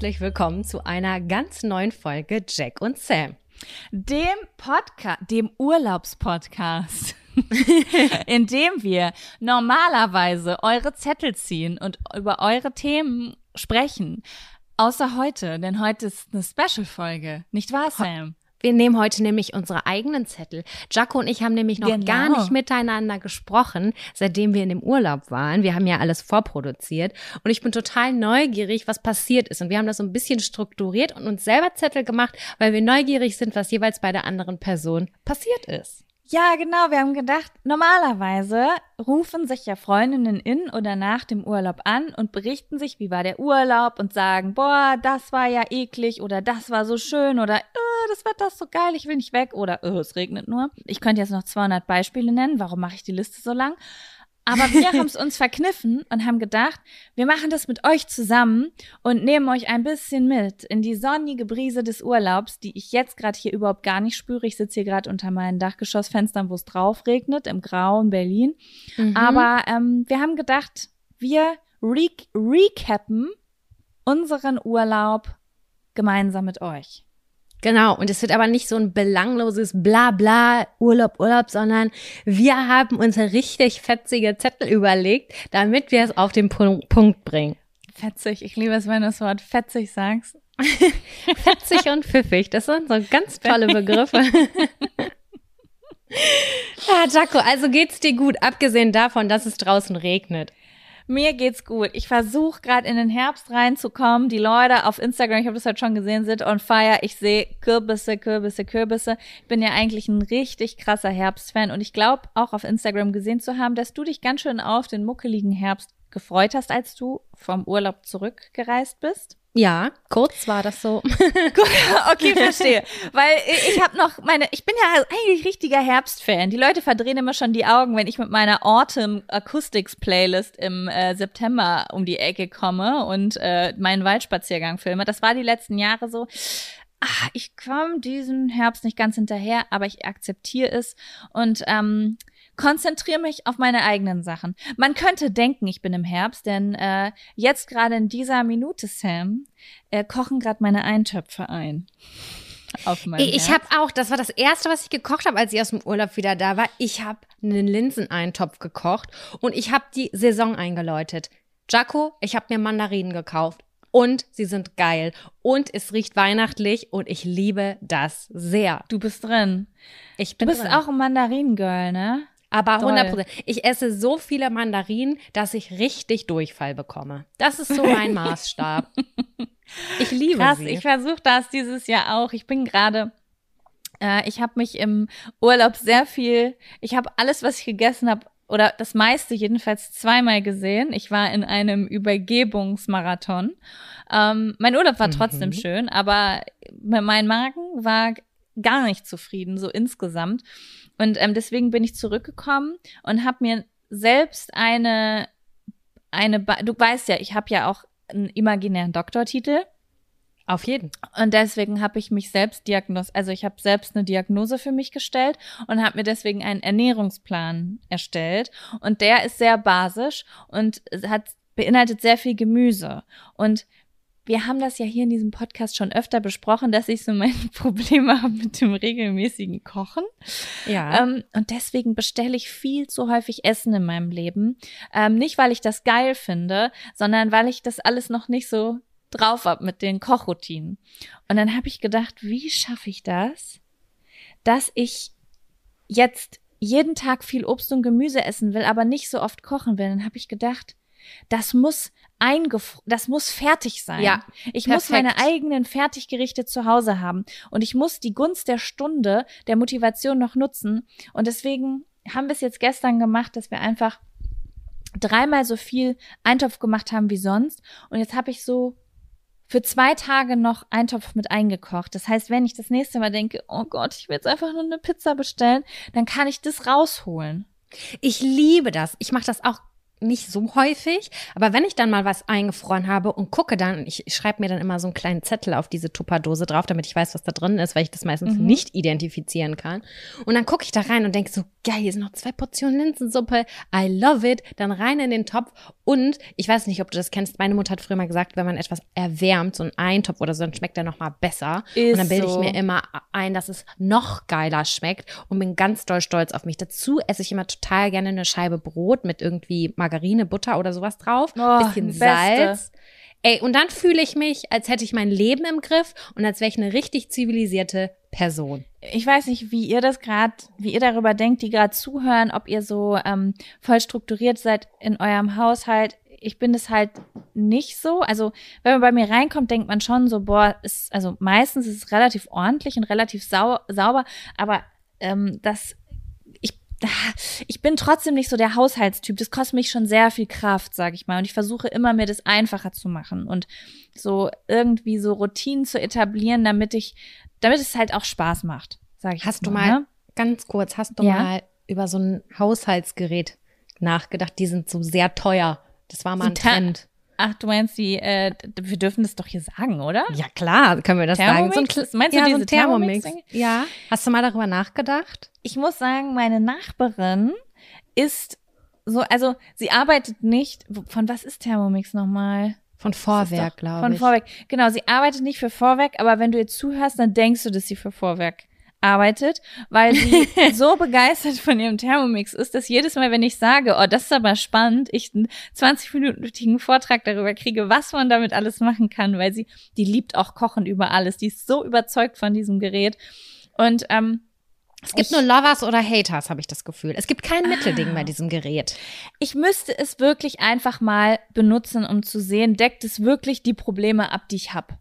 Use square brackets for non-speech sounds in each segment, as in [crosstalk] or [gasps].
Herzlich willkommen zu einer ganz neuen Folge Jack und Sam. Dem Podcast, dem Urlaubspodcast, [laughs] in dem wir normalerweise eure Zettel ziehen und über eure Themen sprechen. Außer heute, denn heute ist eine Special-Folge. Nicht wahr, Sam? Wir nehmen heute nämlich unsere eigenen Zettel. Jaco und ich haben nämlich noch Genau. gar nicht miteinander gesprochen, seitdem wir in dem Urlaub waren. Wir haben ja alles vorproduziert und ich bin total neugierig, was passiert ist. Und wir haben das so ein bisschen strukturiert und uns selber Zettel gemacht, weil wir neugierig sind, was jeweils bei der anderen Person passiert ist. Ja, genau. Wir haben gedacht, normalerweise rufen sich ja Freundinnen in oder nach dem Urlaub an und berichten sich, wie war der Urlaub und sagen, boah, das war ja eklig oder das war so schön oder äh, das Wetter ist so geil, ich will nicht weg oder äh, es regnet nur. Ich könnte jetzt noch 200 Beispiele nennen. Warum mache ich die Liste so lang? Aber wir [laughs] haben es uns verkniffen und haben gedacht, wir machen das mit euch zusammen und nehmen euch ein bisschen mit in die sonnige Brise des Urlaubs, die ich jetzt gerade hier überhaupt gar nicht spüre. Ich sitze hier gerade unter meinen Dachgeschossfenstern, wo es drauf regnet, im grauen Berlin. Aber ähm, wir haben gedacht, wir re recappen unseren Urlaub gemeinsam mit euch. Genau, und es wird aber nicht so ein belangloses Blabla Urlaub, Urlaub, sondern wir haben uns richtig fetzige Zettel überlegt, damit wir es auf den Pu- Punkt bringen. Fetzig, ich liebe es, wenn du das Wort fetzig sagst. [laughs] Fetzig und pfiffig, das sind so ganz tolle Begriffe. ja, [laughs] Jaco, also geht's dir gut, abgesehen davon, dass es draußen regnet. Mir geht's gut. Ich versuche gerade in den Herbst reinzukommen. Die Leute auf Instagram, ich habe das heute schon gesehen, sind on fire. Ich sehe Kürbisse, Kürbisse, Kürbisse. Ich bin ja eigentlich ein richtig krasser Herbstfan und ich glaube auch auf Instagram gesehen zu haben, dass du dich ganz schön auf den muckeligen Herbst gefreut hast, als du vom Urlaub zurückgereist bist. Ja, kurz war das so. [laughs] okay, verstehe. Weil ich habe noch meine, ich bin ja eigentlich richtiger Herbstfan. Die Leute verdrehen immer schon die Augen, wenn ich mit meiner Autumn Acoustics Playlist im äh, September um die Ecke komme und äh, meinen Waldspaziergang filme. Das war die letzten Jahre so. Ah, ich komme diesen Herbst nicht ganz hinterher, aber ich akzeptiere es und ähm, konzentriere mich auf meine eigenen Sachen. Man könnte denken, ich bin im Herbst, denn äh, jetzt gerade in dieser Minute, Sam, äh, kochen gerade meine Eintöpfe ein. Auf meinem Ich habe auch, das war das erste, was ich gekocht habe, als ich aus dem Urlaub wieder da war. Ich habe einen Linseneintopf gekocht und ich habe die Saison eingeläutet. Jaco, ich habe mir Mandarinen gekauft und sie sind geil und es riecht weihnachtlich und ich liebe das sehr. Du bist drin. Ich Du bin bist drin. auch ein Mandarinengirl, ne? Aber Toll. 100 Prozent. Ich esse so viele Mandarinen, dass ich richtig Durchfall bekomme. Das ist so mein [laughs] Maßstab. Ich liebe Krass, sie. ich versuche das dieses Jahr auch. Ich bin gerade, äh, ich habe mich im Urlaub sehr viel, ich habe alles, was ich gegessen habe, oder das meiste jedenfalls zweimal gesehen. Ich war in einem Übergebungsmarathon. Ähm, mein Urlaub war trotzdem Mhm. schön, aber mein Magen war gar nicht zufrieden, so insgesamt. Und ähm, deswegen bin ich zurückgekommen und habe mir selbst eine, eine, Ba- du weißt ja, ich habe ja auch einen imaginären Doktortitel. Auf jeden. Und deswegen habe ich mich selbst diagnos, also ich habe selbst eine Diagnose für mich gestellt und habe mir deswegen einen Ernährungsplan erstellt. Und der ist sehr basisch und hat beinhaltet sehr viel Gemüse. Und wir haben das ja hier in diesem Podcast schon öfter besprochen, dass ich so meine [laughs] Probleme habe mit dem regelmäßigen Kochen. Ja. Ähm, und deswegen bestelle ich viel zu häufig Essen in meinem Leben. Ähm, nicht, weil ich das geil finde, sondern weil ich das alles noch nicht so drauf habe mit den Kochroutinen. Und dann habe ich gedacht, wie schaffe ich das, dass ich jetzt jeden Tag viel Obst und Gemüse essen will, aber nicht so oft kochen will. Dann habe ich gedacht, das muss eingef das muss fertig sein. Ja, ich muss perfekt. meine eigenen Fertiggerichte zu Hause haben und ich muss die Gunst der Stunde der Motivation noch nutzen und deswegen haben wir es jetzt gestern gemacht, dass wir einfach dreimal so viel Eintopf gemacht haben wie sonst und jetzt habe ich so für zwei Tage noch Eintopf mit eingekocht. Das heißt, wenn ich das nächste Mal denke, oh Gott, ich will jetzt einfach nur eine Pizza bestellen, dann kann ich das rausholen. Ich liebe das. Ich mache das auch nicht so häufig, aber wenn ich dann mal was eingefroren habe und gucke dann, ich, ich schreibe mir dann immer so einen kleinen Zettel auf diese Tupperdose drauf, damit ich weiß, was da drin ist, weil ich das meistens mhm. nicht identifizieren kann. Und dann gucke ich da rein und denke so, geil, hier sind noch zwei Portionen Linsensuppe, I love it, dann rein in den Topf und ich weiß nicht, ob du das kennst, meine Mutter hat früher mal gesagt, wenn man etwas erwärmt, so einen Eintopf oder so, dann schmeckt der nochmal besser. Ist und dann bilde so. ich mir immer ein, dass es noch geiler schmeckt und bin ganz doll stolz auf mich. Dazu esse ich immer total gerne eine Scheibe Brot mit irgendwie Margarine, Butter oder sowas drauf, oh, bisschen Salz. Ey, und dann fühle ich mich, als hätte ich mein Leben im Griff und als wäre ich eine richtig zivilisierte Person. Ich weiß nicht, wie ihr das gerade, wie ihr darüber denkt, die gerade zuhören, ob ihr so ähm, voll strukturiert seid in eurem Haushalt. Ich bin das halt nicht so. Also, wenn man bei mir reinkommt, denkt man schon so, boah, ist, also meistens ist es relativ ordentlich und relativ sau sauber, aber ähm, das ich bin trotzdem nicht so der Haushaltstyp. Das kostet mich schon sehr viel Kraft, sag ich mal. Und ich versuche immer, mir das einfacher zu machen und so irgendwie so Routinen zu etablieren, damit ich, damit es halt auch Spaß macht, sag ich Hast du mal, ne? ganz kurz, hast du ja? mal über so ein Haushaltsgerät nachgedacht? Die sind so sehr teuer. Das war mal ein Trend. Ach, du meinst die, äh, wir dürfen das doch hier sagen, oder? Ja, klar, können wir das Thermomix? sagen. So ein, meinst ja, du diese so Thermomix? Thermomix ja. Hast du mal darüber nachgedacht? Ich muss sagen, meine Nachbarin ist so, also sie arbeitet nicht, von was ist Thermomix nochmal? Von Vorwerk, glaube ich. Von Vorwerk. Genau, sie arbeitet nicht für Vorwerk, aber wenn du ihr zuhörst, dann denkst du, dass sie für Vorwerk arbeitet, weil sie [laughs] so begeistert von ihrem Thermomix ist, dass jedes Mal, wenn ich sage, oh, das ist aber spannend, ich einen 20-minütigen Vortrag darüber kriege, was man damit alles machen kann, weil sie, die liebt auch Kochen über alles. Die ist so überzeugt von diesem Gerät. Und ähm, es gibt ich, nur Lovers oder Haters, habe ich das Gefühl. Es gibt kein ah, Mittelding bei diesem Gerät. Ich müsste es wirklich einfach mal benutzen, um zu sehen, deckt es wirklich die Probleme ab, die ich habe.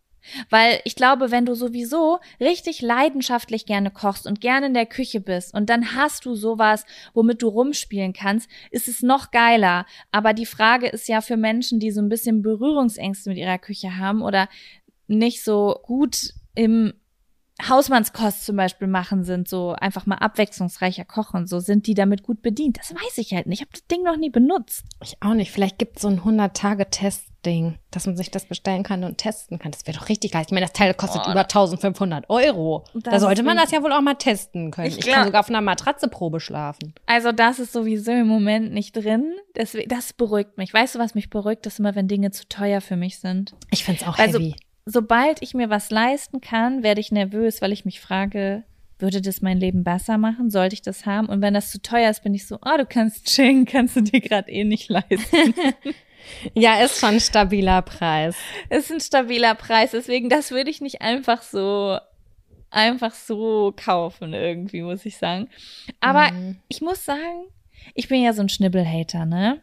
Weil ich glaube, wenn du sowieso richtig leidenschaftlich gerne kochst und gerne in der Küche bist und dann hast du sowas, womit du rumspielen kannst, ist es noch geiler. Aber die Frage ist ja für Menschen, die so ein bisschen Berührungsängste mit ihrer Küche haben oder nicht so gut im Hausmannskost zum Beispiel machen sind, so einfach mal abwechslungsreicher kochen, so sind die damit gut bedient. Das weiß ich halt nicht. Ich habe das Ding noch nie benutzt. Ich auch nicht. Vielleicht gibt es so ein 100-Tage-Test-Ding, dass man sich das bestellen kann und testen kann. Das wäre doch richtig geil. Ich meine, das Teil kostet oh, über 1500 Euro. Da sollte man das ja wohl auch mal testen können. Ich, ich kann sogar auf einer Matratze Probe schlafen. Also das ist sowieso im Moment nicht drin. Das, das beruhigt mich. Weißt du, was mich beruhigt? Das immer, wenn Dinge zu teuer für mich sind. Ich finde es auch also, heavy sobald ich mir was leisten kann, werde ich nervös, weil ich mich frage, würde das mein Leben besser machen? Sollte ich das haben? Und wenn das zu teuer ist, bin ich so, oh, du kannst chillen, [laughs] kannst du dir gerade eh nicht leisten. [laughs] ja, ist schon ein stabiler Preis. Ist ein stabiler Preis, deswegen das würde ich nicht einfach so einfach so kaufen irgendwie, muss ich sagen. Aber mhm. ich muss sagen, ich bin ja so ein Schnibbelhater, ne?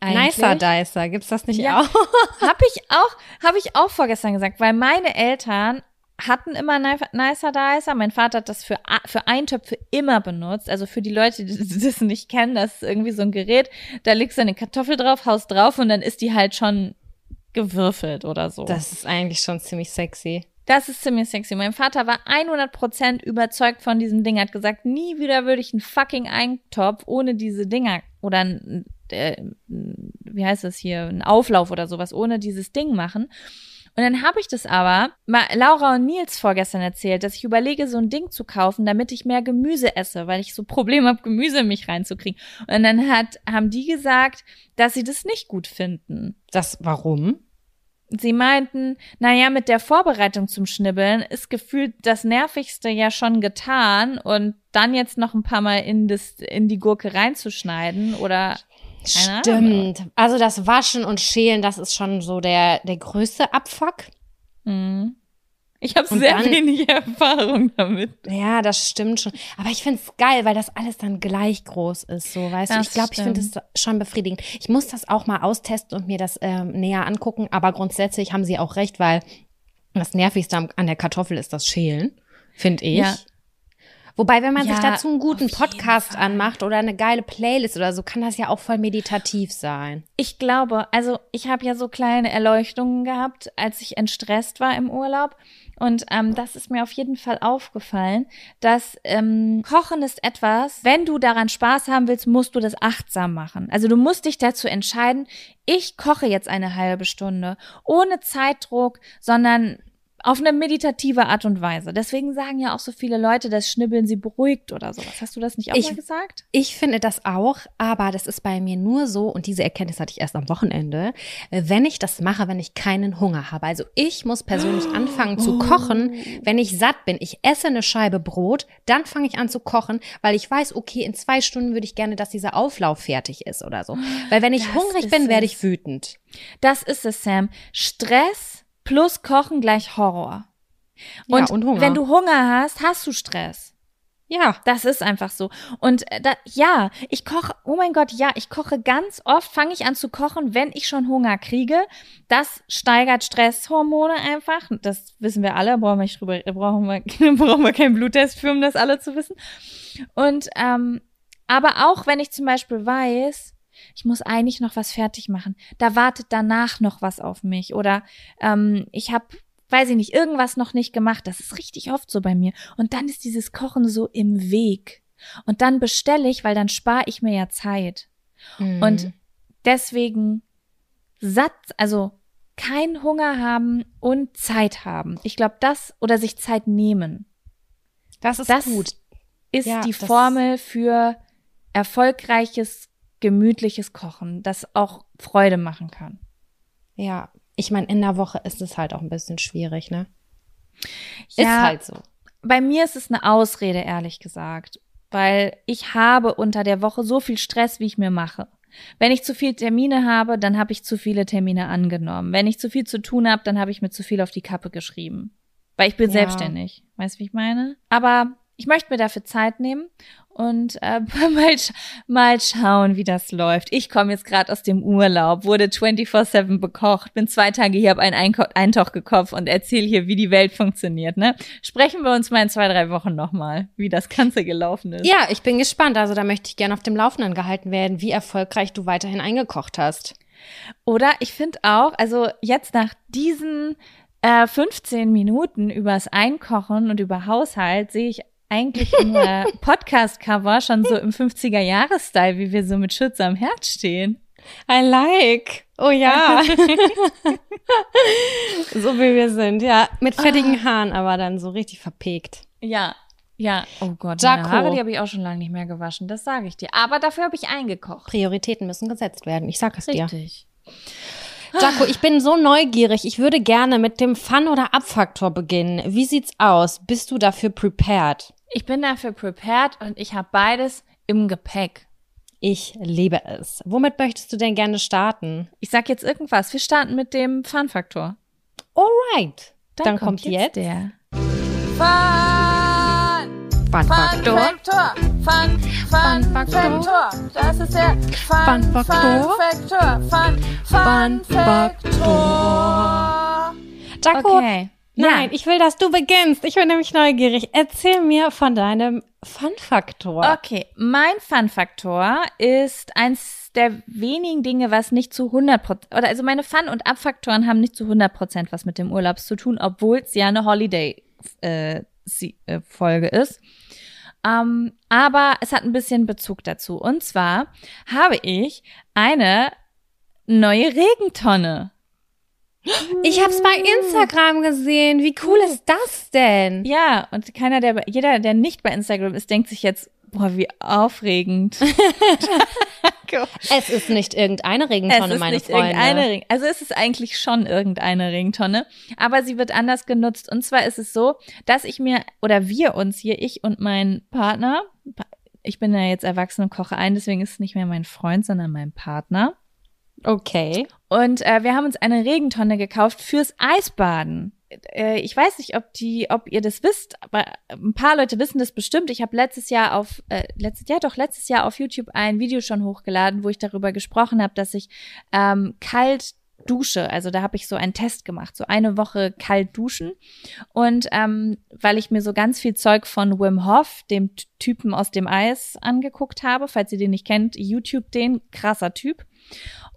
Eigentlich. Nicer Dicer, gibt's das nicht ja. auch? [laughs] hab ich auch, habe ich auch vorgestern gesagt, weil meine Eltern hatten immer Nicer Dicer. Mein Vater hat das für, für Eintöpfe immer benutzt. Also für die Leute, die [laughs] das nicht kennen, das ist irgendwie so ein Gerät. Da legst du eine Kartoffel drauf, haust drauf und dann ist die halt schon gewürfelt oder so. Das ist eigentlich schon ziemlich sexy. Das ist ziemlich sexy. Mein Vater war 100% überzeugt von diesem Ding, hat gesagt, nie wieder würde ich einen fucking Eintopf ohne diese Dinger oder ein, äh, wie heißt das hier, einen Auflauf oder sowas, ohne dieses Ding machen. Und dann habe ich das aber mal Laura und Nils vorgestern erzählt, dass ich überlege, so ein Ding zu kaufen, damit ich mehr Gemüse esse, weil ich so Probleme habe, Gemüse in mich reinzukriegen. Und dann hat, haben die gesagt, dass sie das nicht gut finden. Das, warum? Sie meinten, naja, mit der Vorbereitung zum Schnibbeln ist gefühlt das Nervigste ja schon getan und dann jetzt noch ein paar Mal in, das, in die Gurke reinzuschneiden oder Stimmt. Ahnung. Also das Waschen und Schälen, das ist schon so der, der größte Abfuck. Mhm. Ich habe sehr dann, wenig [laughs] Erfahrung damit. Ja, das stimmt schon. Aber ich find's geil, weil das alles dann gleich groß ist. So, weißt das du, ich glaube, ich finde es schon befriedigend. Ich muss das auch mal austesten und mir das ähm, näher angucken. Aber grundsätzlich haben sie auch recht, weil das Nervigste an der Kartoffel ist das Schälen, finde ich. Ja. Wobei, wenn man sich Ja, dazu einen guten Podcast anmacht oder eine geile Playlist oder so, kann das ja auch voll meditativ sein. Ich glaube, also ich habe ja so kleine Erleuchtungen gehabt, als ich entstresst war im Urlaub. Und ähm, das ist mir auf jeden Fall aufgefallen, dass ähm, Kochen ist etwas, wenn du daran Spaß haben willst, musst du das achtsam machen. Also du musst dich dazu entscheiden, ich koche jetzt eine halbe Stunde, ohne Zeitdruck, sondern auf eine meditative Art und Weise. Deswegen sagen ja auch so viele Leute, dass Schnibbeln sie beruhigt oder sowas. Hast du das nicht auch Ich- mal gesagt? Ich finde das auch, aber das ist bei mir nur so, und diese Erkenntnis hatte ich erst am Wochenende, wenn ich das mache, wenn ich keinen Hunger habe. Also ich muss persönlich [gasps] anfangen zu kochen, wenn ich satt bin. Ich esse eine Scheibe Brot, dann fange ich an zu kochen, weil ich weiß, okay, in zwei Stunden würde ich gerne, dass dieser Auflauf fertig ist oder so. Weil wenn ich Das hungrig bin, werde ich wütend. Das ist es, Sam. Stress plus Kochen gleich Horror. Ja, Und, und Hunger. wenn du Hunger hast, hast du Stress. Ja. Das ist einfach so. Und äh, da, ja, ich koche, oh mein Gott, ja, ich koche ganz oft, fange ich an zu kochen, wenn ich schon Hunger kriege. Das steigert Stresshormone einfach. Das wissen wir alle, brauchen wir nicht drüber, brauchen wir, [laughs] brauchen wir keinen Bluttest für, um das alle zu wissen. Und, ähm, aber auch wenn ich zum Beispiel weiß, ich muss eigentlich noch was fertig machen, da wartet danach noch was auf mich oder ähm, ich habe weiß ich nicht, irgendwas noch nicht gemacht. Das ist richtig oft so bei mir. Und dann ist dieses Kochen so im Weg. Und dann bestelle ich, weil dann spare ich mir ja Zeit. Mhm. Und deswegen satt, also kein Hunger haben und Zeit haben. Ich glaube, das oder sich Zeit nehmen das ist das gut. ist Ja, die Formel für erfolgreiches, gemütliches Kochen, das auch Freude machen kann. Ja. Ich meine, in der Woche ist es halt auch ein bisschen schwierig, ne? Ja. Ist halt so. Bei mir ist es eine Ausrede, ehrlich gesagt, weil ich habe unter der Woche so viel Stress, wie ich mir mache. Wenn ich zu viele Termine habe, dann habe ich zu viele Termine angenommen. Wenn ich zu viel zu tun habe, dann habe ich mir zu viel auf die Kappe geschrieben. Weil ich bin Ja. selbstständig. Weißt du, wie ich meine? Aber ich möchte mir dafür Zeit nehmen und äh, [laughs] mal, sch mal schauen, wie das läuft. Ich komme jetzt gerade aus dem Urlaub, wurde 24-7 bekocht, bin zwei Tage hier, habe einen Einko Eintauch gekauft und erzähle hier, wie die Welt funktioniert. Ne? Sprechen wir uns mal in zwei, drei Wochen nochmal, wie das Ganze gelaufen ist. Ja, ich bin gespannt. Also da möchte ich gerne auf dem Laufenden gehalten werden, wie erfolgreich du weiterhin eingekocht hast. Oder ich finde auch, also jetzt nach diesen äh, 15 Minuten übers Einkochen und über Haushalt sehe ich eigentlich äh, [laughs] Podcast-Cover schon so im 50er-Jahres-Style, wie wir so mit Schütz am Herz stehen. I like. Oh ja. [laughs] so wie wir sind, ja. Mit fettigen Haaren, aber dann so richtig verpegt. Ja, ja. Oh Gott, Jaco. meine Haare, die habe ich auch schon lange nicht mehr gewaschen, das sage ich dir. Aber dafür habe ich eingekocht. Prioritäten müssen gesetzt werden. Ich sag es dir. Richtig. Jaco, ich bin so neugierig. Ich würde gerne mit dem Fun- oder Abfaktor beginnen. Wie sieht's aus? Bist du dafür prepared? Ich bin dafür prepared und ich habe beides im Gepäck. Ich liebe es. Womit möchtest du denn gerne starten? Ich sag jetzt irgendwas. Wir starten mit dem Fun-Faktor. Alright. Dann, kommt, jetzt, der. Fun, Fun Faktor. Faktor. Fun, Fun, Fun Faktor. Faktor. Das ist der Fun, Fun Faktor. Faktor. Fun, Fun Fun Faktor. Jaco, Okay. nein, ich will, dass du beginnst. Ich bin nämlich neugierig. Erzähl mir von deinem Fun-Faktor. Okay, mein Fun-Faktor ist eins der wenigen Dinge, was nicht zu 100 Prozent, oder also meine Fun- und Abfaktoren haben nicht zu 100 Prozent was mit dem Urlaub zu tun, obwohl es ja eine Holiday-Folge ist. Ähm, aber es hat ein bisschen Bezug dazu. Und zwar habe ich eine neue Regentonne. Ich hab's bei Instagram gesehen. Wie cool ist das denn? Ja, und keiner, der, jeder, der nicht bei Instagram ist, denkt sich jetzt, boah, wie aufregend. [laughs] Es ist nicht irgendeine Regentonne, es ist meine nicht Freunde. irgendeine. Also es ist eigentlich schon irgendeine Ringtonne, aber sie wird anders genutzt. Und zwar ist es so, dass ich mir oder wir uns hier, ich und mein Partner, ich bin ja jetzt erwachsen und koche ein, deswegen ist es nicht mehr mein Freund, sondern mein Partner. Okay. Und äh, wir haben uns eine Regentonne gekauft fürs Eisbaden. Äh, ich weiß nicht, ob die, ob ihr das wisst, aber ein paar Leute wissen das bestimmt. Ich habe letztes Jahr auf, äh, letztes Jahr doch letztes Jahr auf YouTube ein Video schon hochgeladen, wo ich darüber gesprochen habe, dass ich ähm, kalt dusche. Also da habe ich so einen Test gemacht, so eine Woche kalt duschen. Und ähm, weil ich mir so ganz viel Zeug von Wim Hof, dem Typen aus dem Eis, angeguckt habe, falls ihr den nicht kennt, YouTube den, krasser Typ.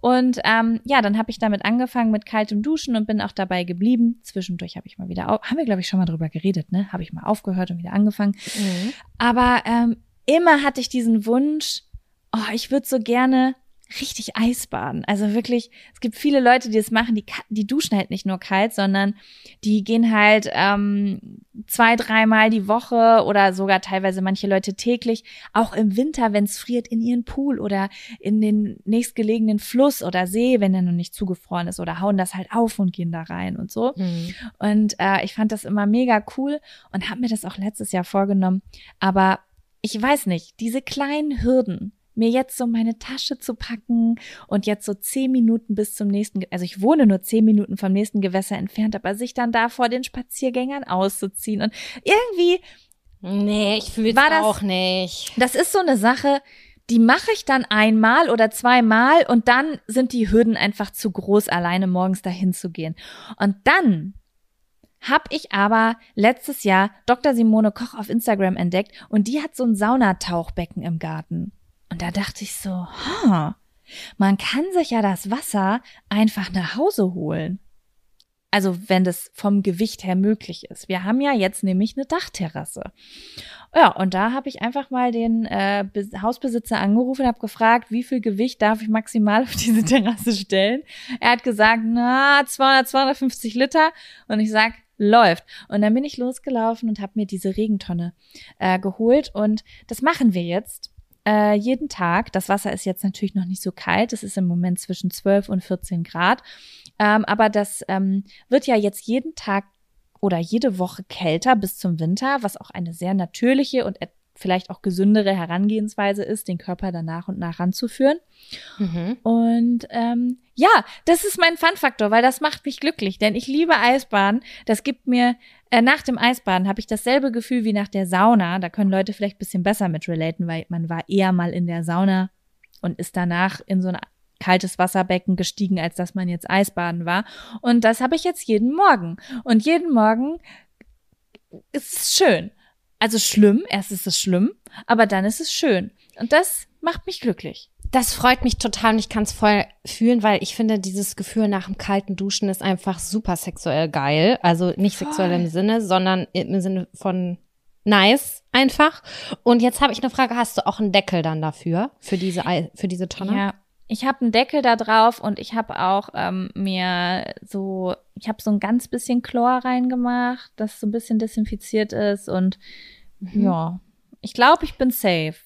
Und ähm, ja, dann habe ich damit angefangen mit kaltem Duschen und bin auch dabei geblieben. Zwischendurch habe ich mal wieder, au- haben wir glaube ich schon mal drüber geredet, ne? Habe ich mal aufgehört und wieder angefangen. Mhm. Aber ähm, immer hatte ich diesen Wunsch, oh, ich würde so gerne richtig Eisbaden. Also wirklich, es gibt viele Leute, die das machen, die, die duschen halt nicht nur kalt, sondern die gehen halt ähm, zwei, dreimal die Woche oder sogar teilweise manche Leute täglich, auch im Winter, wenn es friert, in ihren Pool oder in den nächstgelegenen Fluss oder See, wenn er noch nicht zugefroren ist oder hauen das halt auf und gehen da rein und so. Mhm. Und äh, ich fand das immer mega cool und habe mir das auch letztes Jahr vorgenommen. Aber ich weiß nicht, diese kleinen Hürden, mir jetzt so meine Tasche zu packen und jetzt so zehn Minuten bis zum nächsten, also ich wohne nur zehn Minuten vom nächsten Gewässer entfernt, aber sich dann da vor den Spaziergängern auszuziehen und irgendwie, Nee, ich fühle das- auch nicht. das ist so eine Sache, die mache ich dann einmal oder zweimal und dann sind die Hürden einfach zu groß, alleine morgens dahin zu gehen. Und dann hab ich aber letztes Jahr Dr. Simone Koch auf Instagram entdeckt und die hat so ein Saunatauchbecken im Garten. Und da dachte ich so, ha, man kann sich ja das Wasser einfach nach Hause holen. Also wenn das vom Gewicht her möglich ist. Wir haben ja jetzt nämlich eine Dachterrasse. Ja, und da habe ich einfach mal den äh, Bes- Hausbesitzer angerufen und habe gefragt, wie viel Gewicht darf ich maximal auf diese [laughs] Terrasse stellen. Er hat gesagt, na, 200, 250 Liter. Und ich sag, läuft. Und dann bin ich losgelaufen und habe mir diese Regentonne äh, geholt. Und das machen wir jetzt äh, jeden Tag. Das Wasser ist jetzt natürlich noch nicht so kalt. Es ist im Moment zwischen 12 und 14 Grad. Ähm, aber das ähm, wird ja jetzt jeden Tag oder jede Woche kälter bis zum Winter, was auch eine sehr natürliche und vielleicht auch gesündere Herangehensweise ist, den Körper dann nach und nach ranzuführen. Mhm. Und ähm, ja, das ist mein Fun-Faktor, weil das macht mich glücklich, denn ich liebe Eisbaden. Das gibt mir, äh, nach dem Eisbaden habe ich dasselbe Gefühl wie nach der Sauna. Da können Leute vielleicht bisschen besser mit relaten, weil man war eher mal in der Sauna und ist danach in so ein kaltes Wasserbecken gestiegen, als dass man jetzt Eisbaden war. Und das habe ich jetzt jeden Morgen. Und jeden Morgen ist es schön. Also schlimm, erst ist es schlimm, aber dann ist es schön. Und das macht mich glücklich. Das freut mich total und ich kann es voll fühlen, weil ich finde, dieses Gefühl nach dem kalten Duschen ist einfach super sexuell geil. Also nicht Voll. sexuell im Sinne, sondern im Sinne von nice einfach. Und jetzt habe ich eine Frage, hast du auch einen Deckel dann dafür, für diese, für diese Tonne? Ja, ich habe einen Deckel da drauf und ich habe auch ähm, mir so, ich habe so ein ganz bisschen Chlor reingemacht, das so ein bisschen desinfiziert ist und ja, ich glaube, ich bin safe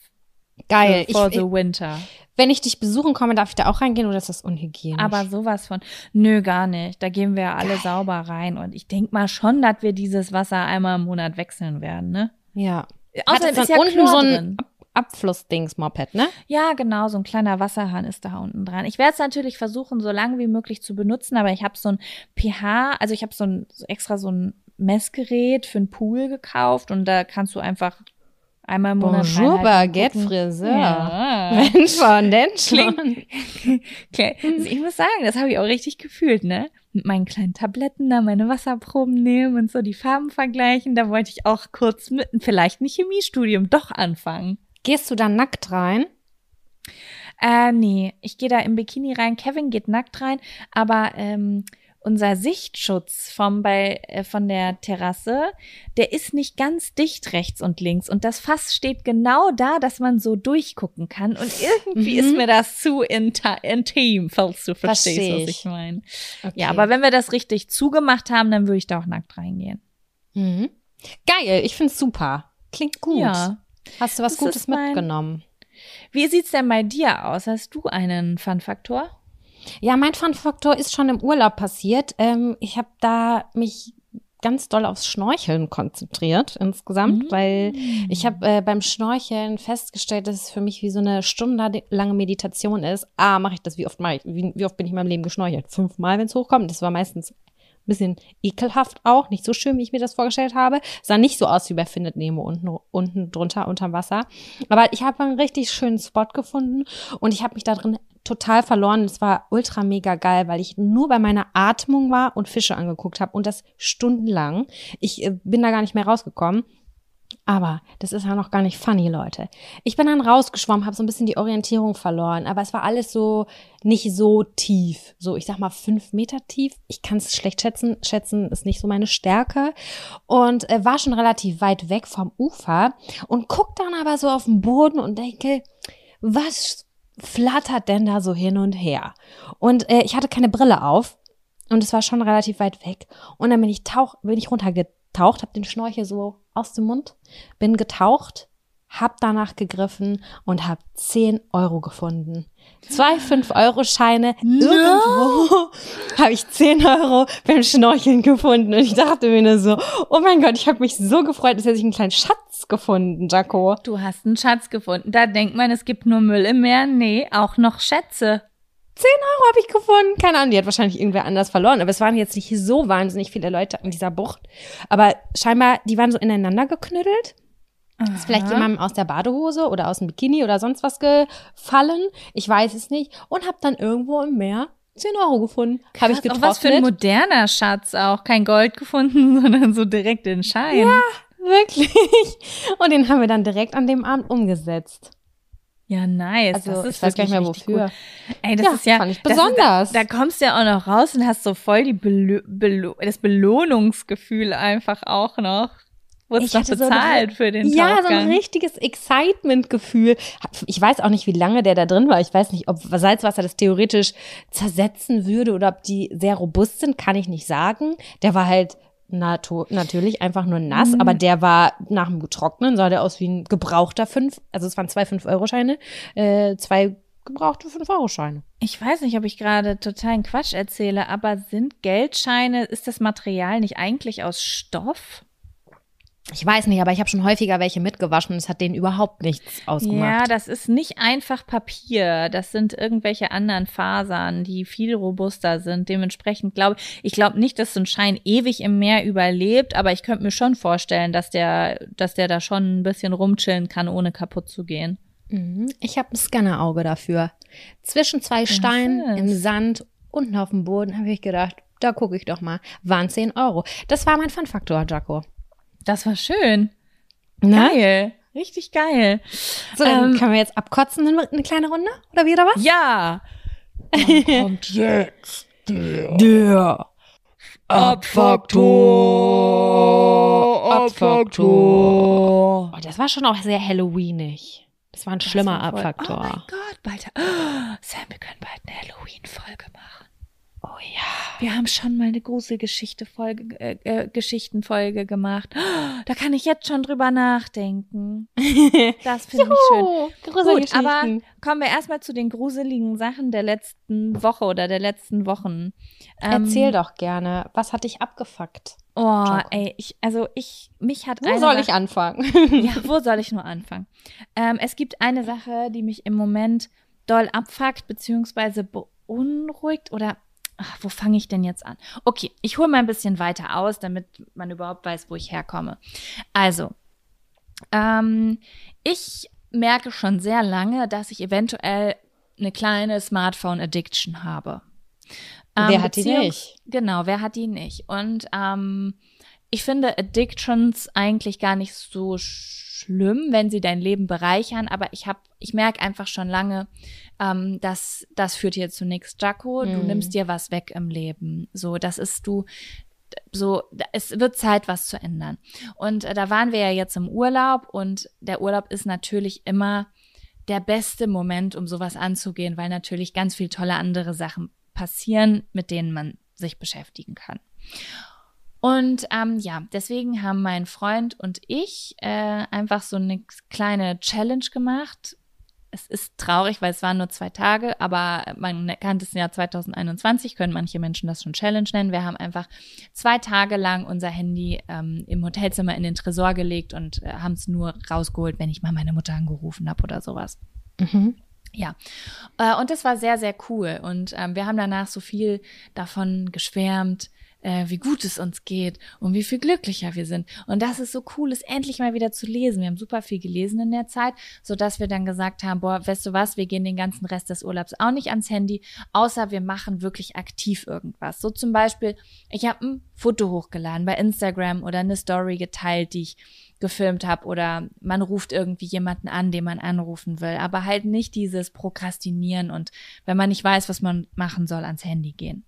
Geil. for Ich, the winter. wenn ich dich besuchen komme, darf ich da auch reingehen oder ist das unhygienisch? Aber sowas von, nö, gar nicht. Da gehen wir alle sauber rein und ich denk mal schon, dass wir dieses Wasser einmal im Monat wechseln werden, ne? ja. Außerdem ist ja unten Chlor so ein drin. Ab Abflussdings-Moped, ne? Ja, genau, so ein kleiner Wasserhahn ist da unten dran. Ich werde es natürlich versuchen, so lange wie möglich zu benutzen, aber ich habe so ein pH, also ich habe so ein extra so ein Messgerät für einen Pool gekauft und da kannst du einfach einmal im Monat Bonjour, Baguette. Friseur. Ja. [laughs] Wenn schon, denn schon. [laughs] Ich muss sagen, das habe ich auch richtig gefühlt, ne? Mit meinen kleinen Tabletten da meine Wasserproben nehmen und so die Farben vergleichen. Da wollte ich auch kurz mit vielleicht ein Chemiestudium doch anfangen. Gehst du da nackt rein? Äh, nee, ich gehe da im Bikini rein. Kevin geht nackt rein, aber ähm, unser Sichtschutz vom bei äh, von der Terrasse, der ist nicht ganz dicht rechts und links und das Fass steht genau da, dass man so durchgucken kann und irgendwie Mhm. ist mir das zu intim, falls du verstehst, Versteh was ich. meine. Okay. Ja, aber wenn wir das richtig zugemacht haben, dann würde ich da auch nackt reingehen. Mhm. Geil, ich find's super. Klingt gut. Ja. Hast du was Das Gutes mein- mitgenommen? Wie sieht's denn bei dir aus? Hast du einen Fun-Faktor? Ja, mein Fun-Faktor ist schon im Urlaub passiert. Ähm, ich habe da mich ganz doll aufs Schnorcheln konzentriert insgesamt, Mhm. weil ich habe äh, beim Schnorcheln festgestellt, dass es für mich wie so eine stundenlange Meditation ist. Ah, mache ich das? Wie oft mache ich? Wie, wie oft bin ich in meinem Leben geschnorchelt? Fünfmal, wenn es hochkommt. Das war meistens ein bisschen ekelhaft auch, nicht so schön, wie ich mir das vorgestellt habe. Sah nicht so aus wie bei Findet Nemo unten, unten drunter unterm Wasser. Aber ich habe einen richtig schönen Spot gefunden und ich habe mich da drin total verloren. Es war ultra mega geil, weil ich nur bei meiner Atmung war und Fische angeguckt habe und das stundenlang. Ich äh, bin da gar nicht mehr rausgekommen. Aber das ist ja noch gar nicht funny, Leute. Ich bin dann rausgeschwommen, habe so ein bisschen die Orientierung verloren, aber es war alles so nicht so tief. So, ich sag mal fünf Meter tief. Ich kann es schlecht schätzen. Schätzen ist nicht so meine Stärke. Und äh, war schon relativ weit weg vom Ufer und guck dann aber so auf den Boden und denke, was flattert denn da so hin und her? Und äh, ich hatte keine Brille auf und es war schon relativ weit weg. Und dann bin ich tauch, bin ich runtergetaucht, habe den Schnorchel so aus dem Mund, bin getaucht, hab danach gegriffen und hab 10 Euro gefunden. Zwei 5-Euro-Scheine. [laughs] Irgendwo [laughs] habe ich 10 Euro beim Schnorcheln gefunden. Und ich dachte mir nur so, oh mein Gott, ich habe mich so gefreut, dass ich einen kleinen Schatz gefunden, Jaco. Du hast einen Schatz gefunden. Da denkt man, es gibt nur Müll im Meer. Nee, auch noch Schätze. 10 Euro habe ich gefunden. Keine Ahnung, die hat wahrscheinlich irgendwer anders verloren. Aber es waren jetzt nicht so wahnsinnig viele Leute an dieser Bucht. Aber scheinbar, die waren so ineinander geknüttelt. Ist vielleicht jemandem aus der Badehose oder aus dem Bikini oder sonst was gefallen. Ich weiß es nicht. Und habe dann irgendwo im Meer 10 Euro gefunden. Habe ich auch was für ein moderner Schatz auch. Kein Gold gefunden, [laughs] sondern so direkt den Schein. Ja, wirklich. Und den haben wir dann direkt an dem Abend umgesetzt. Ja, nice. Also, das ist ich weiß gar nicht mehr wofür. Cool. Ey, das Ja, ist ja fand ich das besonders. Da, da kommst du ja auch noch raus und hast so voll die Belo Belo das Belohnungsgefühl einfach auch noch. Wurdest Ich noch so bezahlt ein- für den Ja, so Tauchgang. ein richtiges Excitement-Gefühl. Ich weiß auch nicht, wie lange der da drin war. Ich weiß nicht, ob Salzwasser das theoretisch zersetzen würde oder ob die sehr robust sind, kann ich nicht sagen. Der war halt natu natürlich einfach nur nass, Mhm. aber der war nach dem Trocknen, sah der aus wie ein gebrauchter fünf, also es waren zwei 5-Euro-Scheine, äh, zwei gebrauchte 5-Euro-Scheine. Ich weiß nicht, ob ich gerade totalen Quatsch erzähle, aber sind Geldscheine, ist das Material nicht eigentlich aus Stoff? Ich weiß nicht, aber ich habe schon häufiger welche mitgewaschen und es hat denen überhaupt nichts Ja, ausgemacht. das ist nicht einfach Papier. Das sind irgendwelche anderen Fasern, die viel robuster sind. Dementsprechend glaube ich, ich glaube nicht, dass so ein Schein ewig im Meer überlebt, aber ich könnte mir schon vorstellen, dass der, dass der da schon ein bisschen rumchillen kann, ohne kaputt zu gehen. Mhm. Ich habe ein Scannerauge dafür. Zwischen zwei Steinen ist. im Sand, unten auf dem Boden, habe ich gedacht, da gucke ich doch mal. Waren 10 Euro. Das war mein Fun-Faktor, Jaco. Das war schön. Ne? Geil. Richtig geil. So, dann Ähm, können wir jetzt abkotzen, eine, eine kleine Runde? Oder wieder was? Ja. [laughs] kommt jetzt der Der Abfaktor. Abfaktor. Oh, das war schon auch sehr Halloweenig. Das war ein schlimmer Abfaktor. Oh mein Gott, bald. Oh, [gasps] Sam, wir können bald eine Halloween-Folge machen. Oh ja. Wir haben schon mal eine Gruselgeschichte-Folge, äh, äh, Geschichtenfolge gemacht. Oh, da kann ich jetzt schon drüber nachdenken. [laughs] Das finde ich schön. Gut, aber kommen wir erstmal zu den gruseligen Sachen der letzten Woche oder der letzten Wochen. Ähm, Erzähl doch gerne, was hat dich abgefuckt? Oh, Jaco. ey, ich, also ich, mich hat Wo soll Sache- ich anfangen? [laughs] Ja, wo soll ich nur anfangen? Ähm, es gibt eine Sache, die mich im Moment doll abfuckt, beziehungsweise beunruhigt oder ach, wo fange ich denn jetzt an? Okay, ich hole mal ein bisschen weiter aus, damit man überhaupt weiß, wo ich herkomme. Also, ähm, ich merke schon sehr lange, dass ich eventuell eine kleine Smartphone-Addiction habe. Wer hat die nicht? Genau, wer hat die nicht? Und ähm, ich finde Addictions eigentlich gar nicht so schlimm, wenn sie dein Leben bereichern, aber ich habe, ich merke einfach schon lange, ähm, dass das führt hier zu nichts, Jaco. Du Mhm. nimmst dir was weg im Leben. So, das ist du. So, es wird Zeit, was zu ändern. Und äh, da waren wir ja jetzt im Urlaub und der Urlaub ist natürlich immer der beste Moment, um sowas anzugehen, weil natürlich ganz viel tolle andere Sachen passieren, mit denen man sich beschäftigen kann. Und ähm, ja, deswegen haben mein Freund und ich äh, einfach so eine kleine Challenge gemacht. Es ist traurig, weil es waren nur zwei Tage, aber man kann das Jahr 2021, können manche Menschen das schon Challenge nennen. Wir haben einfach zwei Tage lang unser Handy ähm, im Hotelzimmer in den Tresor gelegt und äh, haben es nur rausgeholt, wenn ich mal meine Mutter angerufen habe oder sowas. Mhm. Ja, äh, und das war sehr, sehr cool. Und ähm, wir haben danach so viel davon geschwärmt, äh, wie gut es uns geht und wie viel glücklicher wir sind. Und das ist so cool, es endlich mal wieder zu lesen. Wir haben super viel gelesen in der Zeit, so dass wir dann gesagt haben, boah, weißt du was, wir gehen den ganzen Rest des Urlaubs auch nicht ans Handy, außer wir machen wirklich aktiv irgendwas. So zum Beispiel, ich habe ein Foto hochgeladen bei Instagram oder eine Story geteilt, die ich gefilmt habe oder man ruft irgendwie jemanden an, den man anrufen will, aber halt nicht dieses Prokrastinieren und wenn man nicht weiß, was man machen soll, ans Handy gehen.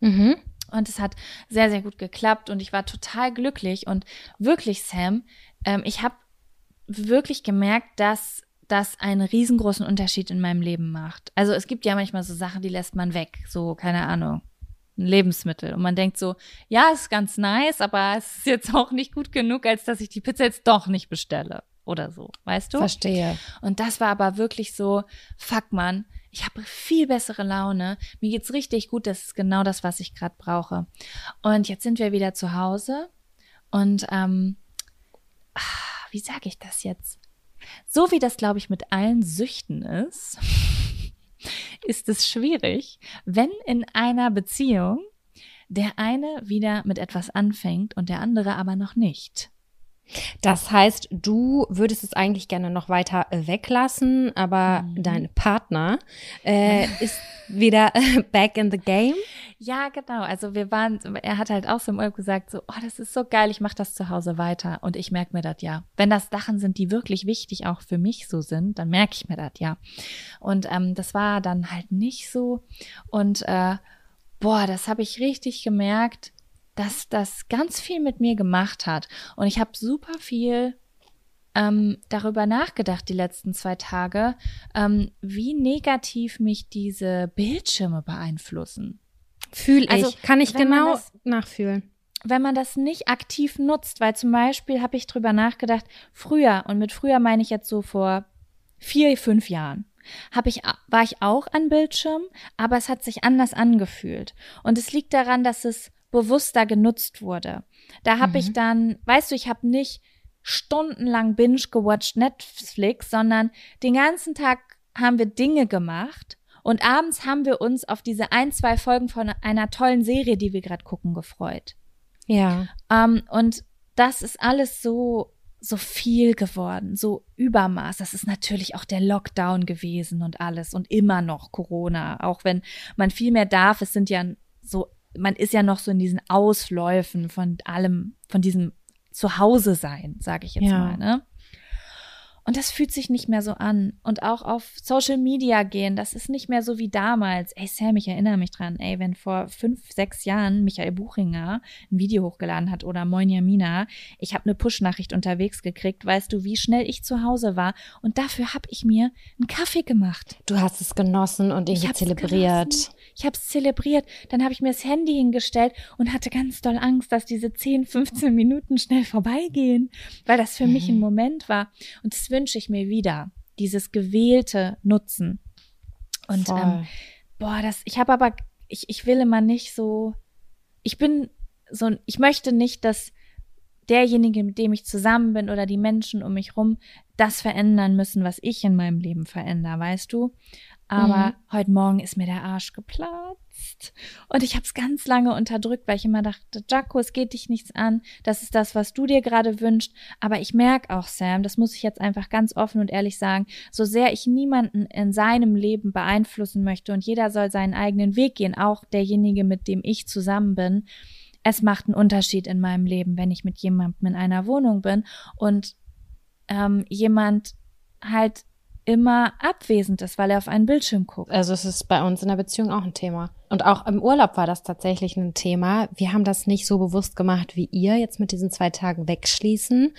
Mhm. Und es hat sehr, sehr gut geklappt und ich war total glücklich und wirklich, Sam, ähm, ich habe wirklich gemerkt, dass das einen riesengroßen Unterschied in meinem Leben macht. Also es gibt ja manchmal so Sachen, die lässt man weg, so keine Ahnung, ein Lebensmittel. Und man denkt so, ja, ist ganz nice, aber es ist jetzt auch nicht gut genug, als dass ich die Pizza jetzt doch nicht bestelle. Oder so, weißt du? Verstehe. Und das war aber wirklich so, fuck man, ich habe viel bessere Laune. Mir geht's richtig gut, das ist genau das, was ich gerade brauche. Und jetzt sind wir wieder zu Hause und ähm, ah, wie sage ich das jetzt? So wie das, glaube ich, mit allen Süchten ist, [laughs] ist es schwierig, wenn in einer Beziehung der eine wieder mit etwas anfängt und der andere aber noch nicht. Das heißt, du würdest es eigentlich gerne noch weiter äh, weglassen, aber Mhm. dein Partner äh, [laughs] ist wieder äh, back in the game. Ja, genau. Also wir waren, er hat halt auch so im Urlaub gesagt, so, oh, das ist so geil, ich mache das zu Hause weiter. Und ich merke mir das ja. Wenn das Sachen sind, die wirklich wichtig auch für mich so sind, dann merke ich mir das ja. Und ähm, das war dann halt nicht so. Und äh, boah, das habe ich richtig gemerkt, dass das ganz viel mit mir gemacht hat. Und ich habe super viel ähm, darüber nachgedacht die letzten zwei Tage, ähm, wie negativ mich diese Bildschirme beeinflussen. Fühl Also, ich. Kann ich genau das- nachfühlen. wenn man das nicht aktiv nutzt, weil zum Beispiel habe ich drüber nachgedacht, früher, und mit früher meine ich jetzt so vor vier, fünf Jahren, habe ich, war ich auch an Bildschirm, aber es hat sich anders angefühlt. Und es liegt daran, dass es bewusster genutzt wurde. Da habe ich dann, weißt du, ich habe nicht stundenlang binge gewatcht Netflix, sondern den ganzen Tag haben wir Dinge gemacht und abends haben wir uns auf diese ein, zwei Folgen von einer tollen Serie, die wir gerade gucken, gefreut. Ja. Ähm, und das ist alles so, so viel geworden, so Übermaß. Das ist natürlich auch der Lockdown gewesen und alles und immer noch Corona, auch wenn man viel mehr darf. Es sind ja so, man ist ja noch so in diesen Ausläufen von allem, von diesem Zuhause sein, sage ich jetzt Ja. mal, ne? Und das fühlt sich nicht mehr so an. Und auch auf Social Media gehen, das ist nicht mehr so wie damals. Ey, Sam, ich erinnere mich dran, ey, wenn vor fünf, sechs Jahren Michael Buchinger ein Video hochgeladen hat oder Moin Jamina, ich habe eine Push-Nachricht unterwegs gekriegt, weißt du, wie schnell ich zu Hause war. Und dafür habe ich mir einen Kaffee gemacht. Du hast es genossen und irgendwie hab's zelebriert. genossen. Ich habe es zelebriert. Dann habe ich mir das Handy hingestellt und hatte ganz doll Angst, dass diese 10, 15 Minuten schnell vorbeigehen, weil das für mich ein Moment war. Und das wünsche ich mir wieder. Dieses gewählte Nutzen. Und Voll. ähm, boah, das, ich habe aber, ich, ich will immer nicht so, ich bin so, ich möchte nicht, dass derjenige, mit dem ich zusammen bin oder die Menschen um mich rum das verändern müssen, was ich in meinem Leben verändere, weißt du? Aber Mhm. heute Morgen ist mir der Arsch geplatzt. Und ich habe es ganz lange unterdrückt, weil ich immer dachte, Jaco, es geht dich nichts an. Das ist das, was du dir gerade wünschst. Aber ich merke auch, Sam, das muss ich jetzt einfach ganz offen und ehrlich sagen, so sehr ich niemanden in seinem Leben beeinflussen möchte und jeder soll seinen eigenen Weg gehen, auch derjenige, mit dem ich zusammen bin, es macht einen Unterschied in meinem Leben, wenn ich mit jemandem in einer Wohnung bin und ähm, jemand halt immer abwesend ist, weil er auf einen Bildschirm guckt. Also es ist bei uns in der Beziehung auch ein Thema. Und auch im Urlaub war das tatsächlich ein Thema. Wir haben das nicht so bewusst gemacht wie ihr jetzt mit diesen zwei Tagen wegschließen.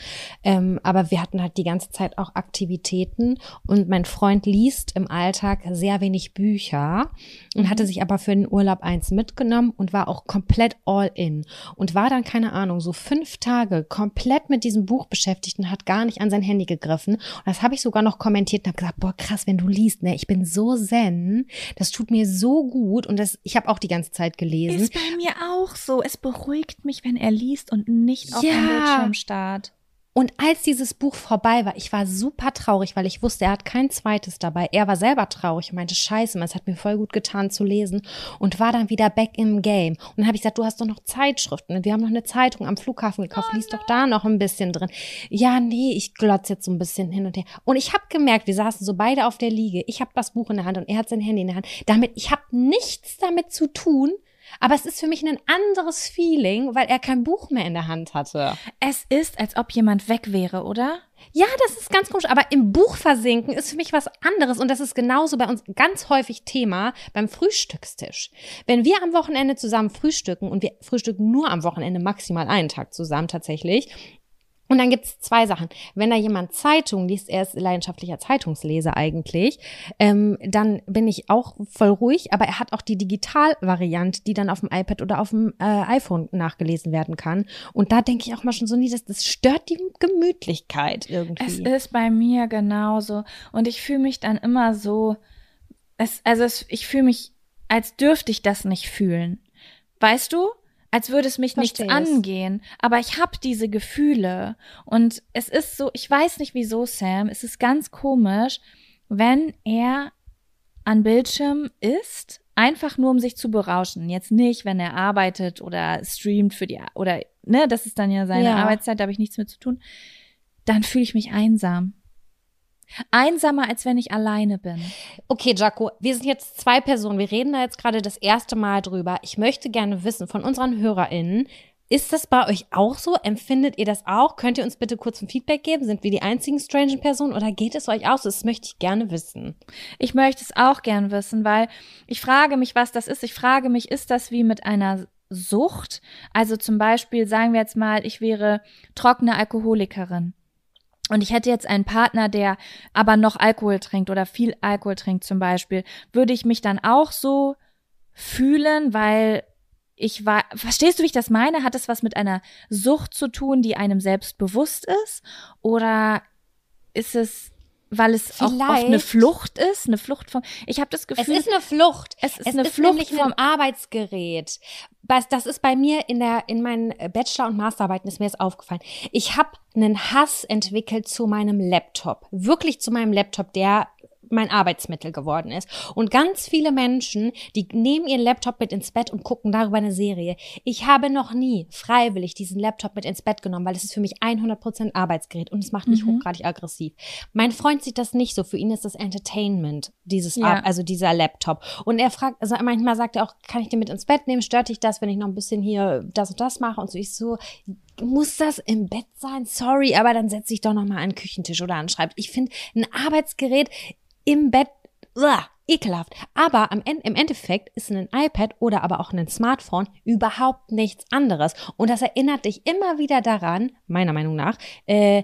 Ähm, aber wir hatten halt die ganze Zeit auch Aktivitäten. Und mein Freund liest im Alltag sehr wenig Bücher und hatte sich aber für den Urlaub eins mitgenommen und war auch komplett all in. Und war dann, keine Ahnung, so fünf Tage komplett mit diesem Buch beschäftigt und hat gar nicht an sein Handy gegriffen. Und das habe ich sogar noch kommentiert und habe gesagt, boah, krass, wenn du liest, ne, ich bin so zen, das tut mir so gut und das, ich habe auch die ganze Zeit gelesen. Ist bei mir auch so. Es beruhigt mich, wenn er liest und nicht auf Ja. den Bildschirm starrt. Und als dieses Buch vorbei war, ich war super traurig, weil ich wusste, er hat kein zweites dabei. Er war selber traurig und meinte, scheiße, es hat mir voll gut getan zu lesen und war dann wieder back im Game. Und dann habe ich gesagt, du hast doch noch Zeitschriften. Wir haben noch eine Zeitung am Flughafen gekauft, lies doch da noch ein bisschen drin. Ja, nee, ich glotze jetzt so ein bisschen hin und her. Und ich habe gemerkt, wir saßen so beide auf der Liege. Ich habe das Buch in der Hand und er hat sein Handy in der Hand. Damit, ich habe nichts damit zu tun, aber es ist für mich ein anderes Feeling, weil er kein Buch mehr in der Hand hatte. Es ist, als ob jemand weg wäre, oder? Ja, das ist ganz komisch, aber im Buch versinken ist für mich was anderes und das ist genauso bei uns ganz häufig Thema beim Frühstückstisch. Wenn wir am Wochenende zusammen frühstücken und wir frühstücken nur am Wochenende maximal einen Tag zusammen tatsächlich, und dann gibt's zwei Sachen. Wenn da jemand Zeitung liest, er ist leidenschaftlicher Zeitungsleser eigentlich, ähm, dann bin ich auch voll ruhig, aber er hat auch die Digitalvariante, die dann auf dem iPad oder auf dem äh, iPhone nachgelesen werden kann. Und da denke ich auch mal schon so, nee, das, das stört die Gemütlichkeit irgendwie. Es ist bei mir genauso. Und ich fühle mich dann immer so, es, also es, ich fühle mich, als dürfte ich das nicht fühlen. Weißt du? Als würde es mich nichts angehen. Aber ich habe diese Gefühle. Und es ist so, ich weiß nicht wieso, Sam, es ist ganz komisch, wenn er an Bildschirm ist, einfach nur um sich zu berauschen. Jetzt nicht, wenn er arbeitet oder streamt für die, oder, ne, das ist dann ja seine Ja. Arbeitszeit, da habe ich nichts mit zu tun. Dann fühle ich mich einsam. Einsamer, als wenn ich alleine bin. Okay, Jaco, wir sind jetzt zwei Personen. Wir reden da jetzt gerade das erste Mal drüber. Ich möchte gerne wissen von unseren HörerInnen, ist das bei euch auch so? Empfindet ihr das auch? Könnt ihr uns bitte kurz ein Feedback geben? Sind wir die einzigen strangen Personen oder geht es euch auch so? Das möchte ich gerne wissen. Ich möchte es auch gern wissen, weil ich frage mich, was das ist. Ich frage mich, ist das wie mit einer Sucht? Also zum Beispiel, sagen wir jetzt mal, ich wäre trockene Alkoholikerin. Und ich hätte jetzt einen Partner, der aber noch Alkohol trinkt oder viel Alkohol trinkt zum Beispiel. Würde ich mich dann auch so fühlen, weil ich war, verstehst du, wie ich das meine? Hat es was mit einer Sucht zu tun, die einem selbst bewusst ist? Oder ist es, weil es auch oft eine Vielleicht. Flucht ist, eine Flucht vom, ich habe das Es Gefühl, ist eine Flucht. Es ist es eine ist Flucht nämlich vom- Arbeitsgerät. Das ist bei mir in der in meinen Bachelor- und Masterarbeiten ist mir jetzt aufgefallen. Ich habe einen Hass entwickelt zu meinem Laptop, wirklich zu meinem Laptop, der mein Arbeitsmittel geworden ist. Und ganz viele Menschen, die nehmen ihren Laptop mit ins Bett und gucken darüber eine Serie. Ich habe noch nie freiwillig diesen Laptop mit ins Bett genommen, weil es ist für mich 100% Arbeitsgerät und es macht mich hochgradig aggressiv. Mein Freund sieht das nicht so. Für ihn ist das Entertainment, dieses, Ja. Also dieser Laptop. Und er fragt, also manchmal sagt er auch, kann ich den mit ins Bett nehmen? Stört dich das, wenn ich noch ein bisschen hier das und das mache? Und so ich so, muss das im Bett sein? Sorry, aber dann setze ich doch noch mal an den Küchentisch oder an den Schreibtisch. Ich finde ein Arbeitsgerät im Bett uah, ekelhaft. Aber am Ende, im Endeffekt ist ein iPad oder aber auch ein Smartphone überhaupt nichts anderes. Und das erinnert dich immer wieder daran, meiner Meinung nach, äh,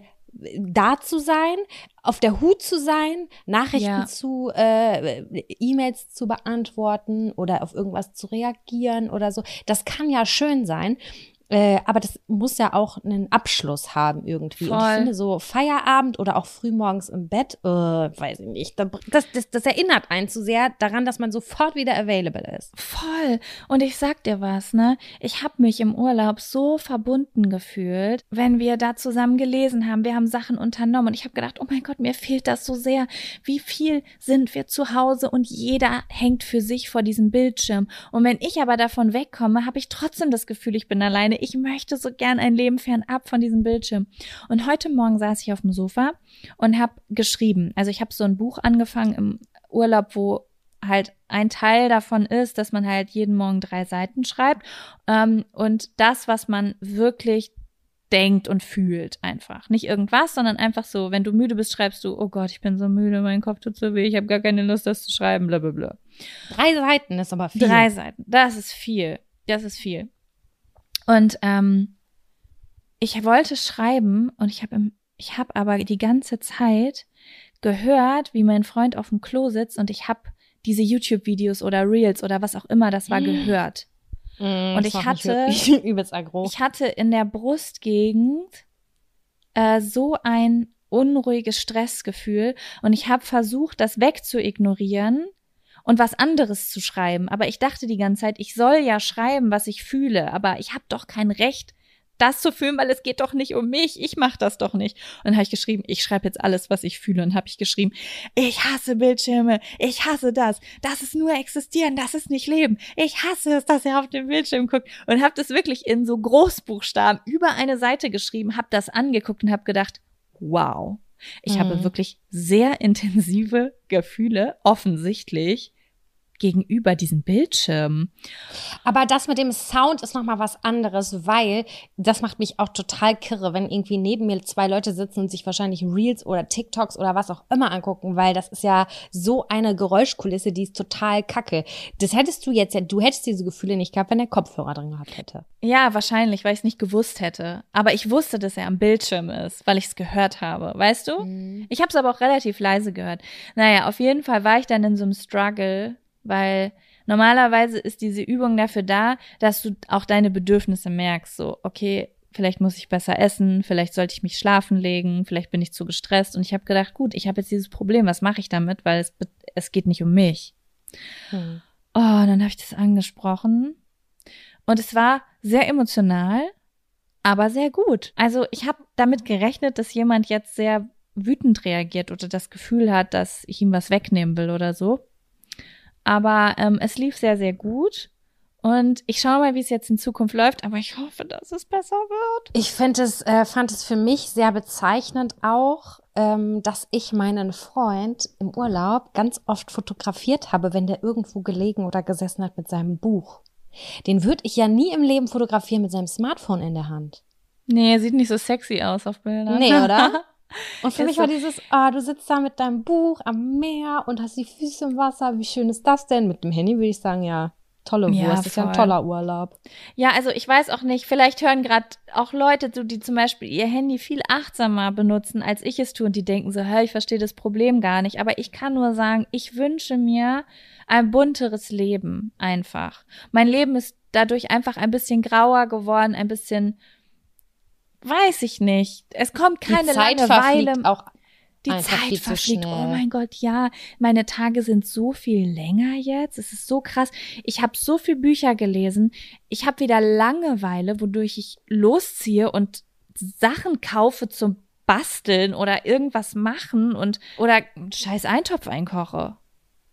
da zu sein, auf der Hut zu sein, Nachrichten Ja. zu, äh, E-Mails zu beantworten oder auf irgendwas zu reagieren oder so. Das kann ja schön sein. Äh, aber das muss ja auch einen Abschluss haben irgendwie. Und ich Voll. finde so Feierabend oder auch frühmorgens im Bett, äh, weiß ich nicht, da- das, das, das erinnert einen zu sehr daran, dass man sofort wieder available ist. Voll. Und ich sag dir was, ne? Ich habe mich im Urlaub so verbunden gefühlt, wenn wir da zusammen gelesen haben. Wir haben Sachen unternommen und ich habe gedacht, oh mein Gott, mir fehlt das so sehr. Wie viel sind wir zu Hause und jeder hängt für sich vor diesem Bildschirm. Und wenn ich aber davon wegkomme, habe ich trotzdem das Gefühl, ich bin alleine. Ich möchte so gern ein Leben fernab von diesem Bildschirm. Und heute Morgen saß ich auf dem Sofa und habe geschrieben. Also ich habe so ein Buch angefangen im Urlaub, wo halt ein Teil davon ist, dass man halt jeden Morgen drei Seiten schreibt ähm, und das, was man wirklich denkt und fühlt einfach. Nicht irgendwas, sondern einfach so, wenn du müde bist, schreibst du, oh Gott, ich bin so müde, mein Kopf tut so weh, ich habe gar keine Lust, das zu schreiben, bla bla bla. Drei Seiten ist aber viel. Drei Seiten, das ist viel. Das ist viel. Und ähm, ich wollte schreiben und ich habe ich habe aber die ganze Zeit gehört, wie mein Freund auf dem Klo sitzt und ich habe diese YouTube-Videos oder Reels oder was auch immer das war gehört. Mm, Und ich hatte-. [laughs] Ich hatte in der Brustgegend äh, so ein unruhiges Stressgefühl und ich habe versucht, das wegzuignorieren und was anderes zu schreiben. Aber ich dachte die ganze Zeit, ich soll ja schreiben, was ich fühle, aber ich habe doch kein Recht, das zu fühlen, weil es geht doch nicht um mich. Ich mache das doch nicht. Und dann habe ich geschrieben, ich schreibe jetzt alles, was ich fühle. Und habe ich geschrieben, ich hasse Bildschirme, ich hasse das. Das ist nur existieren, das ist nicht leben. Ich hasse es, dass er auf dem Bildschirm guckt. Und habe das wirklich in so Großbuchstaben über eine Seite geschrieben, habe das angeguckt und habe gedacht, wow. Ich Mhm. habe wirklich sehr intensive Gefühle, offensichtlich, gegenüber diesen Bildschirmen. Aber das mit dem Sound ist nochmal was anderes, weil das macht mich auch total kirre, wenn irgendwie neben mir zwei Leute sitzen und sich wahrscheinlich Reels oder TikToks oder was auch immer angucken, weil das ist ja so eine Geräuschkulisse, die ist total kacke. Das hättest du jetzt ja, du hättest diese Gefühle nicht gehabt, wenn der Kopfhörer drin gehabt hätte. Ja, wahrscheinlich, weil ich es nicht gewusst hätte. Aber ich wusste, dass er am Bildschirm ist, weil ich es gehört habe. Weißt du? Ich habe es aber auch relativ leise gehört. Naja, auf jeden Fall war ich dann in so einem Struggle, weil normalerweise ist diese Übung dafür da, dass du auch deine Bedürfnisse merkst. So, okay, vielleicht muss ich besser essen, vielleicht sollte ich mich schlafen legen, vielleicht bin ich zu gestresst. Und ich habe gedacht, gut, ich habe jetzt dieses Problem, was mache ich damit? Weil es, es geht nicht um mich. Hm. Oh, und dann habe ich das angesprochen. Und es war sehr emotional, aber sehr gut. Also ich habe damit gerechnet, dass jemand jetzt sehr wütend reagiert oder das Gefühl hat, dass ich ihm was wegnehmen will oder so. Aber ähm, es lief sehr, sehr gut. Und ich schaue mal, wie es jetzt in Zukunft läuft, aber ich hoffe, dass es besser wird. Ich find es, äh, fand es für mich sehr bezeichnend auch, ähm, dass ich meinen Freund im Urlaub ganz oft fotografiert habe, wenn der irgendwo gelegen oder gesessen hat mit seinem Buch. Den würde ich ja nie im Leben fotografieren mit seinem Smartphone in der Hand. Nee, sieht nicht so sexy aus auf Bildern. Nee, oder? [laughs] Und für mich so. war dieses, ah, du sitzt da mit deinem Buch am Meer und hast die Füße im Wasser. Wie schön ist das denn? Mit dem Handy würde ich sagen, ja, tolle Ja, Wurst. ist ja ein toller Urlaub. Ja, also ich weiß auch nicht, vielleicht hören gerade auch Leute zu, die zum Beispiel ihr Handy viel achtsamer benutzen, als ich es tue und die denken so, hä, ich verstehe das Problem gar nicht. Aber ich kann nur sagen, ich wünsche mir ein bunteres Leben einfach. Mein Leben ist dadurch einfach ein bisschen grauer geworden, ein bisschen, weiß ich nicht. Es kommt keine die Zeit Langeweile. auch Die Zeit verfliegt. Oh mein Gott, ja. Meine Tage sind so viel länger jetzt. Es ist so krass. Ich habe so viel Bücher gelesen. Ich habe wieder Langeweile, wodurch ich losziehe und Sachen kaufe zum Basteln oder irgendwas machen und oder einen scheiß Eintopf einkoche.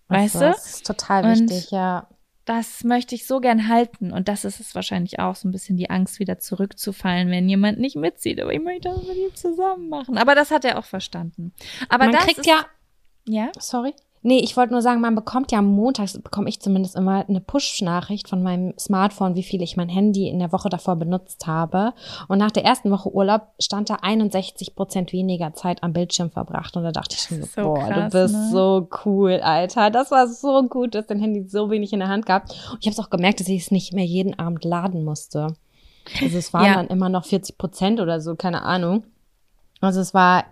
Weißt Also, du? Das ist total Und- wichtig, ja. Das möchte ich so gern halten. Und das ist es wahrscheinlich auch, so ein bisschen die Angst, wieder zurückzufallen, wenn jemand nicht mitzieht. Aber ich möchte das mit ihm zusammen machen. Aber das hat er auch verstanden. Aber Man kriegt ist, ja, ja. sorry. Nee, ich wollte nur sagen, man bekommt ja montags, bekomme ich zumindest immer eine Push-Nachricht von meinem Smartphone, wie viel ich mein Handy in der Woche davor benutzt habe. Und nach der ersten Woche Urlaub stand da 61 Prozent weniger Zeit am Bildschirm verbracht. Und da dachte ich schon so, boah, krass, du bist ne? so cool, Alter. Das war so gut, dass dein Handy so wenig in der Hand gab. Und ich habe es auch gemerkt, dass ich es nicht mehr jeden Abend laden musste. Also es waren Ja. dann immer noch 40 Prozent oder so, keine Ahnung. Also es war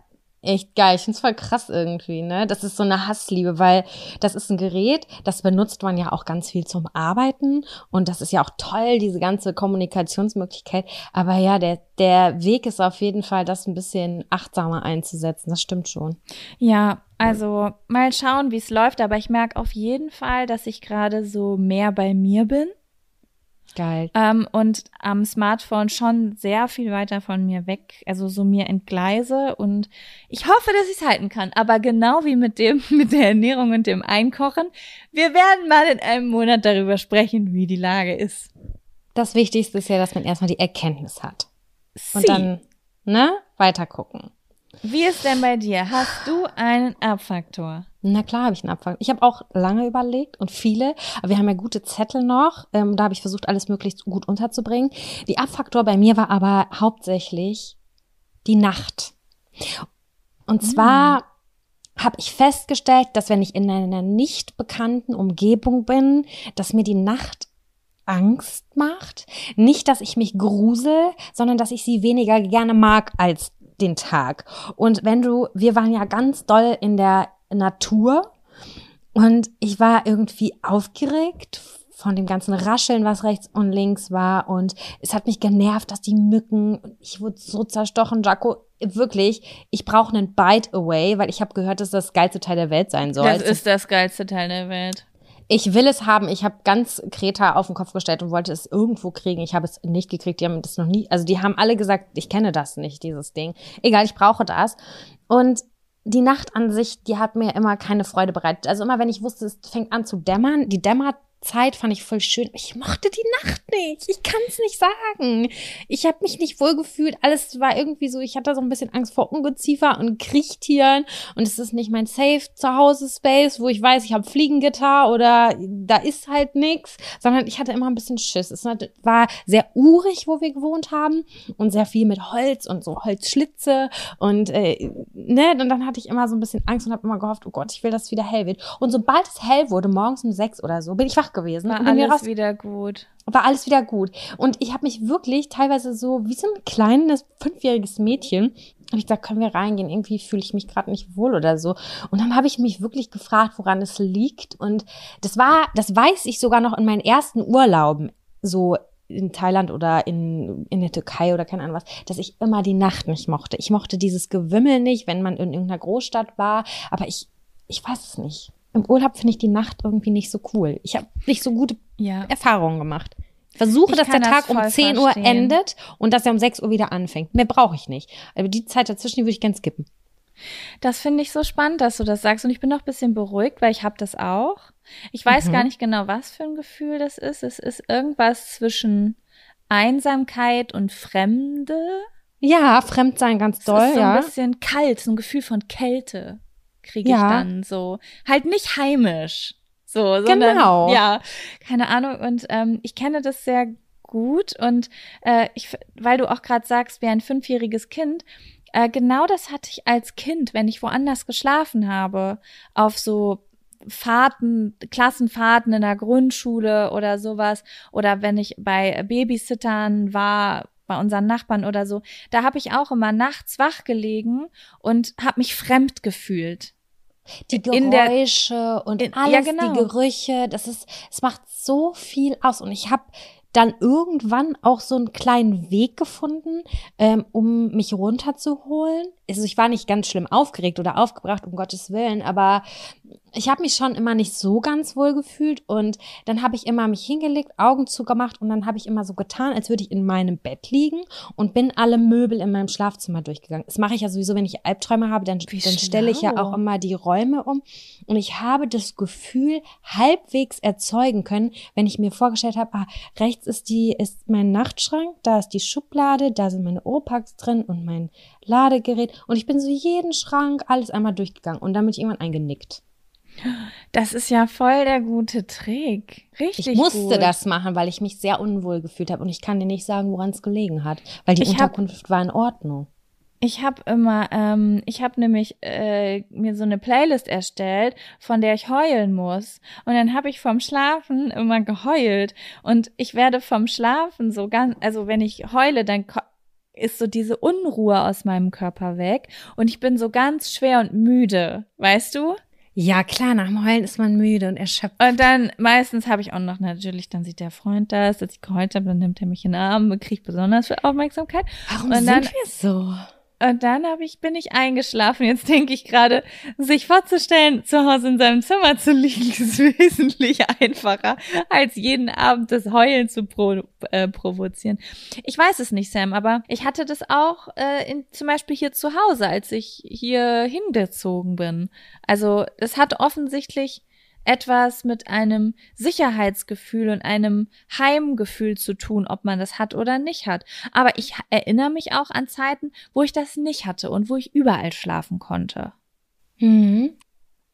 echt geil. Ich find's voll krass irgendwie, ne? Das ist so eine Hassliebe, weil das ist ein Gerät, das benutzt man ja auch ganz viel zum Arbeiten und das ist ja auch toll, diese ganze Kommunikationsmöglichkeit. Aber ja, der, der Weg ist auf jeden Fall, das ein bisschen achtsamer einzusetzen. Das stimmt schon. Ja, also mal schauen, wie es läuft, aber ich merke auf jeden Fall, dass ich gerade so mehr bei mir bin Geil. ähm, und am Smartphone schon sehr viel weiter von mir weg, also so mir entgleise und ich hoffe, dass ich es halten kann. Aber genau wie mit dem, [laughs] mit der Ernährung und dem Einkochen, wir werden mal in einem Monat darüber sprechen, wie die Lage ist. Das Wichtigste ist ja, dass man erstmal die Erkenntnis hat. Und Sie, dann, ne, weiter gucken. wie ist denn bei dir? Hast du einen Abfaktor? Na klar habe ich einen Abfall. Ich habe auch lange überlegt und viele, aber wir haben ja gute Zettel noch. Ähm, da habe ich versucht, alles möglichst gut unterzubringen. Die Abfaktor bei mir war aber hauptsächlich die Nacht. Und zwar habe ich festgestellt, dass wenn ich in einer nicht bekannten Umgebung bin, dass mir die Nacht Angst macht. Nicht, dass ich mich grusel, sondern dass ich sie weniger gerne mag als den Tag. Und wenn du, wir waren ja ganz doll in der Natur und ich war irgendwie aufgeregt von dem ganzen Rascheln, was rechts und links war. Und es hat mich genervt, dass die Mücken, ich wurde so zerstochen, Jaco. Wirklich, ich brauche einen Bite Away, weil ich habe gehört, dass das geilste Teil der Welt sein soll. Das ist das geilste Teil der Welt. Ich will es haben. Ich habe ganz Kreta auf den Kopf gestellt und wollte es irgendwo kriegen. Ich habe es nicht gekriegt. Die haben das noch nie, also die haben alle gesagt, ich kenne das nicht, dieses Ding. Egal, ich brauche das. Und die Nacht an sich, die hat mir immer keine Freude bereitet. Also immer, wenn ich wusste, es fängt an zu dämmern, die dämmert Zeit fand ich voll schön. Ich mochte die Nacht nicht. Ich kann es nicht sagen. Ich habe mich nicht wohl gefühlt. Alles war irgendwie so, ich hatte so ein bisschen Angst vor Ungeziefer und Kriechtieren. Und es ist nicht mein Safe Zuhause-Space, wo ich weiß, ich habe Fliegengitter oder da ist halt nix. Sondern ich hatte immer ein bisschen Schiss. Es war sehr urig, wo wir gewohnt haben. Und sehr viel mit Holz und so Holzschlitze. Und, äh, ne, und dann hatte ich immer so ein bisschen Angst und habe immer gehofft, oh Gott, ich will, dass es wieder hell wird. Und sobald es hell wurde, morgens um sechs oder so, bin ich wach gewesen. War und alles wieder gut. war alles wieder gut. Und ich habe mich wirklich teilweise so wie so ein kleines fünfjähriges Mädchen, habe ich gesagt, können wir reingehen? Irgendwie fühle ich mich gerade nicht wohl oder so. Und dann habe ich mich wirklich gefragt, woran es liegt. Und das war, das weiß ich sogar noch in meinen ersten Urlauben, so in Thailand oder in, in der Türkei oder keine Ahnung was, dass ich immer die Nacht nicht mochte. Ich mochte dieses Gewimmel nicht, wenn man in irgendeiner Großstadt war. Aber ich, ich weiß es nicht. Im Urlaub finde ich die Nacht irgendwie nicht so cool. Ich habe nicht so gute Ja. Erfahrungen gemacht. Ich versuche, dass der das Tag um voll 10 Uhr verstehen. endet und dass er um 6 Uhr wieder anfängt. Mehr brauche ich nicht. Aber die Zeit dazwischen, die würde ich gern skippen. Das finde ich so spannend, dass du das sagst. Und ich bin noch ein bisschen beruhigt, weil ich habe das auch. Ich weiß Mhm. gar nicht genau, was für ein Gefühl das ist. Es ist irgendwas zwischen Einsamkeit und Fremde. Ja, fremd sein ganz Es doll, ist so ja. ein bisschen kalt, so ein Gefühl von Kälte kriege ich Ja. dann so. Halt nicht heimisch. So, sondern, Genau. Ja, keine Ahnung. Und ähm, ich kenne das sehr gut. Und äh, ich, weil du auch gerade sagst, wie ein fünfjähriges Kind, äh, genau das hatte ich als Kind, wenn ich woanders geschlafen habe, auf so Fahrten, Klassenfahrten in der Grundschule oder sowas, oder wenn ich bei Babysittern war, bei unseren Nachbarn oder so, da habe ich auch immer nachts wach gelegen und habe mich fremd gefühlt. Die in der- Geräusche und in- ja, alles, genau. die Gerüche, das ist, es macht so viel aus. Und ich habe dann irgendwann auch so einen kleinen Weg gefunden, ähm, um mich runterzuholen. Also ich war nicht ganz schlimm aufgeregt oder aufgebracht, um Gottes Willen, aber ich habe mich schon immer nicht so ganz wohl gefühlt und dann habe ich immer mich hingelegt, Augen zugemacht und dann habe ich immer so getan, als würde ich in meinem Bett liegen und bin alle Möbel in meinem Schlafzimmer durchgegangen. Das mache ich ja sowieso, wenn ich Albträume habe, dann, dann stelle ich ja auch immer die Räume um und ich habe das Gefühl halbwegs erzeugen können, wenn ich mir vorgestellt habe, ah, rechts ist die ist mein Nachtschrank, da ist die Schublade, da sind meine Oropax drin und mein Ladegerät und ich bin so jeden Schrank alles einmal durchgegangen und dann bin ich irgendwann eingenickt. Das ist ja voll der gute Trick. Richtig. Ich musste gut. das machen, weil ich mich sehr unwohl gefühlt habe und ich kann dir nicht sagen, woran es gelegen hat, weil die Ich hab- Unterkunft war in Ordnung. Ich habe immer, ähm, ich habe nämlich äh, mir so eine Playlist erstellt, von der ich heulen muss. Und dann habe ich vom Schlafen immer geheult. Und ich werde vom Schlafen so ganz, also wenn ich heule, dann ist so diese Unruhe aus meinem Körper weg. Und ich bin so ganz schwer und müde, weißt du? Ja, klar, nach dem Heulen ist man müde und erschöpft. Und dann meistens habe ich auch noch natürlich, dann sieht der Freund das, dass ich geheult habe, dann nimmt er mich in den Arm und kriegt besonders viel Aufmerksamkeit. Warum Und sind dann- wir so? Und dann hab ich, bin ich eingeschlafen. Jetzt denke ich gerade, sich vorzustellen, zu Hause in seinem Zimmer zu liegen, [laughs] ist wesentlich einfacher, als jeden Abend das Heulen zu pro, äh, provozieren. Ich weiß es nicht, Sam, aber ich hatte das auch äh, in, zum Beispiel hier zu Hause, als ich hier hingezogen bin. Also es hat offensichtlich etwas mit einem Sicherheitsgefühl und einem Heimgefühl zu tun, ob man das hat oder nicht hat. Aber ich erinnere mich auch an Zeiten, wo ich das nicht hatte und wo ich überall schlafen konnte. Mhm.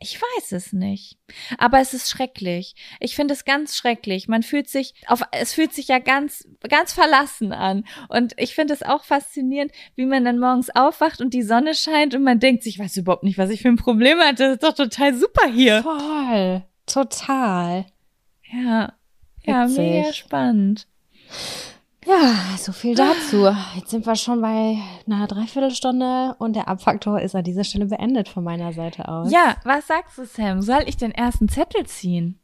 Ich weiß es nicht. Aber es ist schrecklich. Ich finde es ganz schrecklich. Man fühlt sich auf, es fühlt sich ja ganz, ganz verlassen an. Und ich finde es auch faszinierend, wie man dann morgens aufwacht und die Sonne scheint und man denkt sich, ich weiß überhaupt nicht, was ich für ein Problem hatte. Das ist doch total super hier. Voll. Total. Ja. Ja, Witzig. mega spannend. Ja, so viel dazu. Jetzt sind wir schon bei einer Dreiviertelstunde und der Abfaktor ist an dieser Stelle beendet von meiner Seite aus. Ja, was sagst du, Sam? Soll ich den ersten Zettel ziehen?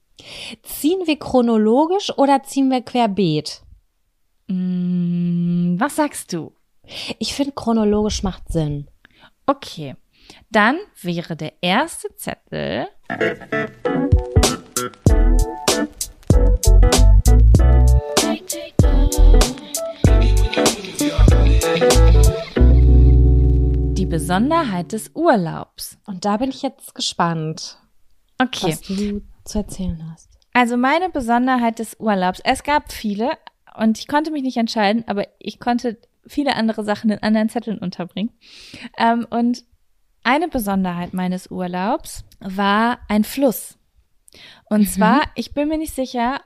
Ziehen wir chronologisch oder ziehen wir querbeet? Mm, was sagst du? Ich finde, chronologisch macht Sinn. Okay. Dann wäre der erste Zettel Besonderheit des Urlaubs. Und da bin ich jetzt gespannt, Okay. was du zu erzählen hast. Also meine Besonderheit des Urlaubs. Es gab viele und ich konnte mich nicht entscheiden, aber ich konnte viele andere Sachen in anderen Zetteln unterbringen. Ähm, und eine Besonderheit meines Urlaubs war ein Fluss. Und zwar, ich bin mir nicht sicher,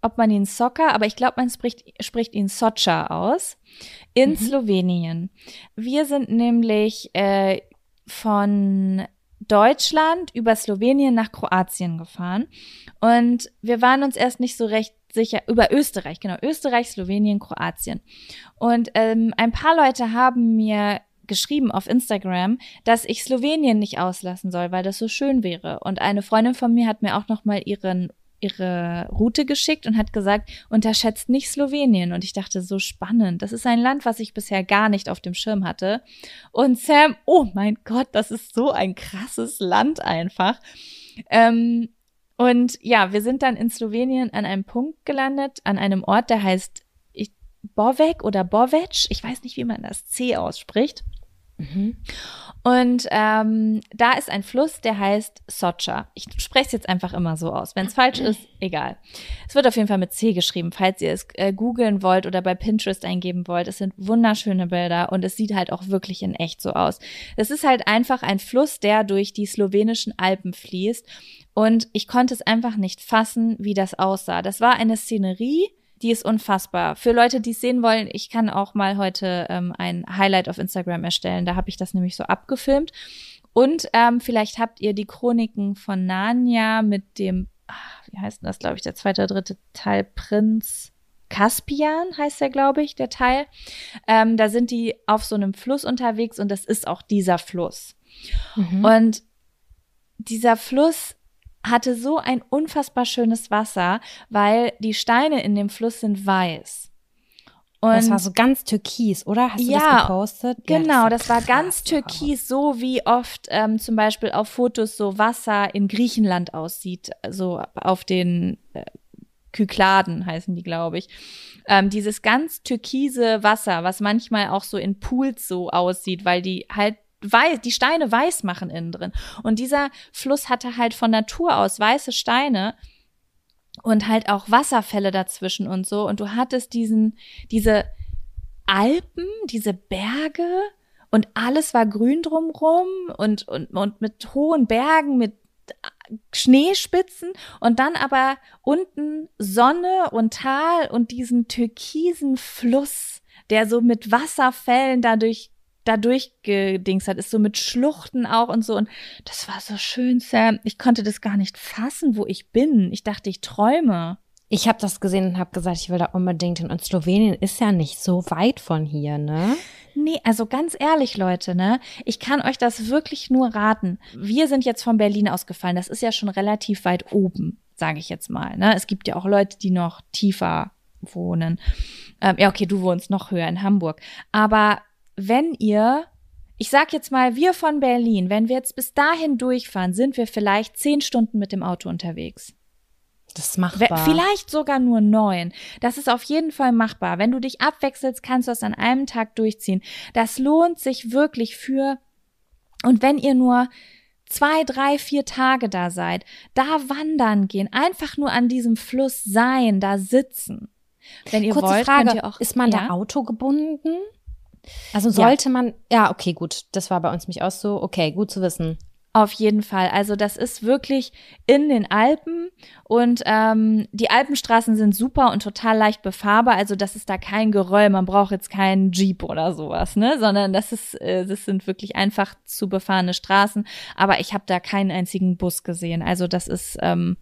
ob man ihn Soccer, aber ich glaube, man spricht, spricht ihn Socha aus, in Slowenien. Wir sind nämlich äh, von Deutschland über Slowenien nach Kroatien gefahren. Und wir waren uns erst nicht so recht sicher, über Österreich, genau, Österreich, Slowenien, Kroatien. Und ähm, ein paar Leute haben mir geschrieben auf Instagram, dass ich Slowenien nicht auslassen soll, weil das so schön wäre. Und eine Freundin von mir hat mir auch noch mal ihren ihre Route geschickt und hat gesagt, unterschätzt nicht Slowenien. Und ich dachte, so spannend. Das ist ein Land, was ich bisher gar nicht auf dem Schirm hatte. Und Sam, oh mein Gott, das ist so ein krasses Land einfach. Ähm, und ja, wir sind dann in Slowenien an einem Punkt gelandet, an einem Ort, der heißt Bovec oder Bovec. Ich weiß nicht, wie man das C ausspricht. Und ähm, da ist ein Fluss, der heißt Socha. Ich spreche es jetzt einfach immer so aus. Wenn es falsch [clears throat] ist, egal. Es wird auf jeden Fall mit C geschrieben, falls ihr es äh, googeln wollt oder bei Pinterest eingeben wollt. Es sind wunderschöne Bilder und es sieht halt auch wirklich in echt so aus. Es ist halt einfach ein Fluss, der durch die slowenischen Alpen fließt. Und ich konnte es einfach nicht fassen, wie das aussah. Das war eine Szenerie, die ist unfassbar. Für Leute, die es sehen wollen, ich kann auch mal heute ähm, ein Highlight auf Instagram erstellen. Da habe ich das nämlich so abgefilmt. Und ähm, vielleicht habt ihr die Chroniken von Narnia mit dem, ach, wie heißt denn das, glaube ich, der zweite, dritte Teil, Prinz Caspian heißt der, glaube ich, der Teil. Ähm, da sind die auf so einem Fluss unterwegs und das ist auch dieser Fluss. Und dieser Fluss hatte so ein unfassbar schönes Wasser, weil die Steine in dem Fluss sind weiß. Und das war so ganz türkis, oder? Hast du Ja, das gepostet? Ja, Genau, sah das war ganz türkis, so wie oft ähm, zum Beispiel auf Fotos so Wasser in Griechenland aussieht, so auf den äh, Kykladen heißen die, glaube ich. Ähm, dieses ganz türkise Wasser, was manchmal auch so in Pools so aussieht, weil die halt weiß, die Steine weiß machen innen drin. Und dieser Fluss hatte halt von Natur aus weiße Steine und halt auch Wasserfälle dazwischen und so. Und du hattest diesen, diese Alpen, diese Berge und alles war grün drumrum und, und, und mit hohen Bergen, mit Schneespitzen und dann aber unten Sonne und Tal und diesen türkisen Fluss, der so mit Wasserfällen dadurch dadurch gedings hat, ist so mit Schluchten auch und so und das war so schön, Sam. Ich konnte das gar nicht fassen, wo ich bin. Ich dachte, ich träume. Ich habe das gesehen und habe gesagt, ich will da unbedingt hin. Und Slowenien ist ja nicht so weit von hier, ne? Nee, also ganz ehrlich, Leute, ne? Ich kann euch das wirklich nur raten. Wir sind jetzt von Berlin ausgefallen. Das ist ja schon relativ weit oben, sage ich jetzt mal. Ne? Es gibt ja auch Leute, die noch tiefer wohnen. Ähm, ja, okay, du wohnst noch höher in Hamburg. Aber wenn ihr, ich sag jetzt mal, wir von Berlin, wenn wir jetzt bis dahin durchfahren, sind wir vielleicht zehn Stunden mit dem Auto unterwegs. Das ist machbar. Vielleicht sogar nur neun. Das ist auf jeden Fall machbar. Wenn du dich abwechselst, kannst du das an einem Tag durchziehen. Das lohnt sich wirklich für, und wenn ihr nur zwei, drei, vier Tage da seid, da wandern gehen, einfach nur an diesem Fluss sein, da sitzen. Wenn ihr Kurze wollt, Frage, könnt ihr auch, ist man ja? da autogebunden? Also sollte man, ja, okay, gut, das war bei uns nicht auch so. Okay, gut zu wissen. Auf jeden Fall. Also das ist wirklich in den Alpen und ähm, die Alpenstraßen sind super und total leicht befahrbar. Also das ist da kein Geröll. Man braucht jetzt keinen Jeep oder sowas, ne? Sondern das ist, äh, das sind wirklich einfach zu befahrene Straßen. Aber ich habe da keinen einzigen Bus gesehen. Also das ist ähm,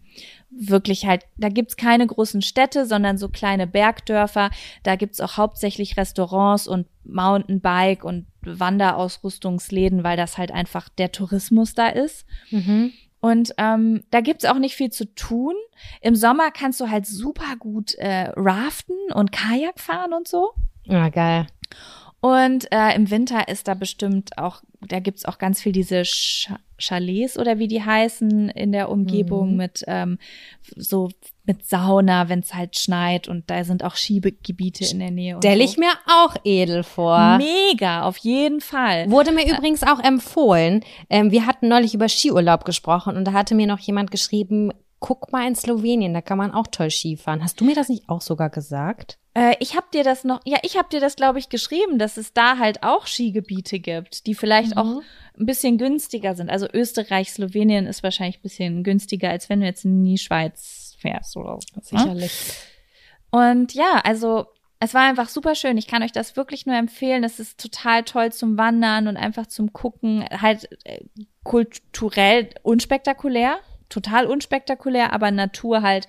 wirklich halt, da gibt's keine großen Städte, sondern so kleine Bergdörfer. Da gibt's auch hauptsächlich Restaurants und Mountainbike und Wanderausrüstungsläden, weil das halt einfach der Tourismus da ist. Mhm. Und ähm, da gibt's auch nicht viel zu tun. Im Sommer kannst du halt super gut äh, raften und Kajak fahren und so. Ja, geil. Und äh, im Winter ist da bestimmt auch, da gibt's auch ganz viel diese Ch Chalets oder wie die heißen in der Umgebung Mhm. mit ähm, so mit Sauna, wenn es halt schneit und da sind auch Skigebiete in der Nähe. Stelle so. ich mir auch edel vor. Mega, auf jeden Fall. Wurde mir übrigens auch empfohlen. Ähm, wir hatten neulich über Skiurlaub gesprochen und da hatte mir noch jemand geschrieben, guck mal in Slowenien, da kann man auch toll Skifahren. Hast du mir das nicht auch sogar gesagt? Äh, ich habe dir das noch, ja, ich habe dir das, glaube ich, geschrieben, dass es da halt auch Skigebiete gibt, die vielleicht auch ein bisschen günstiger sind. Also Österreich, Slowenien ist wahrscheinlich ein bisschen günstiger, als wenn du jetzt in die Schweiz fährst oder so. ne? Sicherlich. Und ja, also es war einfach super schön. Ich kann euch das wirklich nur empfehlen. Es ist total toll zum Wandern und einfach zum Gucken. Halt äh, kulturell unspektakulär, total unspektakulär, aber Natur halt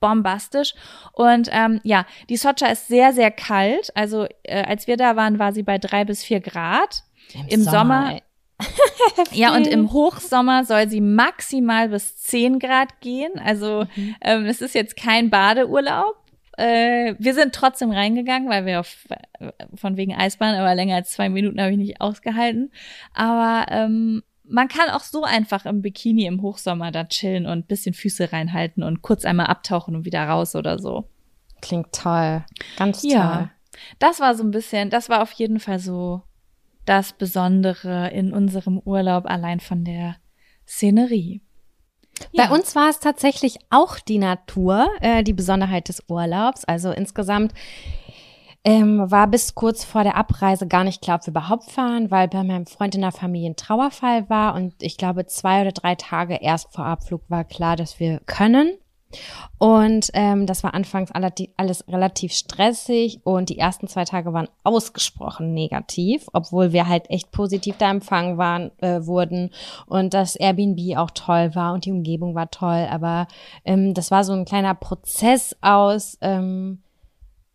bombastisch. Und ähm, ja, die Socha ist sehr, sehr kalt. Also äh, als wir da waren, war sie bei drei bis vier Grad. Im Sommer- ey. [laughs] Ja, und im Hochsommer soll sie maximal bis 10 Grad gehen. Also ähm, es ist jetzt kein Badeurlaub. Äh, wir sind trotzdem reingegangen, weil wir auf, äh, von wegen Eisbahn, aber länger als zwei Minuten habe ich nicht ausgehalten. Aber ähm, man kann auch so einfach im Bikini im Hochsommer da chillen und bisschen Füße reinhalten und kurz einmal abtauchen und wieder raus oder so. Klingt toll. Ganz Ja. toll. Das war so ein bisschen, das war auf jeden Fall so das Besondere in unserem Urlaub allein von der Szenerie. Bei uns war es tatsächlich auch die Natur, äh, die Besonderheit des Urlaubs. Also insgesamt ähm, war bis kurz vor der Abreise gar nicht klar, ob wir überhaupt fahren, weil bei meinem Freund in der Familie ein Trauerfall war und ich glaube zwei oder drei Tage erst vor Abflug war klar, dass wir können. Und ähm, das war anfangs alles relativ stressig und die ersten zwei Tage waren ausgesprochen negativ, obwohl wir halt echt positiv da empfangen waren, äh, wurden und das Airbnb auch toll war und die Umgebung war toll. Aber ähm, das war so ein kleiner Prozess aus ähm,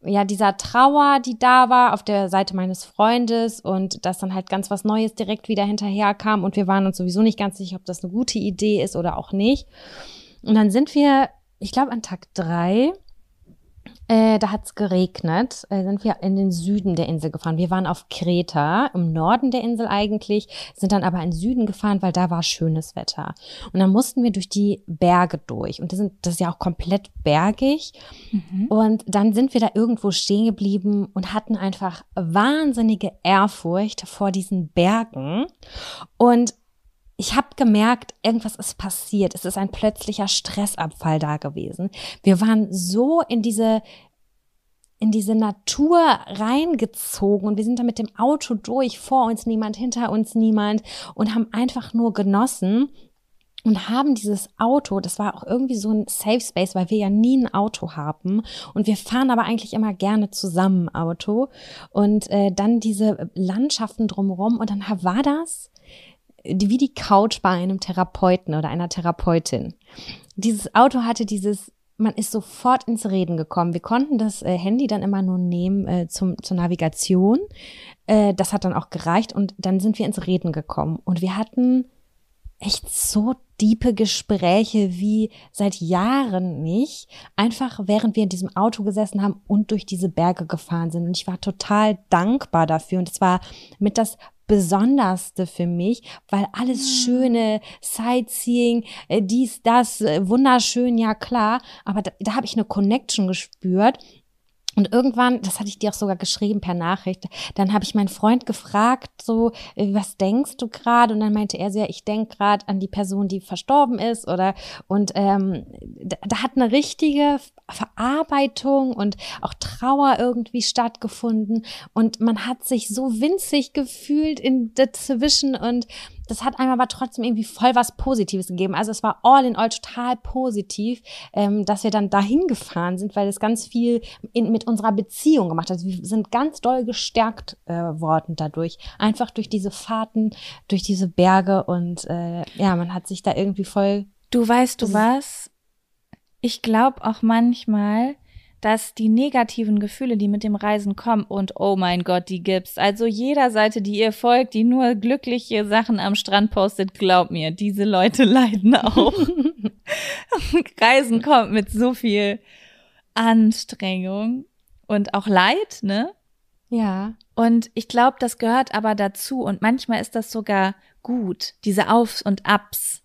ja, dieser Trauer, die da war auf der Seite meines Freundes und dass dann halt ganz was Neues direkt wieder hinterher kam und wir waren uns sowieso nicht ganz sicher, ob das eine gute Idee ist oder auch nicht. Und dann sind wir, ich glaube an Tag drei, äh, da hat's geregnet, äh, sind wir in den Süden der Insel gefahren. Wir waren auf Kreta, im Norden der Insel eigentlich, sind dann aber in den Süden gefahren, weil da war schönes Wetter. Und dann mussten wir durch die Berge durch. Und das, sind, das ist ja auch komplett bergig. Und dann sind wir da irgendwo stehen geblieben und hatten einfach wahnsinnige Ehrfurcht vor diesen Bergen. Und ich habe gemerkt, irgendwas ist passiert. Es ist ein plötzlicher Stressabfall da gewesen. Wir waren so in diese in diese Natur reingezogen und wir sind da mit dem Auto durch, vor uns niemand, hinter uns niemand und haben einfach nur genossen und haben dieses Auto, das war auch irgendwie so ein Safe Space, weil wir ja nie ein Auto haben und wir fahren aber eigentlich immer gerne zusammen Auto und äh, dann diese Landschaften drumherum und dann war das wie die Couch bei einem Therapeuten oder einer Therapeutin. Dieses Auto hatte dieses man ist sofort ins Reden gekommen. Wir konnten das äh, Handy dann immer nur nehmen äh, zum, zur Navigation. Äh, das hat dann auch gereicht und dann sind wir ins Reden gekommen. Und wir hatten echt so diepe Gespräche wie seit Jahren nicht. Einfach während wir in diesem Auto gesessen haben und durch diese Berge gefahren sind. Und ich war total dankbar dafür. Und es war mit das Besonderste für mich, weil alles schöne Sightseeing, äh, dies, das, äh, wunderschön, ja klar. Aber da, da habe ich eine Connection gespürt. Und irgendwann, das hatte ich dir auch sogar geschrieben per Nachricht, dann habe ich meinen Freund gefragt, so, äh, was denkst du gerade? Und dann meinte er ja, ich denk gerade an die Person, die verstorben ist, oder und ähm, da, da hat eine richtige Verarbeitung und auch Trauer irgendwie stattgefunden. Und man hat sich so winzig gefühlt in dazwischen und das hat einem aber trotzdem irgendwie voll was Positives gegeben. Also es war all in all total positiv, ähm, dass wir dann dahin gefahren sind, weil es ganz viel in, mit unserer Beziehung gemacht hat. Also wir sind ganz doll gestärkt äh, worden dadurch. Einfach durch diese Fahrten, durch diese Berge und äh, ja, man hat sich da irgendwie voll Du weißt du was? Ich glaube auch manchmal, dass die negativen Gefühle, die mit dem Reisen kommen, und oh mein Gott, die gibt's. Also jeder Seite, die ihr folgt, die nur glückliche Sachen am Strand postet, glaubt mir, diese Leute [laughs] leiden auch. [laughs] Reisen kommt mit so viel Anstrengung und auch Leid, ne? Ja. Und ich glaube, das gehört aber dazu. Und manchmal ist das sogar gut, diese Aufs und Abs.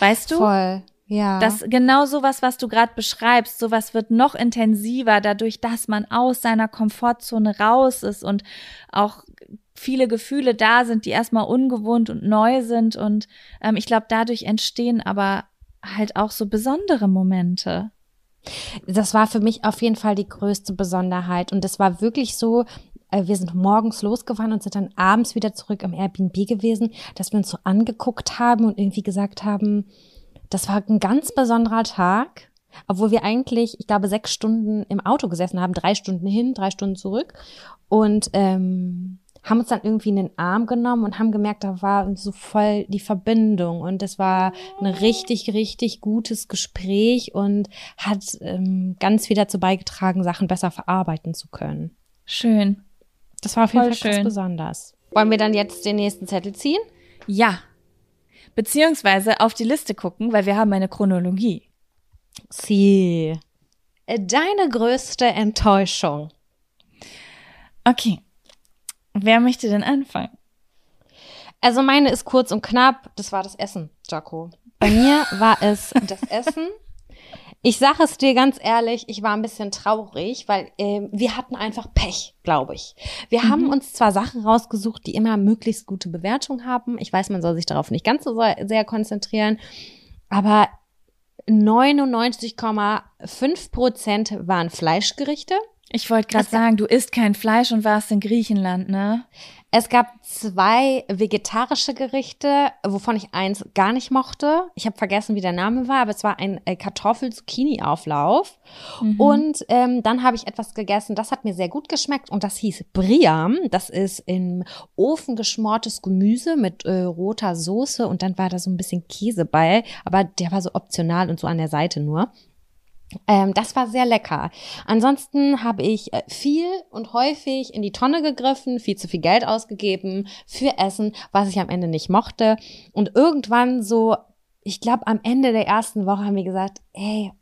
Weißt du? Voll. Ja. Das genau sowas, was du gerade beschreibst, sowas wird noch intensiver dadurch, dass man aus seiner Komfortzone raus ist und auch viele Gefühle da sind, die erstmal ungewohnt und neu sind. Und ähm, ich glaube, dadurch entstehen aber halt auch so besondere Momente. Das war für mich auf jeden Fall die größte Besonderheit. Und es war wirklich so, äh, wir sind morgens losgefahren und sind dann abends wieder zurück im Airbnb gewesen, dass wir uns so angeguckt haben und irgendwie gesagt haben, das war ein ganz besonderer Tag, obwohl wir eigentlich, ich glaube, sechs Stunden im Auto gesessen haben, drei Stunden hin, drei Stunden zurück und ähm, haben uns dann irgendwie in den Arm genommen und haben gemerkt, da war so voll die Verbindung und es war ein richtig, richtig gutes Gespräch und hat ähm, ganz viel dazu beigetragen, Sachen besser verarbeiten zu können. Schön. Das war auf jeden Fall ganz schön. besonders. Wollen wir dann jetzt den nächsten Zettel ziehen? Ja. Beziehungsweise auf die Liste gucken, weil wir haben eine Chronologie. Sie. Deine größte Enttäuschung. Okay. Wer möchte denn anfangen? Also meine ist kurz und knapp. Das war das Essen, Jaco. Bei mir war es das Essen. [laughs] Ich sage es dir ganz ehrlich, ich war ein bisschen traurig, weil ähm, wir hatten einfach Pech, glaube ich. Wir haben uns zwar Sachen rausgesucht, die immer möglichst gute Bewertung haben. Ich weiß, man soll sich darauf nicht ganz so sehr, konzentrieren, aber 99,5 Prozent waren Fleischgerichte. Ich wollte gerade sagen, du isst kein Fleisch und warst in Griechenland, ne? Es gab zwei vegetarische Gerichte, wovon ich eins gar nicht mochte. Ich habe vergessen, wie der Name war, aber es war ein äh, Kartoffel-Zucchini-Auflauf. Und ähm, dann habe ich etwas gegessen, das hat mir sehr gut geschmeckt und das hieß Briam. Das ist im Ofen geschmortes Gemüse mit äh, roter Soße und dann war da so ein bisschen Käse bei, aber der war so optional und so an der Seite nur. Ähm, das war sehr lecker. Ansonsten habe ich äh, viel und häufig in die Tonne gegriffen, viel zu viel Geld ausgegeben für Essen, was ich am Ende nicht mochte. Und irgendwann so, ich glaube, am Ende der ersten Woche haben wir gesagt, ey,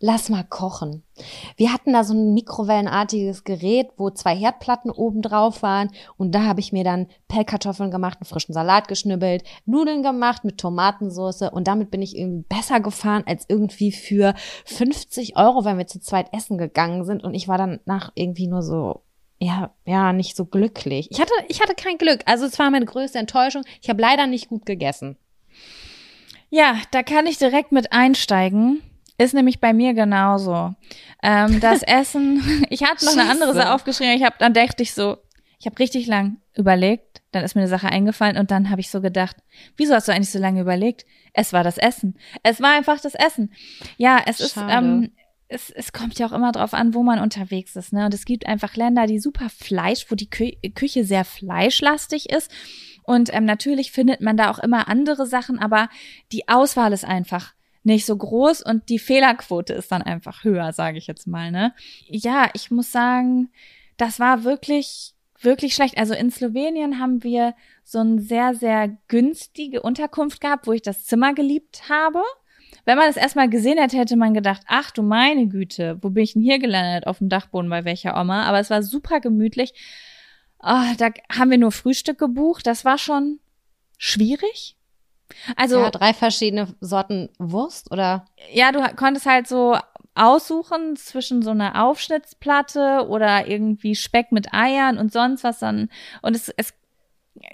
lass mal kochen. Wir hatten da so ein mikrowellenartiges Gerät, wo zwei Herdplatten oben drauf waren und da habe ich mir dann Pellkartoffeln gemacht, einen frischen Salat geschnibbelt, Nudeln gemacht mit Tomatensauce und damit bin ich irgendwie besser gefahren als irgendwie für 50 Euro, wenn wir zu zweit essen gegangen sind und ich war dann nach irgendwie nur so ja, ja, nicht so glücklich. Ich hatte, ich hatte kein Glück. Also es war meine größte Enttäuschung. Ich habe leider nicht gut gegessen. Ja, da kann ich direkt mit einsteigen. Ist nämlich bei mir genauso. Ähm, das [laughs] Essen, [laughs] ich hatte noch eine andere Scheiße. Sache aufgeschrieben, ich habe dann dachte ich so, ich habe richtig lang überlegt, dann ist mir eine Sache eingefallen und dann habe ich so gedacht, wieso hast du eigentlich so lange überlegt? Es war das Essen. Es war einfach das Essen. Ja, es ist Schade. ähm, es, es kommt ja auch immer drauf an, wo man unterwegs ist, ne? Und es gibt einfach Länder, die super Fleisch, wo die Kü Küche sehr fleischlastig ist. Und ähm, natürlich findet man da auch immer andere Sachen, aber die Auswahl ist einfach nicht so groß und die Fehlerquote ist dann einfach höher, sage ich jetzt mal, ne? Ja, ich muss sagen, das war wirklich wirklich schlecht. Also in Slowenien haben wir so eine sehr sehr günstige Unterkunft gehabt, wo ich das Zimmer geliebt habe. Wenn man es erstmal gesehen hätte, hätte man gedacht, ach du meine Güte, wo bin ich denn hier gelandet? Auf dem Dachboden bei welcher Oma? Aber es war super gemütlich. Ah, da haben wir nur Frühstück gebucht. Das war schon schwierig. Also ja, drei verschiedene Sorten Wurst oder? ja, du konntest halt so aussuchen zwischen so einer Aufschnittsplatte oder irgendwie Speck mit Eiern und sonst was dann. Und es, es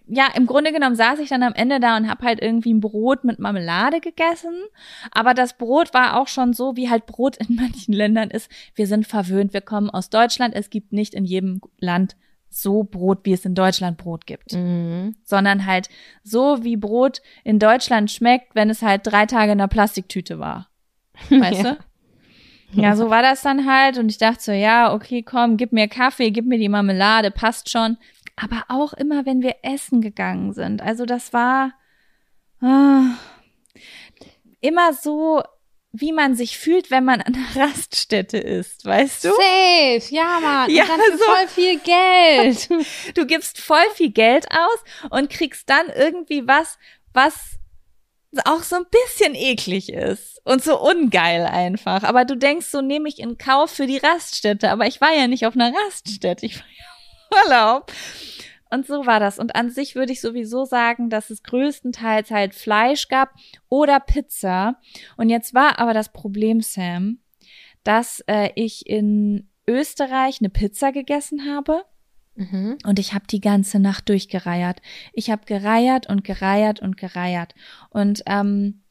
ja, im Grunde genommen saß ich dann am Ende da und hab halt irgendwie ein Brot mit Marmelade gegessen. Aber das Brot war auch schon so, wie halt Brot in [laughs] manchen Ländern ist. Wir sind verwöhnt, wir kommen aus Deutschland. Es gibt nicht in jedem Land so Brot, wie es in Deutschland Brot gibt Mhm. sondern halt so, wie Brot in Deutschland schmeckt, wenn es halt drei Tage in einer Plastiktüte war. [laughs] Weißt Ja. du? Ja, so war das dann halt. Und ich dachte so, ja, okay, komm, gib mir Kaffee, gib mir die Marmelade, passt schon. Aber auch immer, wenn wir essen gegangen sind. Also das war ah, immer so, wie man sich fühlt, wenn man an einer [laughs] Raststätte ist, weißt du? Safe, ja, Mann. Ja, und dann für so. voll viel Geld. [laughs] Du gibst voll viel Geld aus und kriegst dann irgendwie was, was auch so ein bisschen eklig ist und so ungeil einfach. Aber du denkst, so nehme ich in Kauf für die Raststätte. Aber ich war ja nicht auf einer Raststätte. Ich war ja Urlaub. Und so war das. Und an sich würde ich sowieso sagen, dass es größtenteils halt Fleisch gab oder Pizza. Und jetzt war aber das Problem, Sam, dass äh, ich in Österreich eine Pizza gegessen habe. Mhm. Und ich habe die ganze Nacht durchgereiert. Ich habe gereiert und gereiert und gereiert. Und ähm,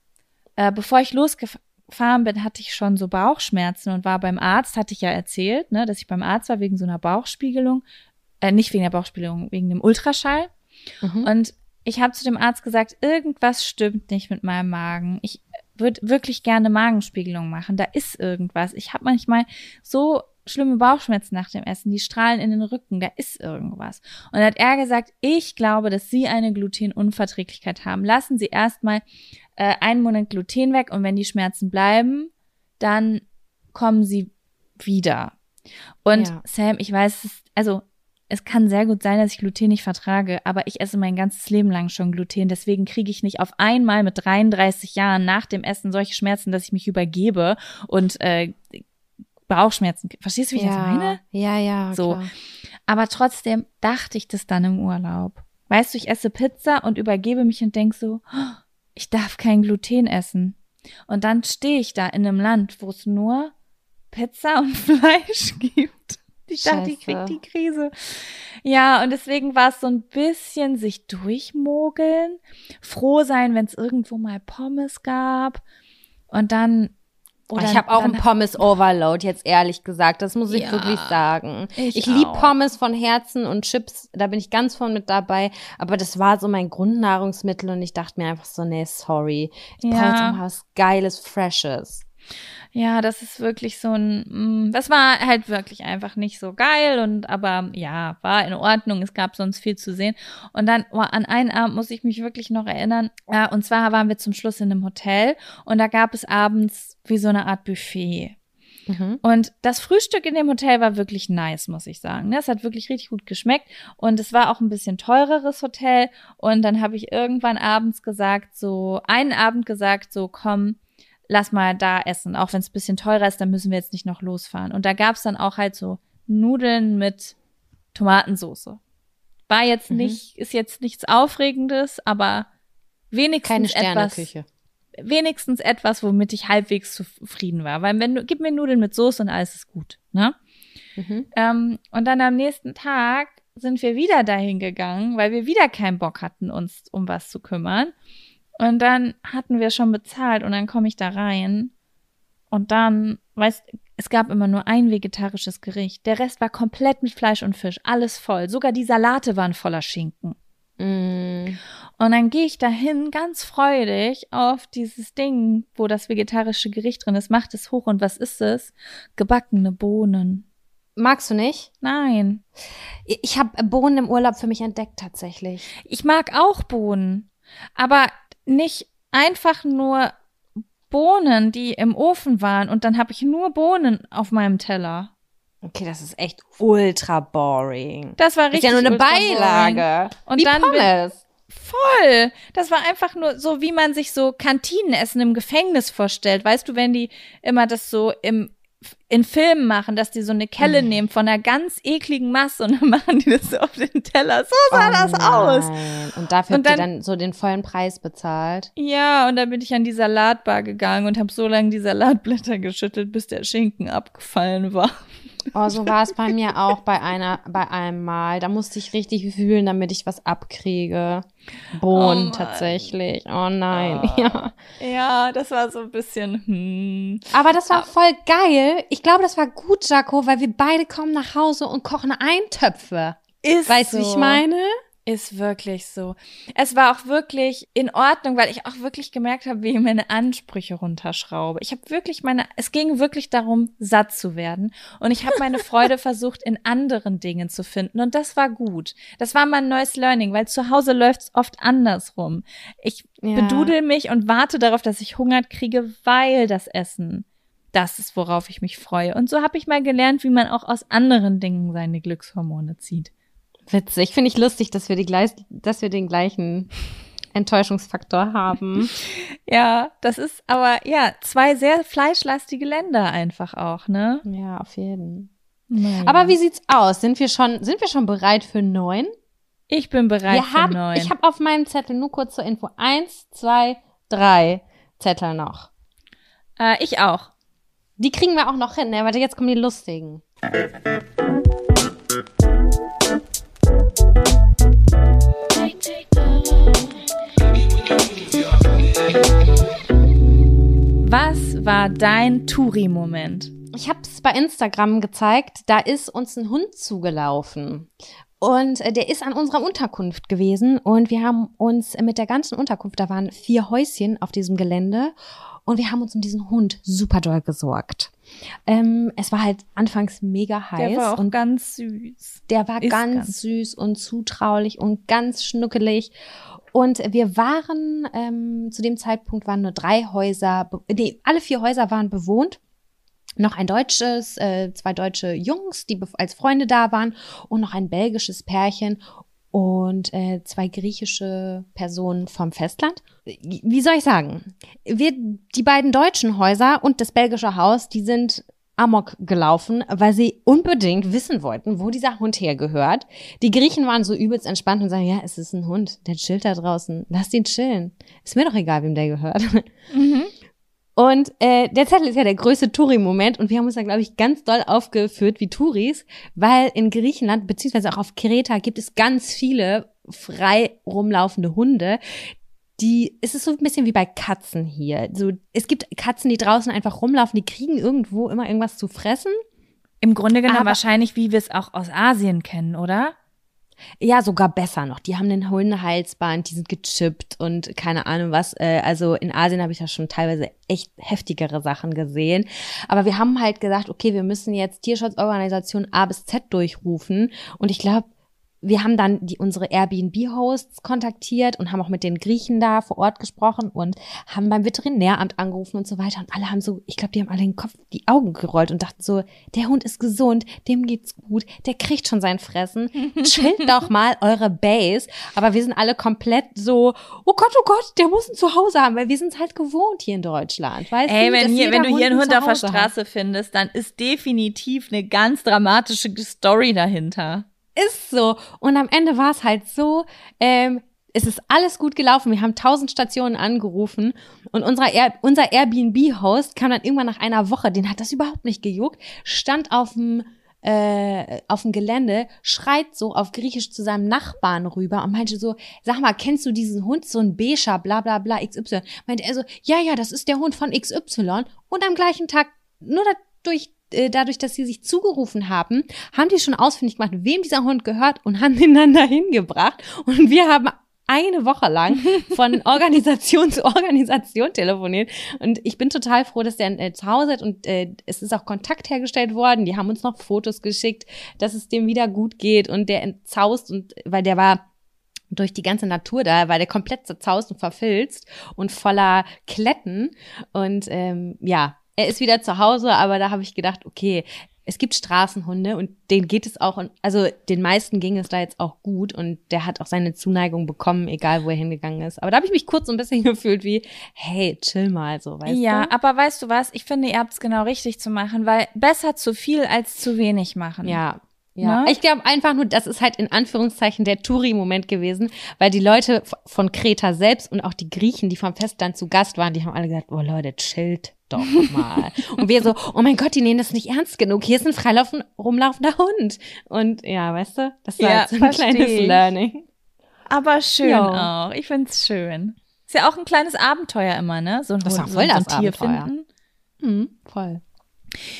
äh, bevor ich losgefahren bin, hatte ich schon so Bauchschmerzen und war beim Arzt, hatte ich ja erzählt, ne, dass ich beim Arzt war wegen so einer Bauchspiegelung. Äh, nicht wegen der Bauchspiegelung, wegen dem Ultraschall. Mhm. Und ich habe zu dem Arzt gesagt, irgendwas stimmt nicht mit meinem Magen. Ich würde wirklich gerne Magenspiegelung machen. Da ist irgendwas. Ich habe manchmal so schlimme Bauchschmerzen nach dem Essen, die strahlen in den Rücken, da ist irgendwas. Und dann hat er gesagt, ich glaube, dass Sie eine Glutenunverträglichkeit haben. Lassen Sie erstmal äh, einen Monat Gluten weg und wenn die Schmerzen bleiben, dann kommen Sie wieder. Und Ja. Sam, ich weiß, also es kann sehr gut sein, dass ich Gluten nicht vertrage, aber ich esse mein ganzes Leben lang schon Gluten. Deswegen kriege ich nicht auf einmal mit 33 Jahren nach dem Essen solche Schmerzen, dass ich mich übergebe und äh, Bauchschmerzen. Verstehst du, wie ich das meine? Ja, ja. So. Klar. Aber trotzdem dachte ich das dann im Urlaub. Weißt du, ich esse Pizza und übergebe mich und denk so, "Oh, ich darf kein Gluten essen. Und dann stehe ich da in einem Land, wo es nur Pizza und [laughs] Fleisch gibt. Ich dachte, ich krieg die Krise. Ja, und deswegen war es so ein bisschen sich durchmogeln, froh sein, wenn es irgendwo mal Pommes gab. Und dann oder ich habe auch einen Pommes Overload, jetzt ehrlich gesagt. Das muss ich Ja, wirklich sagen. ich Ich, lieb auch. Pommes von Herzen und Chips, da bin ich ganz vorn mit dabei. Aber das war so mein Grundnahrungsmittel und ich dachte mir einfach so, nee, sorry. Ich brauche Ja. mal was Geiles, Freshes. Ja, das ist wirklich so ein, mm, das war halt wirklich einfach nicht so geil und aber ja, war in Ordnung. Es gab sonst viel zu sehen. Und dann oh, an einen Abend muss ich mich wirklich noch erinnern. Ja, und zwar waren wir zum Schluss in einem Hotel und da gab es abends wie so eine Art Buffet. Mhm. Und das Frühstück in dem Hotel war wirklich nice, muss ich sagen. ne? Es hat wirklich richtig gut geschmeckt und es war auch ein bisschen teureres Hotel. Und dann habe ich irgendwann abends gesagt, so einen Abend gesagt, so komm, lass mal da essen. Auch wenn es ein bisschen teurer ist, dann müssen wir jetzt nicht noch losfahren. Und da gab es dann auch halt so Nudeln mit Tomatensoße. War jetzt Mhm. nicht, ist jetzt nichts Aufregendes, aber wenigstens etwas wenigstens etwas, womit ich halbwegs zufrieden war. Weil wenn du, gib mir Nudeln mit Soße und alles ist gut, ne? Mhm. Ähm, und dann am nächsten Tag sind wir wieder dahin gegangen, weil wir wieder keinen Bock hatten, uns um was zu kümmern. Und dann hatten wir schon bezahlt und dann komme ich da rein und dann, weißt, es gab immer nur ein vegetarisches Gericht. Der Rest war komplett mit Fleisch und Fisch, alles voll. Sogar die Salate waren voller Schinken. Mm. Und dann gehe ich dahin ganz freudig auf dieses Ding, wo das vegetarische Gericht drin ist, macht es hoch und was ist es? Gebackene Bohnen. Magst du nicht? Nein. Ich habe Bohnen im Urlaub für mich entdeckt tatsächlich. Ich mag auch Bohnen, aber nicht einfach nur Bohnen, die im Ofen waren und dann habe ich nur Bohnen auf meinem Teller. Okay, das ist echt ultra boring. Das war Das ist richtig ja nur eine boring. Beilage. Und Wie dann Pommes. Voll. Das war einfach nur so, wie man sich so Kantinenessen im Gefängnis vorstellt. Weißt du, wenn die immer das so im in Filmen machen, dass die so eine Kelle Mhm. nehmen von einer ganz ekligen Masse und dann [laughs] machen die das so auf den Teller. So sah Oh das aus. nein. Und dafür Und habt ihr dann- dann so den vollen Preis bezahlt. Ja, und dann bin ich an die Salatbar gegangen und habe so lange die Salatblätter geschüttelt, bis der Schinken abgefallen war. Oh, so war es bei mir auch bei einer, bei einem Mal. Da musste ich richtig wühlen, damit ich was abkriege. Bohnen Oh tatsächlich. Oh nein. Ah. Ja. Ja, das war so ein bisschen, hm. Aber das war voll geil. Ich glaube, das war gut, Jaco, weil wir beide kommen nach Hause und kochen Eintöpfe. Ist Weißt du, so. wie ich meine? Ist wirklich so. Es war auch wirklich in Ordnung, weil ich auch wirklich gemerkt habe, wie ich meine Ansprüche runterschraube. Ich habe wirklich meine, es ging wirklich darum, satt zu werden. Und ich habe meine Freude [laughs] versucht, in anderen Dingen zu finden. Und das war gut. Das war mein neues Learning, weil zu Hause läuft es oft andersrum. Ich Ja. bedudel mich und warte darauf, dass ich Hunger kriege, weil das Essen das ist, worauf ich mich freue. Und so habe ich mal gelernt, wie man auch aus anderen Dingen seine Glückshormone zieht. Witzig. Finde ich lustig, dass wir, die gleich, dass wir den gleichen Enttäuschungsfaktor haben. [laughs] Ja, das ist aber ja zwei sehr fleischlastige Länder einfach auch, ne? ja, auf jeden. Naja. Aber wie sieht's aus? Sind wir schon, sind wir schon bereit für neun? ich bin bereit wir für haben, neun. ich habe auf meinem Zettel nur kurz zur Info eins, zwei, drei Zettel noch. äh, ich auch. Die kriegen wir auch noch hin, ne? Warte, jetzt kommen die lustigen. Was war dein Touri-Moment? Ich habe es bei Instagram gezeigt, da ist uns ein Hund zugelaufen. Und äh, der ist an unserer Unterkunft gewesen und wir haben uns mit der ganzen Unterkunft, da waren vier Häuschen auf diesem Gelände und wir haben uns um diesen Hund super doll gesorgt. Ähm, es war halt anfangs mega heiß Der war auch und ganz süß. der war ganz, ganz. süß und zutraulich und ganz schnuckelig. Und wir waren, ähm, zu dem Zeitpunkt waren nur drei Häuser, nee, alle vier Häuser waren bewohnt. Noch ein deutsches, äh, zwei deutsche Jungs, die als Freunde da waren und noch ein belgisches Pärchen und äh, zwei griechische Personen vom Festland. Wie soll ich sagen? Wir, die beiden deutschen Häuser und das belgische Haus, die sind Amok gelaufen, weil sie unbedingt wissen wollten, wo dieser Hund hergehört. Die Griechen waren so übelst entspannt und sagen, ja, es ist ein Hund, der chillt da draußen, lasst ihn chillen. Ist mir doch egal, wem der gehört. Und äh, der Zettel ist ja der größte Touri-Moment und wir haben uns da, glaube ich, ganz doll aufgeführt wie Touris, weil in Griechenland, beziehungsweise auch auf Kreta, gibt es ganz viele frei rumlaufende Hunde. Die, es ist so ein bisschen wie bei Katzen hier. So, es gibt Katzen, die draußen einfach rumlaufen, die kriegen irgendwo immer irgendwas zu fressen. Im Grunde genommen wahrscheinlich, wie wir es auch aus Asien kennen, oder? Ja, sogar besser noch. Die haben einen Hundehalsband, die sind gechippt und keine Ahnung was. Äh, also in Asien habe ich da schon teilweise echt heftigere Sachen gesehen. Aber wir haben halt gesagt, okay, wir müssen jetzt Tierschutzorganisation A bis Z durchrufen. Und ich glaube, wir haben dann die, unsere Airbnb-Hosts kontaktiert und haben auch mit den Griechen da vor Ort gesprochen und haben beim Veterinäramt angerufen und so weiter. Und alle haben so, ich glaube, die haben alle den Kopf, die Augen gerollt und dachten so, der Hund ist gesund, dem geht's gut, der kriegt schon sein Fressen. [laughs] Chillt doch mal eure Base. Aber wir sind alle komplett so, oh Gott, oh Gott, der muss ein Zuhause haben, weil wir sind es halt gewohnt hier in Deutschland. Weißt Ey, du, wenn, hier, wenn du hier einen ein Hund auf der Zuhause hat. Straße findest, dann ist definitiv eine ganz dramatische Story dahinter. Ist so. Und am Ende war es halt so, ähm, es ist alles gut gelaufen. Wir haben tausend Stationen angerufen und unser, Air, unser Airbnb-Host kam dann irgendwann nach einer Woche, den hat das überhaupt nicht gejuckt, stand auf dem äh, auf dem Gelände, schreit so auf Griechisch zu seinem Nachbarn rüber und meinte so, sag mal, kennst du diesen Hund, so ein Becher, bla bla bla, XY? Meinte er so, ja, ja, das ist der Hund von XY. Und am gleichen Tag, nur dadurch, äh, dadurch, dass sie sich zugerufen haben, haben die schon ausfindig gemacht, wem dieser Hund gehört und haben [laughs] den dann dahin gebracht. Und wir haben eine Woche lang [laughs] von Organisation zu Organisation telefoniert. Und ich bin total froh, dass der äh, zu Hause ist und äh, es ist auch Kontakt hergestellt worden. Die haben uns noch Fotos geschickt, dass es dem wieder gut geht und der entzaust und weil der war durch die ganze Natur da, war der komplett zerzaust und verfilzt und voller Kletten. Und ähm, ja, er ist wieder zu Hause, aber da habe ich gedacht, okay, es gibt Straßenhunde und denen geht es auch, also den meisten ging es da jetzt auch gut und der hat auch seine Zuneigung bekommen, egal wo er hingegangen ist. Aber da habe ich mich kurz so ein bisschen [laughs] gefühlt wie, hey, chill mal so, weißt ja, du? aber weißt du was? Ich finde, ihr habt es genau richtig zu machen, weil besser zu viel als zu wenig machen. Ja. Ja, Ne? ich glaube einfach nur, das ist halt in Anführungszeichen der Touri-Moment gewesen, weil die Leute von Kreta selbst und auch die Griechen, die vom Festland zu Gast waren, die haben alle gesagt, oh Leute, chillt doch mal. und wir so, oh mein Gott, die nehmen das nicht ernst genug. Hier ist ein freilaufen, rumlaufender Hund. Und ja, weißt du, das war Ja, halt so ein kleines ich. Learning. Aber schön Jo. auch. Ich find's schön. Ist ja auch ein kleines Abenteuer immer, ne? So ein, Das Hund- auch voll so ein das Tier Abenteuer. finden. Mhm, voll.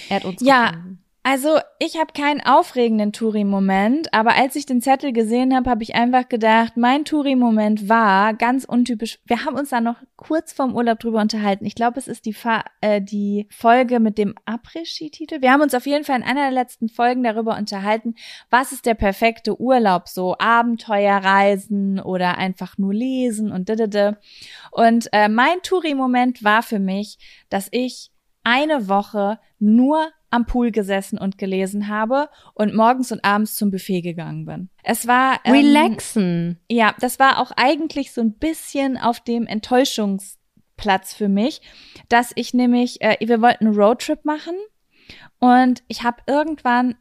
Er hat uns Ja. gefunden. Also, ich habe keinen aufregenden Touri-Moment, aber als ich den Zettel gesehen habe, habe ich einfach gedacht, mein Touri-Moment war ganz untypisch. Wir haben uns da noch kurz vorm Urlaub drüber unterhalten. Ich glaube, es ist die, Fa äh, die Folge mit dem Après-Ski-Titel. Wir haben uns auf jeden Fall in einer der letzten Folgen darüber unterhalten, was ist der perfekte Urlaub, so Abenteuerreisen oder einfach nur lesen und didede. Und äh, mein Touri-Moment war für mich, dass ich eine Woche nur am Pool gesessen und gelesen habe und morgens und abends zum Buffet gegangen bin. Es war ähm, Relaxen. ja, das war auch eigentlich so ein bisschen auf dem Enttäuschungsplatz für mich, dass ich nämlich, äh, wir wollten einen Roadtrip machen Und ich habe irgendwann,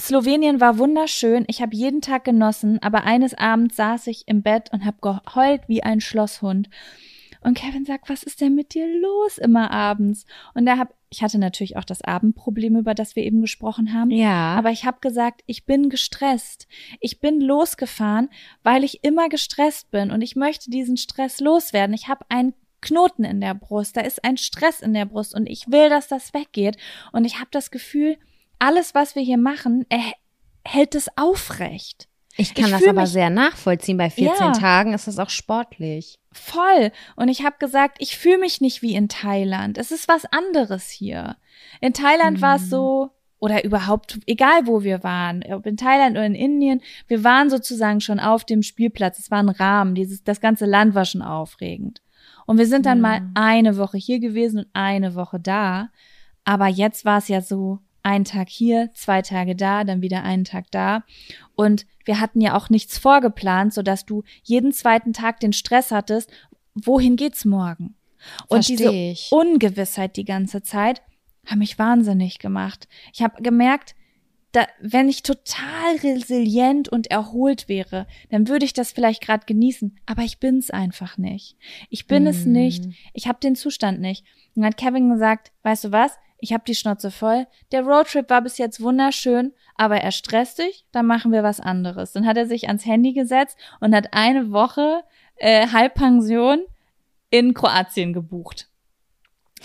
Slowenien war wunderschön, ich habe jeden Tag genossen, aber eines Abends saß ich im Bett und habe geheult wie ein Schlosshund. Und Kevin sagt, was ist denn mit dir los immer abends? Und da hab, ich hatte natürlich auch das Abendproblem, über das wir eben gesprochen haben. Ja. Aber ich habe gesagt, ich bin gestresst. Ich bin losgefahren, weil ich immer gestresst bin und ich möchte diesen Stress loswerden. Ich habe einen Knoten in der Brust, da ist ein Stress in der Brust und ich will, dass das weggeht. Und ich habe das Gefühl, alles, was wir hier machen, hält es aufrecht. ich kann ich das aber sehr nachvollziehen. Bei 14 Ja. Tagen ist das auch sportlich. Voll. Und ich habe gesagt, ich fühle mich nicht wie in Thailand. Es ist was anderes hier. In Thailand war es so, oder überhaupt, egal wo wir waren, ob in Thailand oder in Indien, wir waren sozusagen schon auf dem Spielplatz. Es war ein Rahmen. Dieses, das ganze Land war schon aufregend. Und wir sind dann Ja. mal eine Woche hier gewesen und eine Woche da. Aber jetzt war es ja so, ein Tag hier, zwei Tage da, dann wieder einen Tag da. Und wir hatten ja auch nichts vorgeplant, sodass du jeden zweiten Tag den Stress hattest, wohin geht's morgen? Und Versteh diese ich. Ungewissheit die ganze Zeit hat mich wahnsinnig gemacht. Ich habe gemerkt, da, wenn ich total resilient und erholt wäre, dann würde ich das vielleicht gerade genießen, aber ich bin's einfach nicht. Ich bin es Mm. nicht. Ich habe den Zustand nicht. Und dann hat Kevin gesagt, weißt du was? Ich habe die Schnauze voll. Der Roadtrip war bis jetzt wunderschön, aber er stresst dich, dann machen wir was anderes. Dann hat er sich ans Handy gesetzt und hat eine Woche äh, Halbpension in Kroatien gebucht.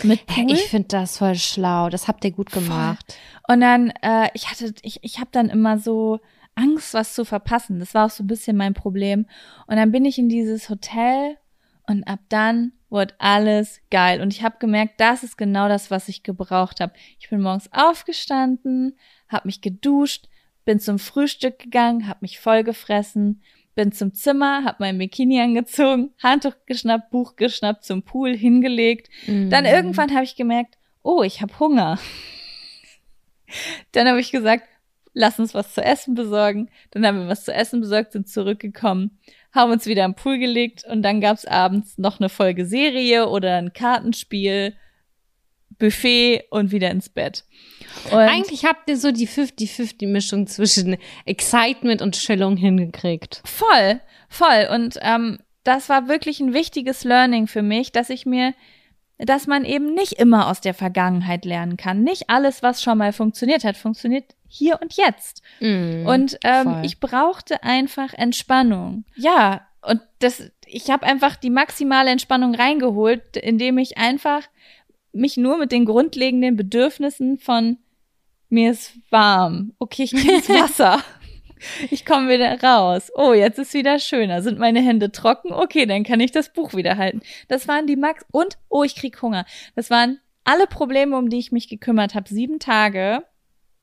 Mit Pool. Ich finde das voll schlau. Das habt ihr gut gemacht. Und dann, äh, ich hatte, ich, ich habe dann immer so Angst, was zu verpassen. Das war auch so ein bisschen mein Problem. Und dann bin ich in dieses Hotel und ab dann wurde alles geil. Und ich habe gemerkt, das ist genau das, was ich gebraucht habe. Ich bin morgens aufgestanden, habe mich geduscht, bin zum Frühstück gegangen, habe mich vollgefressen, bin zum Zimmer, habe mein Bikini angezogen, Handtuch geschnappt, Buch geschnappt, zum Pool hingelegt. Dann Mhm. irgendwann habe ich gemerkt, oh, ich habe Hunger. Dann habe ich gesagt, lass uns was zu essen besorgen. Dann haben wir was zu essen besorgt, sind zurückgekommen, haben uns wieder am Pool gelegt und dann gab's abends noch eine Folge Serie oder ein Kartenspiel, Buffet und wieder ins Bett. Und Eigentlich habt ihr so die 50-50-Mischung zwischen Excitement und Chillung hingekriegt. Voll, voll. Und ähm, das war wirklich ein wichtiges Learning für mich, dass ich mir, dass man eben nicht immer aus der Vergangenheit lernen kann. Nicht alles, was schon mal funktioniert hat, funktioniert hier und jetzt. Mhm. Und ähm, voll. ich brauchte einfach Entspannung. Ja, und das, ich habe einfach die maximale Entspannung reingeholt, indem ich einfach mich nur mit den grundlegenden Bedürfnissen von mir ist warm, okay, ich krieg ins [laughs] Wasser. Ich komme wieder raus. Oh, jetzt ist wieder schöner. Sind meine Hände trocken? Okay, dann kann ich das Buch wieder halten. Das waren die Max und oh, ich krieg Hunger. Das waren alle Probleme, um die ich mich gekümmert habe. Sieben Tage.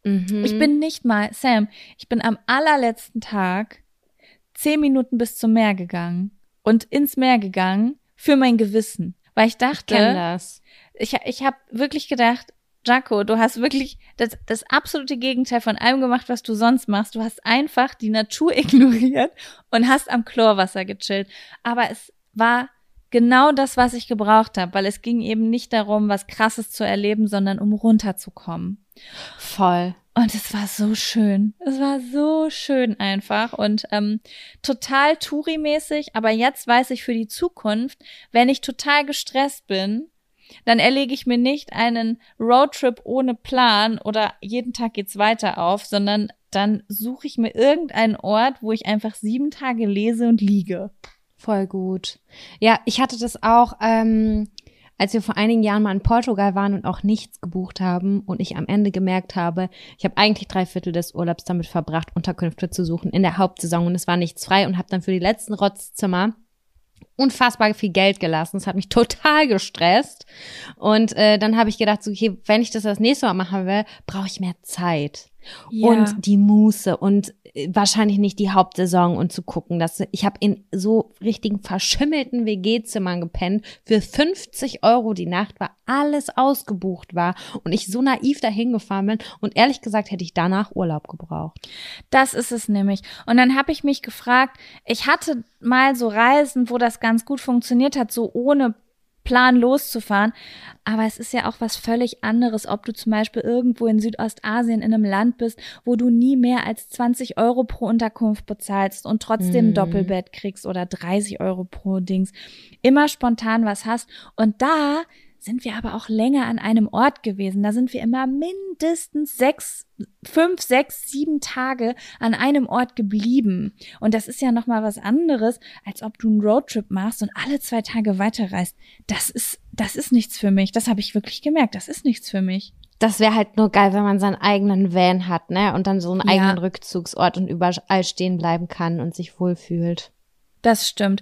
Mhm. Ich bin nicht mal, Sam, ich bin am allerletzten Tag zehn Minuten bis zum Meer gegangen und ins Meer gegangen für mein Gewissen. Weil ich dachte, das. ich, ich habe wirklich gedacht, Jaco, du hast wirklich das, das absolute Gegenteil von allem gemacht, was du sonst machst. Du hast einfach die Natur [laughs] ignoriert und hast am Chlorwasser gechillt. Aber es war genau das, was ich gebraucht habe, weil es ging eben nicht darum, was Krasses zu erleben, sondern um runterzukommen. Voll. Und es war so schön. Es war so schön einfach und ähm, total Touri-mäßig. Aber jetzt weiß ich für die Zukunft, wenn ich total gestresst bin, dann erlege ich mir nicht einen Roadtrip ohne Plan oder jeden Tag geht's weiter auf, sondern dann suche ich mir irgendeinen Ort, wo ich einfach sieben Tage lese und liege. Voll gut. Ja, ich hatte das auch, ähm, als wir vor einigen Jahren mal in Portugal waren und auch nichts gebucht haben und ich am Ende gemerkt habe, ich habe eigentlich drei Viertel des Urlaubs damit verbracht, Unterkünfte zu suchen in der Hauptsaison und es war nichts frei und habe dann für die letzten Rotzzimmer unfassbar viel Geld gelassen. Das hat mich total gestresst. Und äh, dann habe ich gedacht, so, okay, wenn ich das das nächste Mal machen will, brauche ich mehr Zeit und die Muße und äh, wahrscheinlich nicht die Hauptsaison und zu gucken, dass ich habe in so richtigen verschimmelten WG-Zimmern gepennt für 50 Euro die Nacht, weil alles ausgebucht war und ich so naiv dahin gefahren bin und ehrlich gesagt hätte ich danach Urlaub gebraucht. Das ist es nämlich. Und dann habe ich mich gefragt, ich hatte mal so Reisen, wo das ganz gut funktioniert hat, so ohne Plan loszufahren. Aber es ist ja auch was völlig anderes, ob du zum Beispiel irgendwo in Südostasien in einem Land bist, wo du nie mehr als 20 Euro pro Unterkunft bezahlst und trotzdem ein Mhm. Doppelbett kriegst oder 30 Euro pro Dings. Immer spontan was hast. Und da sind wir aber auch länger an einem Ort gewesen. Da sind wir immer mindestens sechs, fünf, sechs, sieben Tage an einem Ort geblieben. Und das ist ja nochmal was anderes, als ob du einen Roadtrip machst und alle zwei Tage weiterreist. Das ist, das ist nichts für mich. Das habe ich wirklich gemerkt. Das ist nichts für mich. Das wäre halt nur geil, wenn man seinen eigenen Van hat, ne? Und dann so einen Ja. eigenen Rückzugsort und überall stehen bleiben kann und sich wohlfühlt. Das stimmt.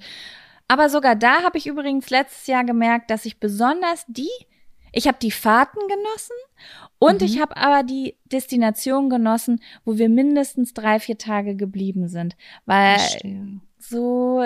Aber sogar da habe ich übrigens letztes Jahr gemerkt, dass ich besonders die, ich habe die Fahrten genossen und Mhm. ich habe aber die Destination genossen, wo wir mindestens drei, vier Tage geblieben sind. Weil so,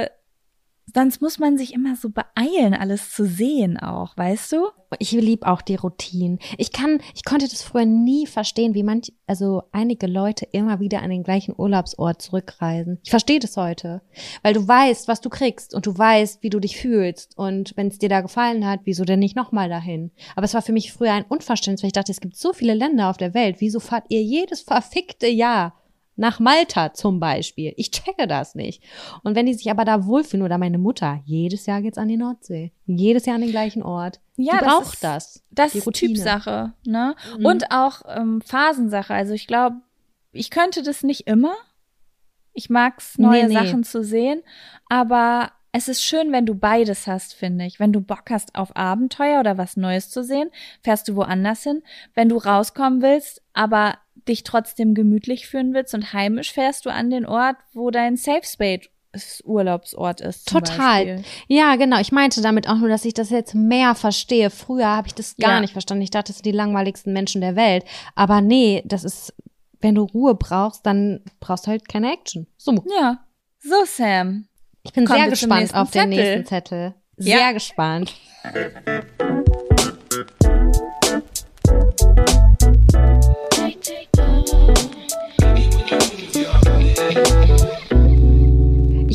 sonst muss man sich immer so beeilen, alles zu sehen auch, weißt du? Ich lieb auch die Routinen. Ich kann, ich konnte das früher nie verstehen, wie manch, also einige Leute immer wieder an den gleichen Urlaubsort zurückreisen. Ich verstehe das heute, weil du weißt, was du kriegst und du weißt, wie du dich fühlst und wenn es dir da gefallen hat, wieso denn nicht nochmal dahin? Aber es war für mich früher ein Unverständnis, weil ich dachte, es gibt so viele Länder auf der Welt. Wieso fahrt ihr jedes verfickte Jahr nach Malta zum Beispiel? Ich checke das nicht. Und wenn die sich aber da wohlfühlen oder meine Mutter, jedes Jahr geht's an die Nordsee, jedes Jahr an den gleichen Ort. Ja, die das braucht ist- das. Das ist. Typsache, ne? Mhm. Und auch ähm, Phasensache. Also ich glaube, ich könnte das nicht immer. Ich mag's, neue Nee, nee. Sachen zu sehen, aber es ist schön, wenn du beides hast, finde ich. Wenn du Bock hast auf Abenteuer oder was Neues zu sehen, fährst du woanders hin. Wenn du rauskommen willst, aber dich trotzdem gemütlich fühlen willst und heimisch fährst du an den Ort, wo dein Safe Space Urlaubsort ist. Total. Beispiel. Ja, genau. Ich meinte damit auch nur, dass ich das jetzt mehr verstehe. Früher habe ich das gar Ja. nicht verstanden. Ich dachte, das sind die langweiligsten Menschen der Welt. Aber nee, das ist, wenn du Ruhe brauchst, dann brauchst du halt keine Action. So. Ja. So, Sam. Ich bin Kommen sehr gespannt auf den Zettel. nächsten Zettel. Sehr Ja. gespannt.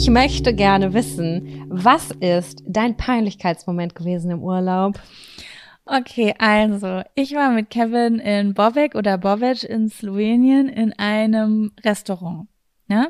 Ich möchte gerne wissen, was ist dein Peinlichkeitsmoment gewesen im Urlaub? Okay, also ich war mit Kevin in Bovec oder Bovec in Slowenien in einem Restaurant. Ja?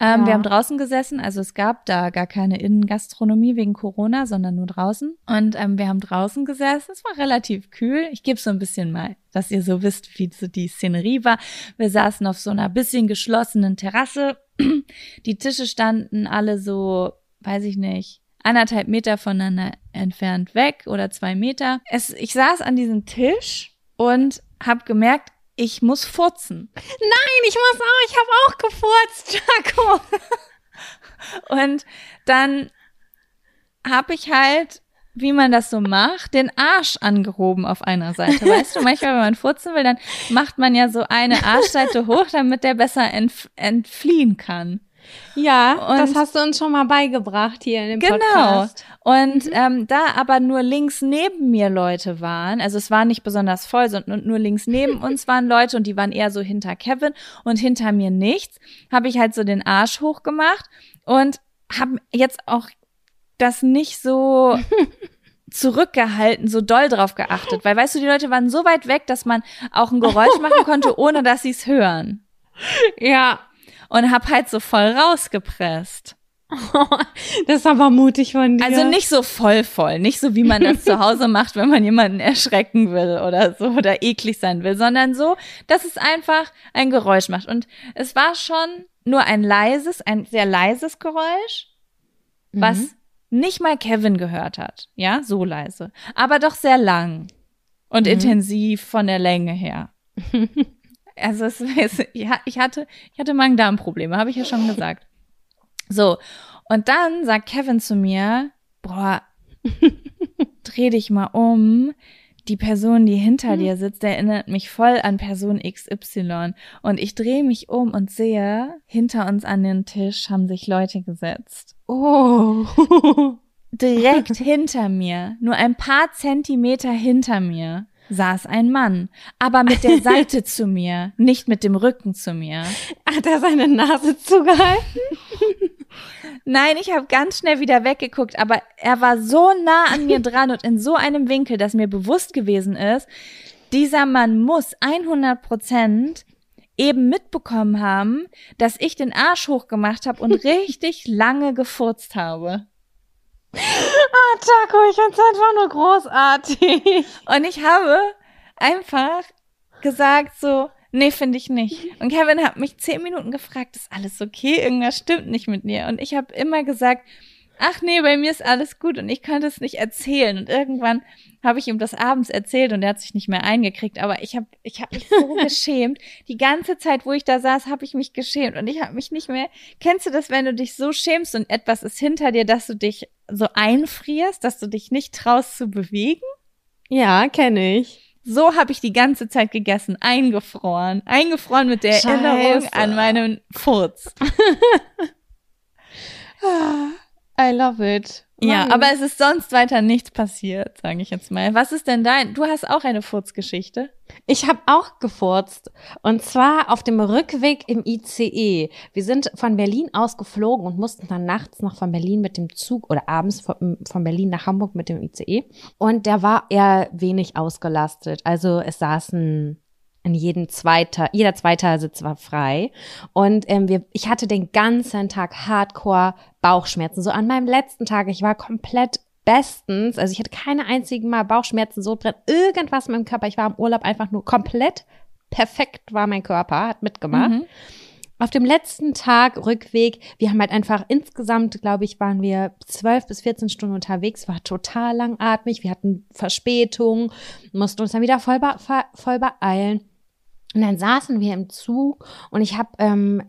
Ähm, Ja. Wir haben draußen gesessen, also es gab da gar keine Innengastronomie wegen Corona, sondern nur draußen. Und ähm, wir haben draußen gesessen. Es war relativ kühl. Ich gebe so ein bisschen mal, dass ihr so wisst, wie so die Szenerie war. Wir saßen auf so einer bisschen geschlossenen Terrasse. [clears throat] Die Tische standen alle so, weiß ich nicht, anderthalb Meter voneinander entfernt weg oder zwei Meter. Es, ich saß an diesem Tisch und habe gemerkt, ich muss furzen. Nein, ich muss auch, ich habe auch gefurzt, [laughs] Jaco. Und dann habe ich halt, wie man das so macht, den Arsch angehoben auf einer Seite. Weißt du, manchmal, wenn man furzen will, dann macht man ja so eine Arschseite hoch, damit der besser entf entfliehen kann. Ja, Und- das hast du uns schon mal beigebracht hier in dem Genau. Podcast. Und ähm, da aber nur links neben mir Leute waren, also es war nicht besonders voll, sondern nur links neben [laughs] uns waren Leute und die waren eher so hinter Kevin und hinter mir nichts, habe ich halt so den Arsch hochgemacht und habe jetzt auch das nicht so [laughs] zurückgehalten, so doll drauf geachtet, weil weißt du, die Leute waren so weit weg, dass man auch ein Geräusch [laughs] machen konnte, ohne dass sie es hören. Ja, Und hab halt so voll rausgepresst. [laughs] das ist aber mutig von dir. Also nicht so voll voll, nicht so wie man das [laughs] zu Hause macht, wenn man jemanden erschrecken will oder so oder eklig sein will, sondern so, dass es einfach ein Geräusch macht. Und es war schon nur ein leises, ein sehr leises Geräusch, was Mhm. nicht mal Kevin gehört hat. Ja, so leise. Aber doch sehr lang und Mhm. intensiv von der Länge her. [laughs] Also es, es, ja, ich hatte, ich hatte Magen-Darm-Probleme, habe ich ja schon gesagt. So, und dann sagt Kevin zu mir, boah, [laughs] dreh dich mal um. Die Person, die hinter dir sitzt, erinnert mich voll an Person XY. Und ich drehe mich um und sehe, hinter uns an den Tisch haben sich Leute gesetzt. Oh. [laughs] Direkt hinter mir, nur ein paar Zentimeter hinter mir, saß ein Mann, aber mit der Seite [laughs] zu mir, nicht mit dem Rücken zu mir. Hat er seine Nase zugehalten? [laughs] Nein, ich habe ganz schnell wieder weggeguckt, aber er war so nah an mir dran und in so einem Winkel, dass mir bewusst gewesen ist, dieser Mann muss 100 Prozent eben mitbekommen haben, dass ich den Arsch hochgemacht habe und [laughs] richtig lange gefurzt habe. Ah, Taco, ich find's einfach nur großartig. Und ich habe einfach gesagt so, nee, finde ich nicht. Und Kevin hat mich zehn Minuten gefragt, ist alles okay? Irgendwas stimmt nicht mit mir. Und ich habe immer gesagt, ach nee, bei mir ist alles gut und ich konnte es nicht erzählen. Und irgendwann habe ich ihm das abends erzählt und er hat sich nicht mehr eingekriegt. Aber ich habe ich hab mich so [laughs] geschämt. Die ganze Zeit, wo ich da saß, habe ich mich geschämt und ich habe mich nicht mehr. Kennst du das, wenn du dich so schämst und etwas ist hinter dir, dass du dich so einfrierst, dass du dich nicht traust zu bewegen? Ja, kenne ich. So habe ich die ganze Zeit gegessen, eingefroren, eingefroren mit der Scheiße. Erinnerung an meinen Furz. [laughs] [laughs] I love it. Ja, Mann. aber es ist sonst weiter nichts passiert, sage ich jetzt mal. Was ist denn dein? Du hast auch eine Furzgeschichte. Ich habe auch gefurzt. Und zwar auf dem Rückweg im ICE. Wir sind von Berlin aus geflogen und mussten dann nachts noch von Berlin mit dem Zug oder abends von, von Berlin nach Hamburg mit dem ICE. Und der war eher wenig ausgelastet. Also es saßen in jedem zweiter, jeder zweite Sitz war frei. Und ähm, wir, ich hatte den ganzen Tag Hardcore Bauchschmerzen. So an meinem letzten Tag, ich war komplett bestens. Also ich hatte keine einzigen Mal Bauchschmerzen, so drin, irgendwas mit dem Körper. Ich war im Urlaub einfach nur komplett perfekt war mein Körper, hat mitgemacht. Mhm. Auf dem letzten Tag Rückweg, wir haben halt einfach insgesamt, glaube ich, waren wir zwölf bis 14 Stunden unterwegs, war total langatmig, wir hatten Verspätung, mussten uns dann wieder voll, be voll beeilen. Und dann saßen wir im Zug und ich habe ähm,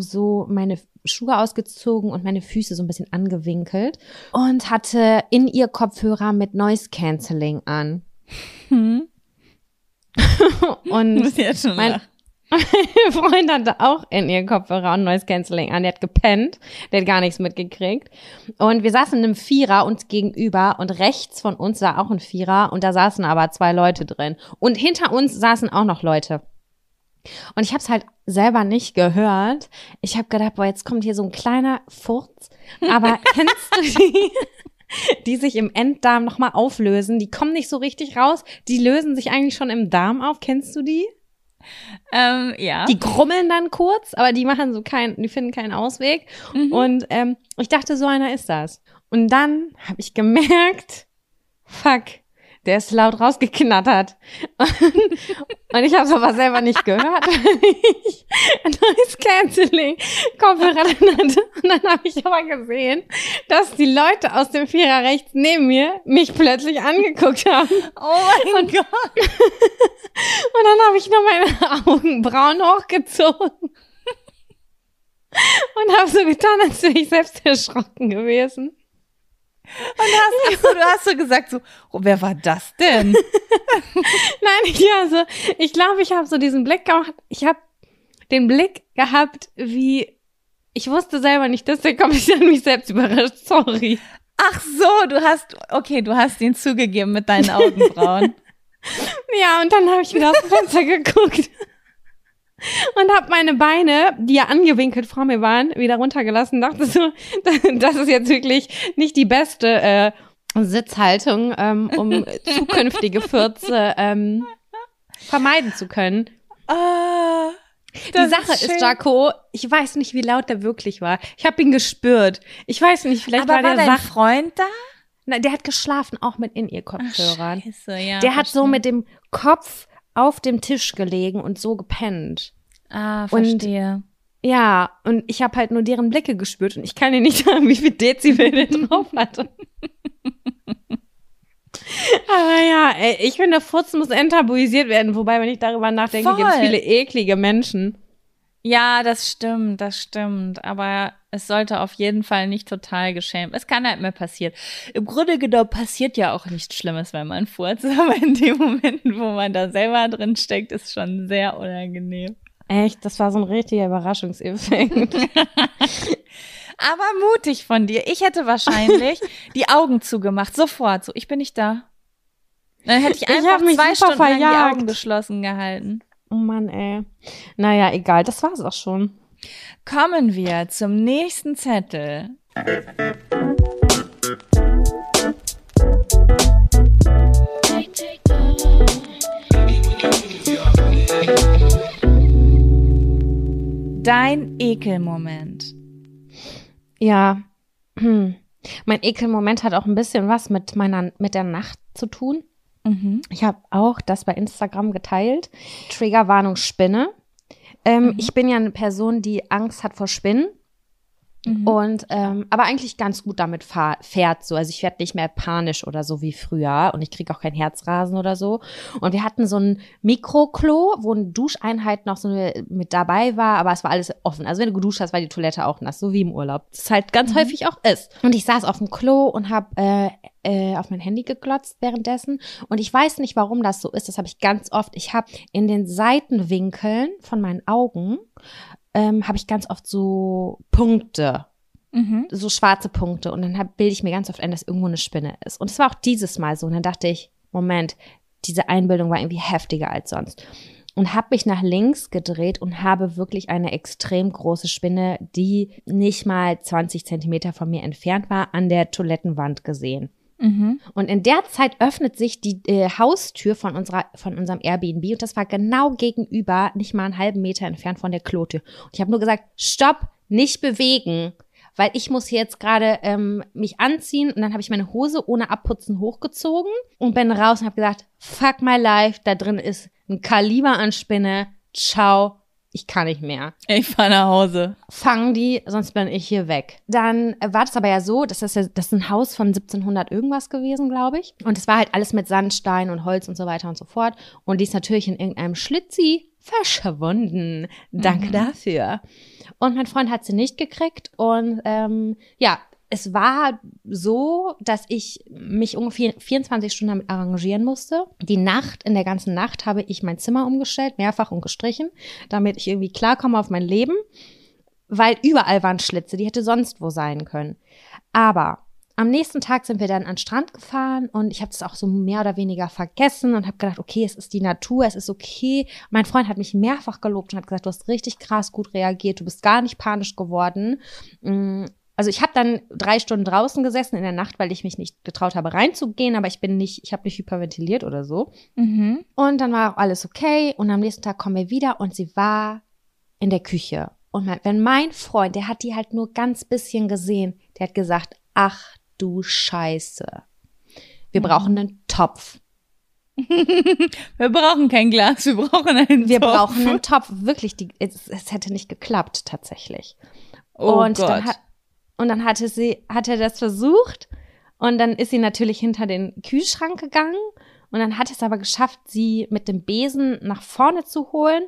so meine Schuhe ausgezogen und meine Füße so ein bisschen angewinkelt und hatte in ihr Kopfhörer mit Noise Cancelling an. Hm. [laughs] Und Muss jetzt schon mein, mein [laughs] Freund hatte auch in ihr Kopfhörer und Noise Cancelling an. Der hat gepennt, der hat gar nichts mitgekriegt. Und wir saßen in einem Vierer uns gegenüber und rechts von uns war auch ein Vierer und da saßen aber zwei Leute drin. Und hinter uns saßen auch noch Leute. Und ich habe es halt selber nicht gehört. Ich habe gedacht, boah, jetzt kommt hier so ein kleiner Furz. Aber [laughs] kennst du die, die sich im Enddarm nochmal auflösen? Die kommen nicht so richtig raus. Die lösen sich eigentlich schon im Darm auf. Kennst du die? Ähm, ja. Die grummeln dann kurz, aber die machen so keinen, die finden keinen Ausweg. Mhm. Und ähm, ich dachte, so einer ist das. Und dann habe ich gemerkt, fuck, der ist laut rausgeknattert. Und ich habe es aber selber nicht gehört, [laughs] weil ich Noise Cancelling Kopfhörer. Und dann habe ich aber gesehen, dass die Leute aus dem Vierer rechts neben mir mich plötzlich angeguckt haben. oh mein Gott. Und dann habe ich nur meine Augenbrauen hochgezogen. Und habe so getan, als wäre ich selbst erschrocken gewesen. Und hast, so, du hast so gesagt, so, oh, wer war das denn? [laughs] Nein, ich, also, ich glaube, ich habe so diesen Blick gemacht. Ich habe den Blick gehabt, wie ich wusste selber nicht, dass der. Ich habe mich selbst überrascht. Sorry. Ach so, du hast, okay, du hast ihn zugegeben mit deinen Augenbrauen. [laughs] Ja, und dann habe ich wieder aus dem Fenster geguckt. Und habe meine Beine, die ja angewinkelt vor mir waren, wieder runtergelassen. Dachte so, [laughs] das ist jetzt wirklich nicht die beste äh, Sitzhaltung, ähm, um [laughs] zukünftige Fürze ähm, vermeiden zu können. Ah, Die Sache ist, schön. Jaco, ich weiß nicht, wie laut der wirklich war. Ich habe ihn gespürt. Ich weiß nicht, vielleicht Aber war war der dein Sach. Freund da? Na, der hat geschlafen, auch mit in ihr Kopfhörern. Scheiße, ja. der hat so verstehe. mit dem Kopf auf dem Tisch gelegen und so gepennt. Ah, und- verstehe. Ja, und ich habe halt nur deren Blicke gespürt und ich kann dir nicht [laughs] sagen, wie viel Dezibel der drauf hatte. [laughs] Aber ja, ey, ich finde, Furz muss enttabuisiert werden. Wobei, wenn ich darüber nachdenke, gibt es viele eklige Menschen. Ja, das stimmt, das stimmt. Aber es sollte auf jeden Fall nicht total geschämt. Es kann halt mehr passieren. Im Grunde genommen passiert ja auch nichts Schlimmes, wenn man furzt. [laughs] Aber in dem Moment, wo man da selber drin steckt, ist schon sehr unangenehm. Echt, das war so ein richtiger Überraschungseffekt. [laughs] Aber mutig von dir. Ich hätte wahrscheinlich [laughs] die Augen zugemacht. Sofort so. Ich bin nicht da. Dann hätte ich Ich einfach mich zwei Stunden lang die verjagt. Augen geschlossen gehalten. Oh Mann, ey. Naja, egal, das war's auch schon. Kommen wir zum nächsten Zettel. Dein Ekelmoment. Ja. Hm. Mein Ekelmoment hat auch ein bisschen was mit meiner, mit der Nacht zu tun. Mhm. Ich habe auch das bei Instagram geteilt. Triggerwarnung Spinne. Ähm, Ich bin ja eine Person, die Angst hat vor Spinnen. Und ähm, aber eigentlich ganz gut damit fährt so. Also ich werde nicht mehr panisch oder so wie früher und ich kriege auch kein Herzrasen oder so. Und wir hatten so ein Mikroklo, wo eine Duscheinheit noch so eine, mit dabei war, aber es war alles offen. Also wenn du geduscht hast, war die Toilette auch nass, so wie im Urlaub. Das ist halt ganz häufig auch ist. Und ich saß auf dem Klo und habe äh, äh, auf mein Handy geglotzt währenddessen. Und ich weiß nicht, warum das so ist. Das habe ich ganz oft. Ich habe in den Seitenwinkeln von meinen Augen ähm, habe ich ganz oft so Punkte, Mhm. so schwarze Punkte. Und dann hab- bilde ich mir ganz oft ein, dass irgendwo eine Spinne ist. Und es war auch dieses Mal so. Und dann dachte ich, Moment, diese Einbildung war irgendwie heftiger als sonst. Und habe mich nach links gedreht und habe wirklich eine extrem große Spinne, die nicht mal 20 Zentimeter von mir entfernt war, an der Toilettenwand gesehen. Mhm. Und in der Zeit öffnet sich die äh, Haustür von, unserer, von unserem Airbnb. Und das war genau gegenüber, nicht mal einen halben Meter entfernt von der Klotür. Und ich habe nur gesagt, stopp, nicht bewegen, weil ich muss hier jetzt gerade ähm, mich anziehen. Und dann habe ich meine Hose ohne Abputzen hochgezogen und bin raus und habe gesagt, fuck my life, da drin ist ein Kaliber an Spinne, ciao, ich kann nicht mehr Ich fahr nach Hause. fang die, sonst bin ich hier weg. Dann war das aber ja so, dass das, ja, das ist ein Haus von 1700 irgendwas gewesen, glaube ich. Und es war halt alles mit Sandstein und Holz und so weiter und so fort. Und die ist natürlich in irgendeinem Schlitzi verschwunden. Danke dafür. Und mein Freund hat sie nicht gekriegt. Und ähm, ja, es war so, dass ich mich ungefähr 24 Stunden damit arrangieren musste. Die Nacht, in der ganzen Nacht habe ich mein Zimmer umgestellt, mehrfach und gestrichen, damit ich irgendwie klarkomme auf mein Leben, weil überall waren Schlitze, die hätte sonst wo sein können. Aber am nächsten Tag sind wir dann an den Strand gefahren und ich habe das auch so mehr oder weniger vergessen und habe gedacht, okay, es ist die Natur, es ist okay. Mein Freund hat mich mehrfach gelobt und hat gesagt, du hast richtig krass gut reagiert, du bist gar nicht panisch geworden. Also ich habe dann drei Stunden draußen gesessen in der Nacht, weil ich mich nicht getraut habe reinzugehen, aber ich bin nicht, ich habe nicht hyperventiliert oder so. Mhm. Und dann war auch alles okay. Und am nächsten Tag kommen wir wieder und sie war in der Küche. Und mein, wenn mein Freund, der hat die halt nur ganz bisschen gesehen, der hat gesagt, ach du Scheiße. Wir brauchen einen Topf. [laughs] Wir brauchen kein Glas, wir brauchen einen Wir Topf. brauchen einen Topf. Wirklich, die, es, es hätte nicht geklappt, tatsächlich. Oh und, Gott. Dann hat, und dann hatte sie, hat er das versucht. Und dann ist sie natürlich hinter den Kühlschrank gegangen. Und dann hat es aber geschafft, sie mit dem Besen nach vorne zu holen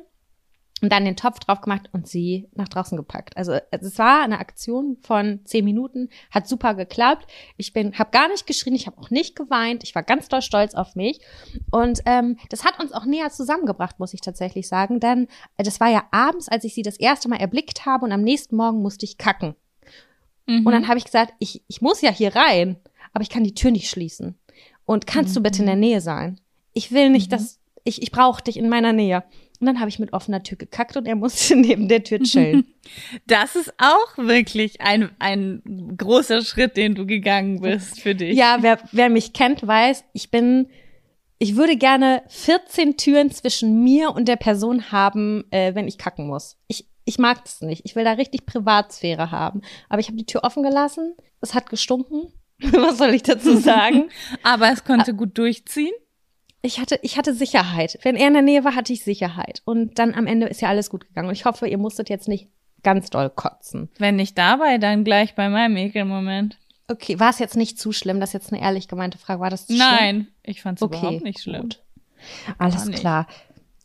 und dann den Topf drauf gemacht und sie nach draußen gepackt. Also es war eine Aktion von zehn Minuten, hat super geklappt. Ich bin, habe gar nicht geschrien, ich habe auch nicht geweint. Ich war ganz doll stolz auf mich und ähm, das hat uns auch näher zusammengebracht, muss ich tatsächlich sagen. Denn äh, das war ja abends, als ich sie das erste Mal erblickt habe und am nächsten Morgen musste ich kacken. Mhm. Und dann habe ich gesagt, ich, ich muss ja hier rein, aber ich kann die Tür nicht schließen. Und kannst du bitte in der Nähe sein? Ich will nicht, dass ich, ich brauche dich in meiner Nähe. Und dann habe ich mit offener Tür gekackt und er musste [laughs] neben der Tür chillen. [laughs] Das ist auch wirklich ein, ein großer Schritt, den du gegangen bist für dich. ja, wer, wer mich kennt, weiß, ich bin, ich würde gerne 14 Türen zwischen mir und der Person haben, äh, wenn ich kacken muss. Ich, ich mag das nicht. Ich will da richtig Privatsphäre haben. Aber ich habe die Tür offen gelassen. Es hat gestunken. [laughs] Was soll ich dazu sagen? [laughs] Aber es konnte gut durchziehen. ich hatte, ich hatte Sicherheit. Wenn er in der Nähe war, hatte ich Sicherheit. Und dann am Ende ist ja alles gut gegangen. Und ich hoffe, ihr musstet jetzt nicht ganz doll kotzen. Wenn nicht dabei, dann gleich bei meinem Ekelmoment. Okay, war es jetzt nicht zu schlimm? Das ist jetzt eine ehrlich gemeinte Frage. War das zu schlimm? Nein, ich fand es Okay, überhaupt nicht schlimm. gut. Alles klar.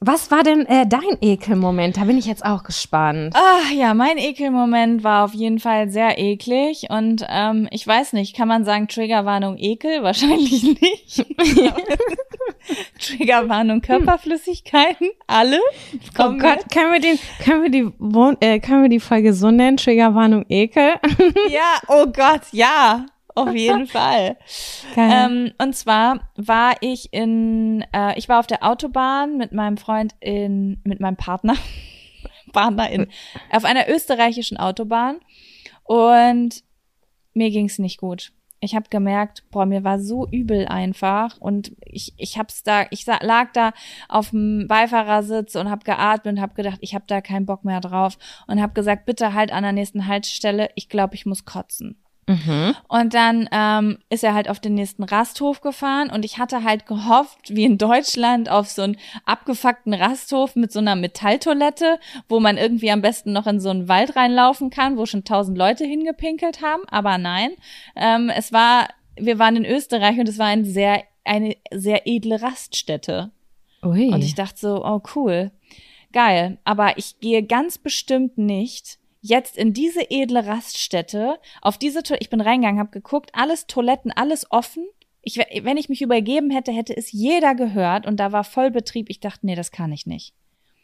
Was war denn äh, dein Ekelmoment? Da bin ich jetzt auch gespannt. Ah, ja, mein Ekelmoment war auf jeden Fall sehr eklig und ähm, ich weiß nicht, kann man sagen Triggerwarnung Ekel? [laughs] Wahrscheinlich nicht. [laughs] Triggerwarnung Körperflüssigkeiten? Alle? Oh Gott, können wir den, können wir die, Wohn äh, können wir die Folge so nennen? Triggerwarnung Ekel? Ja, oh Gott, ja. Auf jeden [laughs] Fall. Ähm, und zwar war ich in, äh, ich war auf der Autobahn mit meinem Freund in, mit meinem Partner, [laughs] Partner in, auf einer österreichischen Autobahn und mir ging's nicht gut. Ich habe gemerkt, boah, mir war so übel einfach und ich ich hab's da ich lag da auf dem Beifahrersitz und habe geatmet und habe gedacht, ich habe da keinen Bock mehr drauf und habe gesagt, bitte halt an der nächsten Haltestelle, ich glaube, ich muss kotzen. Mhm. Und dann ähm, ist er halt auf den nächsten Rasthof gefahren und ich hatte halt gehofft, wie in Deutschland auf so einen abgefuckten Rasthof mit so einer Metalltoilette, wo man irgendwie am besten noch in so einen Wald reinlaufen kann, wo schon tausend Leute hingepinkelt haben. Aber nein, ähm, es war, wir waren in Österreich und es war ein sehr, eine sehr edle Raststätte. Ui. Und ich dachte so, oh cool, geil. Aber ich gehe ganz bestimmt nicht jetzt in diese edle Raststätte, auf diese Toilette, ich bin reingegangen, habe geguckt, alles Toiletten, alles offen. Ich, wenn ich mich übergeben hätte, hätte es jeder gehört und da war Vollbetrieb. Ich dachte, nee, das kann ich nicht.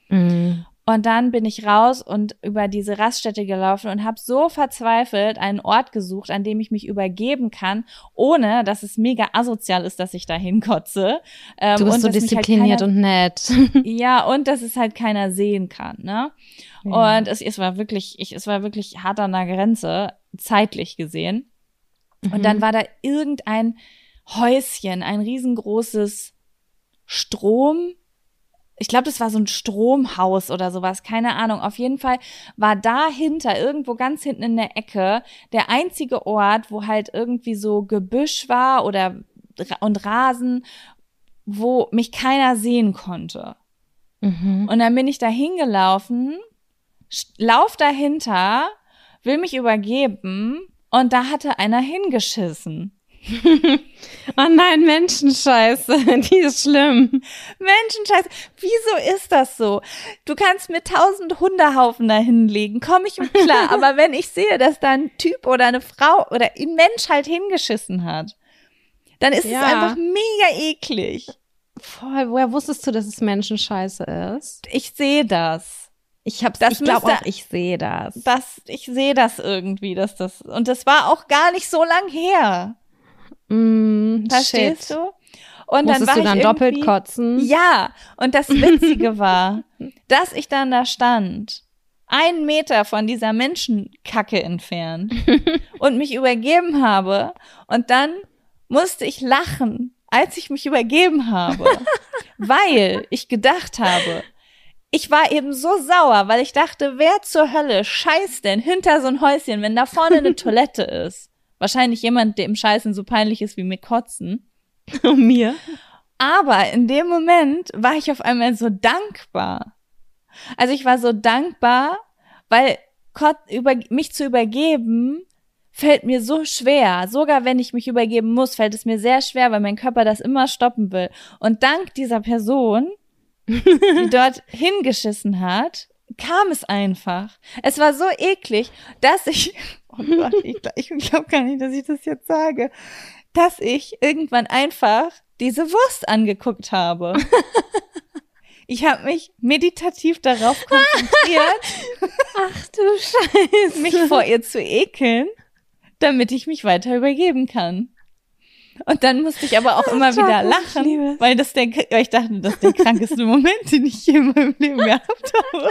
Mhm. Und dann bin ich raus und über diese Raststätte gelaufen und habe so verzweifelt einen Ort gesucht, an dem ich mich übergeben kann, ohne dass es mega asozial ist, dass ich da hinkotze. Ähm, Du bist und so halt diszipliniert keiner- und nett. [laughs] ja, und dass es halt keiner sehen kann, ne? Ja. Und es, es war wirklich, ich, es war wirklich hart an der Grenze, zeitlich gesehen. Und Mhm. dann war da irgendein Häuschen, ein riesengroßes Strom. Ich glaube, das war so ein Stromhaus oder sowas, keine Ahnung. Auf jeden Fall war dahinter, irgendwo ganz hinten in der Ecke, der einzige Ort, wo halt irgendwie so Gebüsch war oder und Rasen, wo mich keiner sehen konnte. Mhm. Und dann bin ich da hingelaufen, lauf dahinter, will mich übergeben und da hatte einer hingeschissen. [laughs] Oh nein, Menschenscheiße, [laughs] die ist schlimm. Menschenscheiß, wieso ist das so? Du kannst mir tausend Hundehaufen da hinlegen, komme ich mit [laughs] klar. aber wenn ich sehe, dass da ein Typ oder eine Frau oder ein Mensch halt hingeschissen hat, dann ist Ja. es einfach mega eklig. Voll, woher wusstest du, dass es Menschenscheiße ist? Ich sehe das. Ich hab's, Das ich glaube auch, ich sehe das. das. Ich sehe das irgendwie, dass das, und das war auch gar nicht so lang her. Mm, Verstehst shit. du? Und dann war du ich dann doppelt irgendwie- kotzen? Ja, und das Witzige [laughs] war, dass ich dann da stand, einen Meter von dieser Menschenkacke entfernt [laughs] und mich übergeben habe und dann musste ich lachen, als ich mich übergeben habe, [laughs] weil ich gedacht habe, ich war eben so sauer, weil ich dachte, wer zur Hölle scheißt denn hinter so ein Häuschen, wenn da vorne eine Toilette ist? Wahrscheinlich jemand, dem Scheißen so peinlich ist wie mir kotzen. [laughs] Und mir? Aber in dem Moment war ich auf einmal so dankbar. Also ich war so dankbar, weil Gott über, mich zu übergeben fällt mir so schwer. Sogar wenn ich mich übergeben muss, fällt es mir sehr schwer, weil mein Körper das immer stoppen will. Und dank dieser Person, die [laughs] dort hingeschissen hat, kam es einfach. Es war so eklig, dass ich, [laughs] oh Gott, ich, ich glaube gar nicht, dass ich das jetzt sage, dass ich irgendwann einfach diese Wurst angeguckt habe. [laughs] Ich habe mich meditativ darauf [laughs] konzentriert, Ach du Scheiße. mich vor ihr zu ekeln, damit ich mich weiter übergeben kann. Und dann musste ich aber auch immer Jaco, wieder lachen, weil das der, weil ich dachte, das ist der krankeste Moment, den ich je in meinem Leben gehabt habe.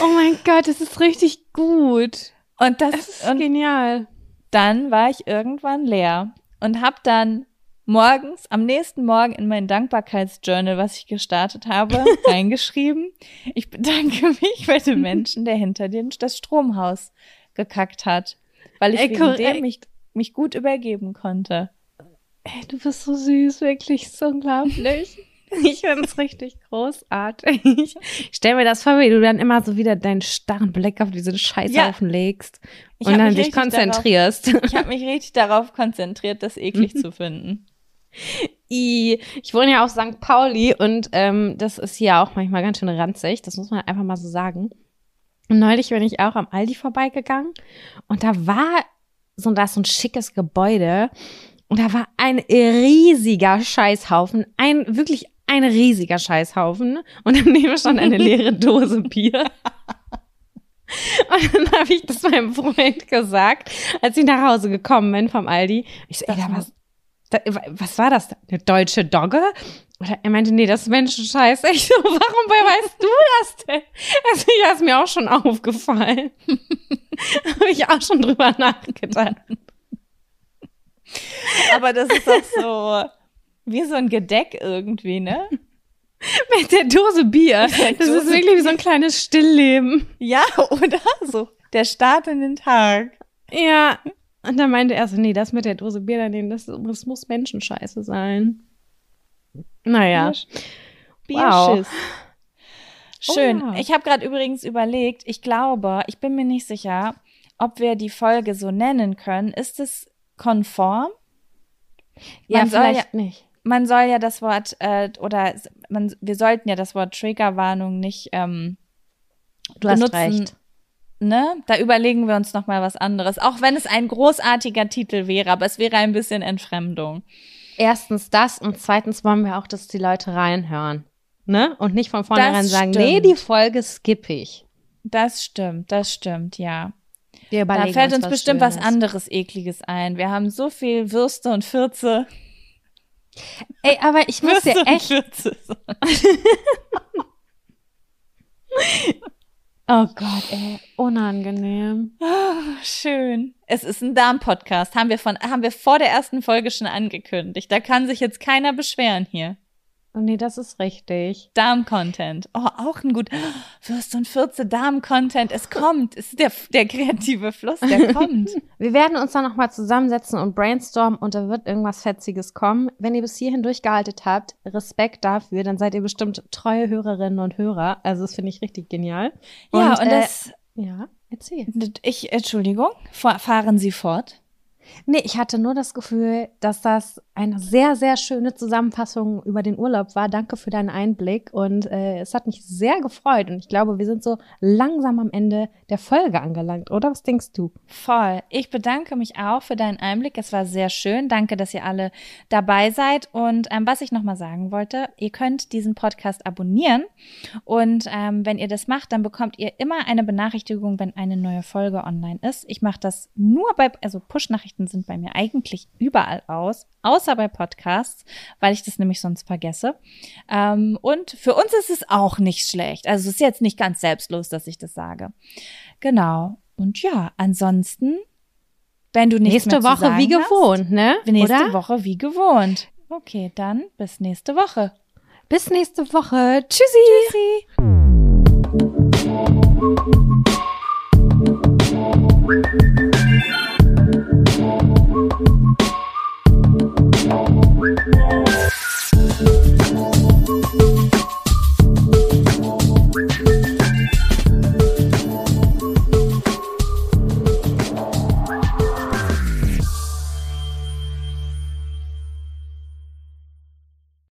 Oh mein Gott, das ist richtig gut. Und Das das, ist und genial. dann war ich irgendwann leer und habe dann morgens, am nächsten Morgen in mein Dankbarkeitsjournal, was ich gestartet habe, [laughs] reingeschrieben. Ich bedanke mich bei dem Menschen, der hinter dem das Stromhaus gekackt hat, weil ich Ey, wegen dem mich, mich gut übergeben konnte. Ey, du bist so süß, wirklich so unglaublich. [laughs] Ich finde es richtig großartig. Ich stell mir das vor, wie du dann immer so wieder deinen starren Blick auf diesen Scheißhaufen legst Ich und dann dich konzentrierst. [laughs] Ich habe mich richtig darauf konzentriert, das eklig zu finden. I, ich wohne ja auf St. Pauli und ähm, das ist hier auch manchmal ganz schön ranzig. Das muss man einfach mal so sagen. Und neulich bin ich auch am Aldi vorbeigegangen und da war so, da ist so ein schickes Gebäude und da war ein riesiger Scheißhaufen, ein wirklich ein riesiger Scheißhaufen und daneben stand eine [laughs] leere Dose Bier. Und dann habe ich das meinem Freund gesagt, als ich nach Hause gekommen bin vom Aldi. Ich so, ey, da was, da, was war das? Eine deutsche Dogge? Oder er meinte, nee, das ist Menschenscheiß. [laughs] Ich so, warum weißt du das denn? Also, ja, ist mir auch schon aufgefallen. [laughs] Habe ich auch schon drüber nachgedacht. Aber das ist doch so wie so ein Gedeck irgendwie, ne? Mit der Dose Bier. Das ist Dose wirklich wie so ein kleines Stillleben. Ja, oder so. Der Start in den Tag. Ja. Und dann meinte er so, nee, das mit der Dose Bier daneben, das, das muss Menschenscheiße sein. Naja. Bierschiss. Schön. Oh ja. Ich habe gerade übrigens überlegt, ich glaube, ich bin mir nicht sicher, ob wir die Folge so nennen können. Ist es konform? Ja, Man soll vielleicht nicht. Man soll ja das Wort, äh, oder man, wir sollten ja das Wort Triggerwarnung nicht ähm, Du hast benutzen. recht. Ne? Da überlegen wir uns noch mal was anderes. Auch wenn es ein großartiger Titel wäre, aber es wäre ein bisschen Entfremdung. Erstens das und zweitens wollen wir auch, dass die Leute reinhören. Ne? Und nicht von vornherein Das sagen, stimmt. nee, die Folge skippe ich. Das stimmt, das stimmt, ja. Wir Da fällt uns was bestimmt was Schönes. anderes Ekliges ein. Wir haben so viel Würste und Fürze. Ey, aber ich muss dir Würste und echt. Fürze. [laughs] Oh Gott, ey, unangenehm. Schön. Es ist ein Darm-Podcast. Haben wir von, haben wir vor der ersten Folge schon angekündigt. Da kann sich jetzt keiner beschweren hier. Oh nee, das ist richtig. Darm-Content. Oh, auch ein gut. Würst und Fürze, Darm-Content. Es kommt. Es ist der, der kreative Fluss, der kommt. [laughs] Wir werden uns dann nochmal zusammensetzen und brainstormen und da wird irgendwas Fetziges kommen. Wenn ihr bis hierhin durchgehalten habt, Respekt dafür, dann seid ihr bestimmt treue Hörerinnen und Hörer. Also das finde ich richtig genial. ja, und äh, das. Ja, erzähl. Ich, Entschuldigung, fa- fahren Sie fort. Nee, ich hatte nur das Gefühl, dass das eine sehr, sehr schöne Zusammenfassung über den Urlaub war. Danke für deinen Einblick und äh, es hat mich sehr gefreut und ich glaube, wir sind so langsam am Ende der Folge angelangt, oder? Was denkst du? Voll. Ich bedanke mich auch für deinen Einblick. Es war sehr schön. Danke, dass ihr alle dabei seid. Und ähm, was ich nochmal sagen wollte, ihr könnt diesen Podcast abonnieren. Und ähm, wenn ihr das macht, dann bekommt ihr immer eine Benachrichtigung, wenn eine neue Folge online ist. Ich mache das nur bei, also Push-Nachrichten Nachrichten sind bei mir eigentlich überall aus, außer bei Podcasts, weil ich das nämlich sonst vergesse. Ähm, und für uns ist es auch nicht schlecht. Also es ist jetzt nicht ganz selbstlos, dass ich das sage. Genau. Und ja, ansonsten, wenn du nichts nächste Woche wie gewohnt, hast, ne? Nächste Oder? Woche wie gewohnt. Okay, dann bis nächste Woche. Bis nächste Woche. Tschüssi. Tschüssi. Thank.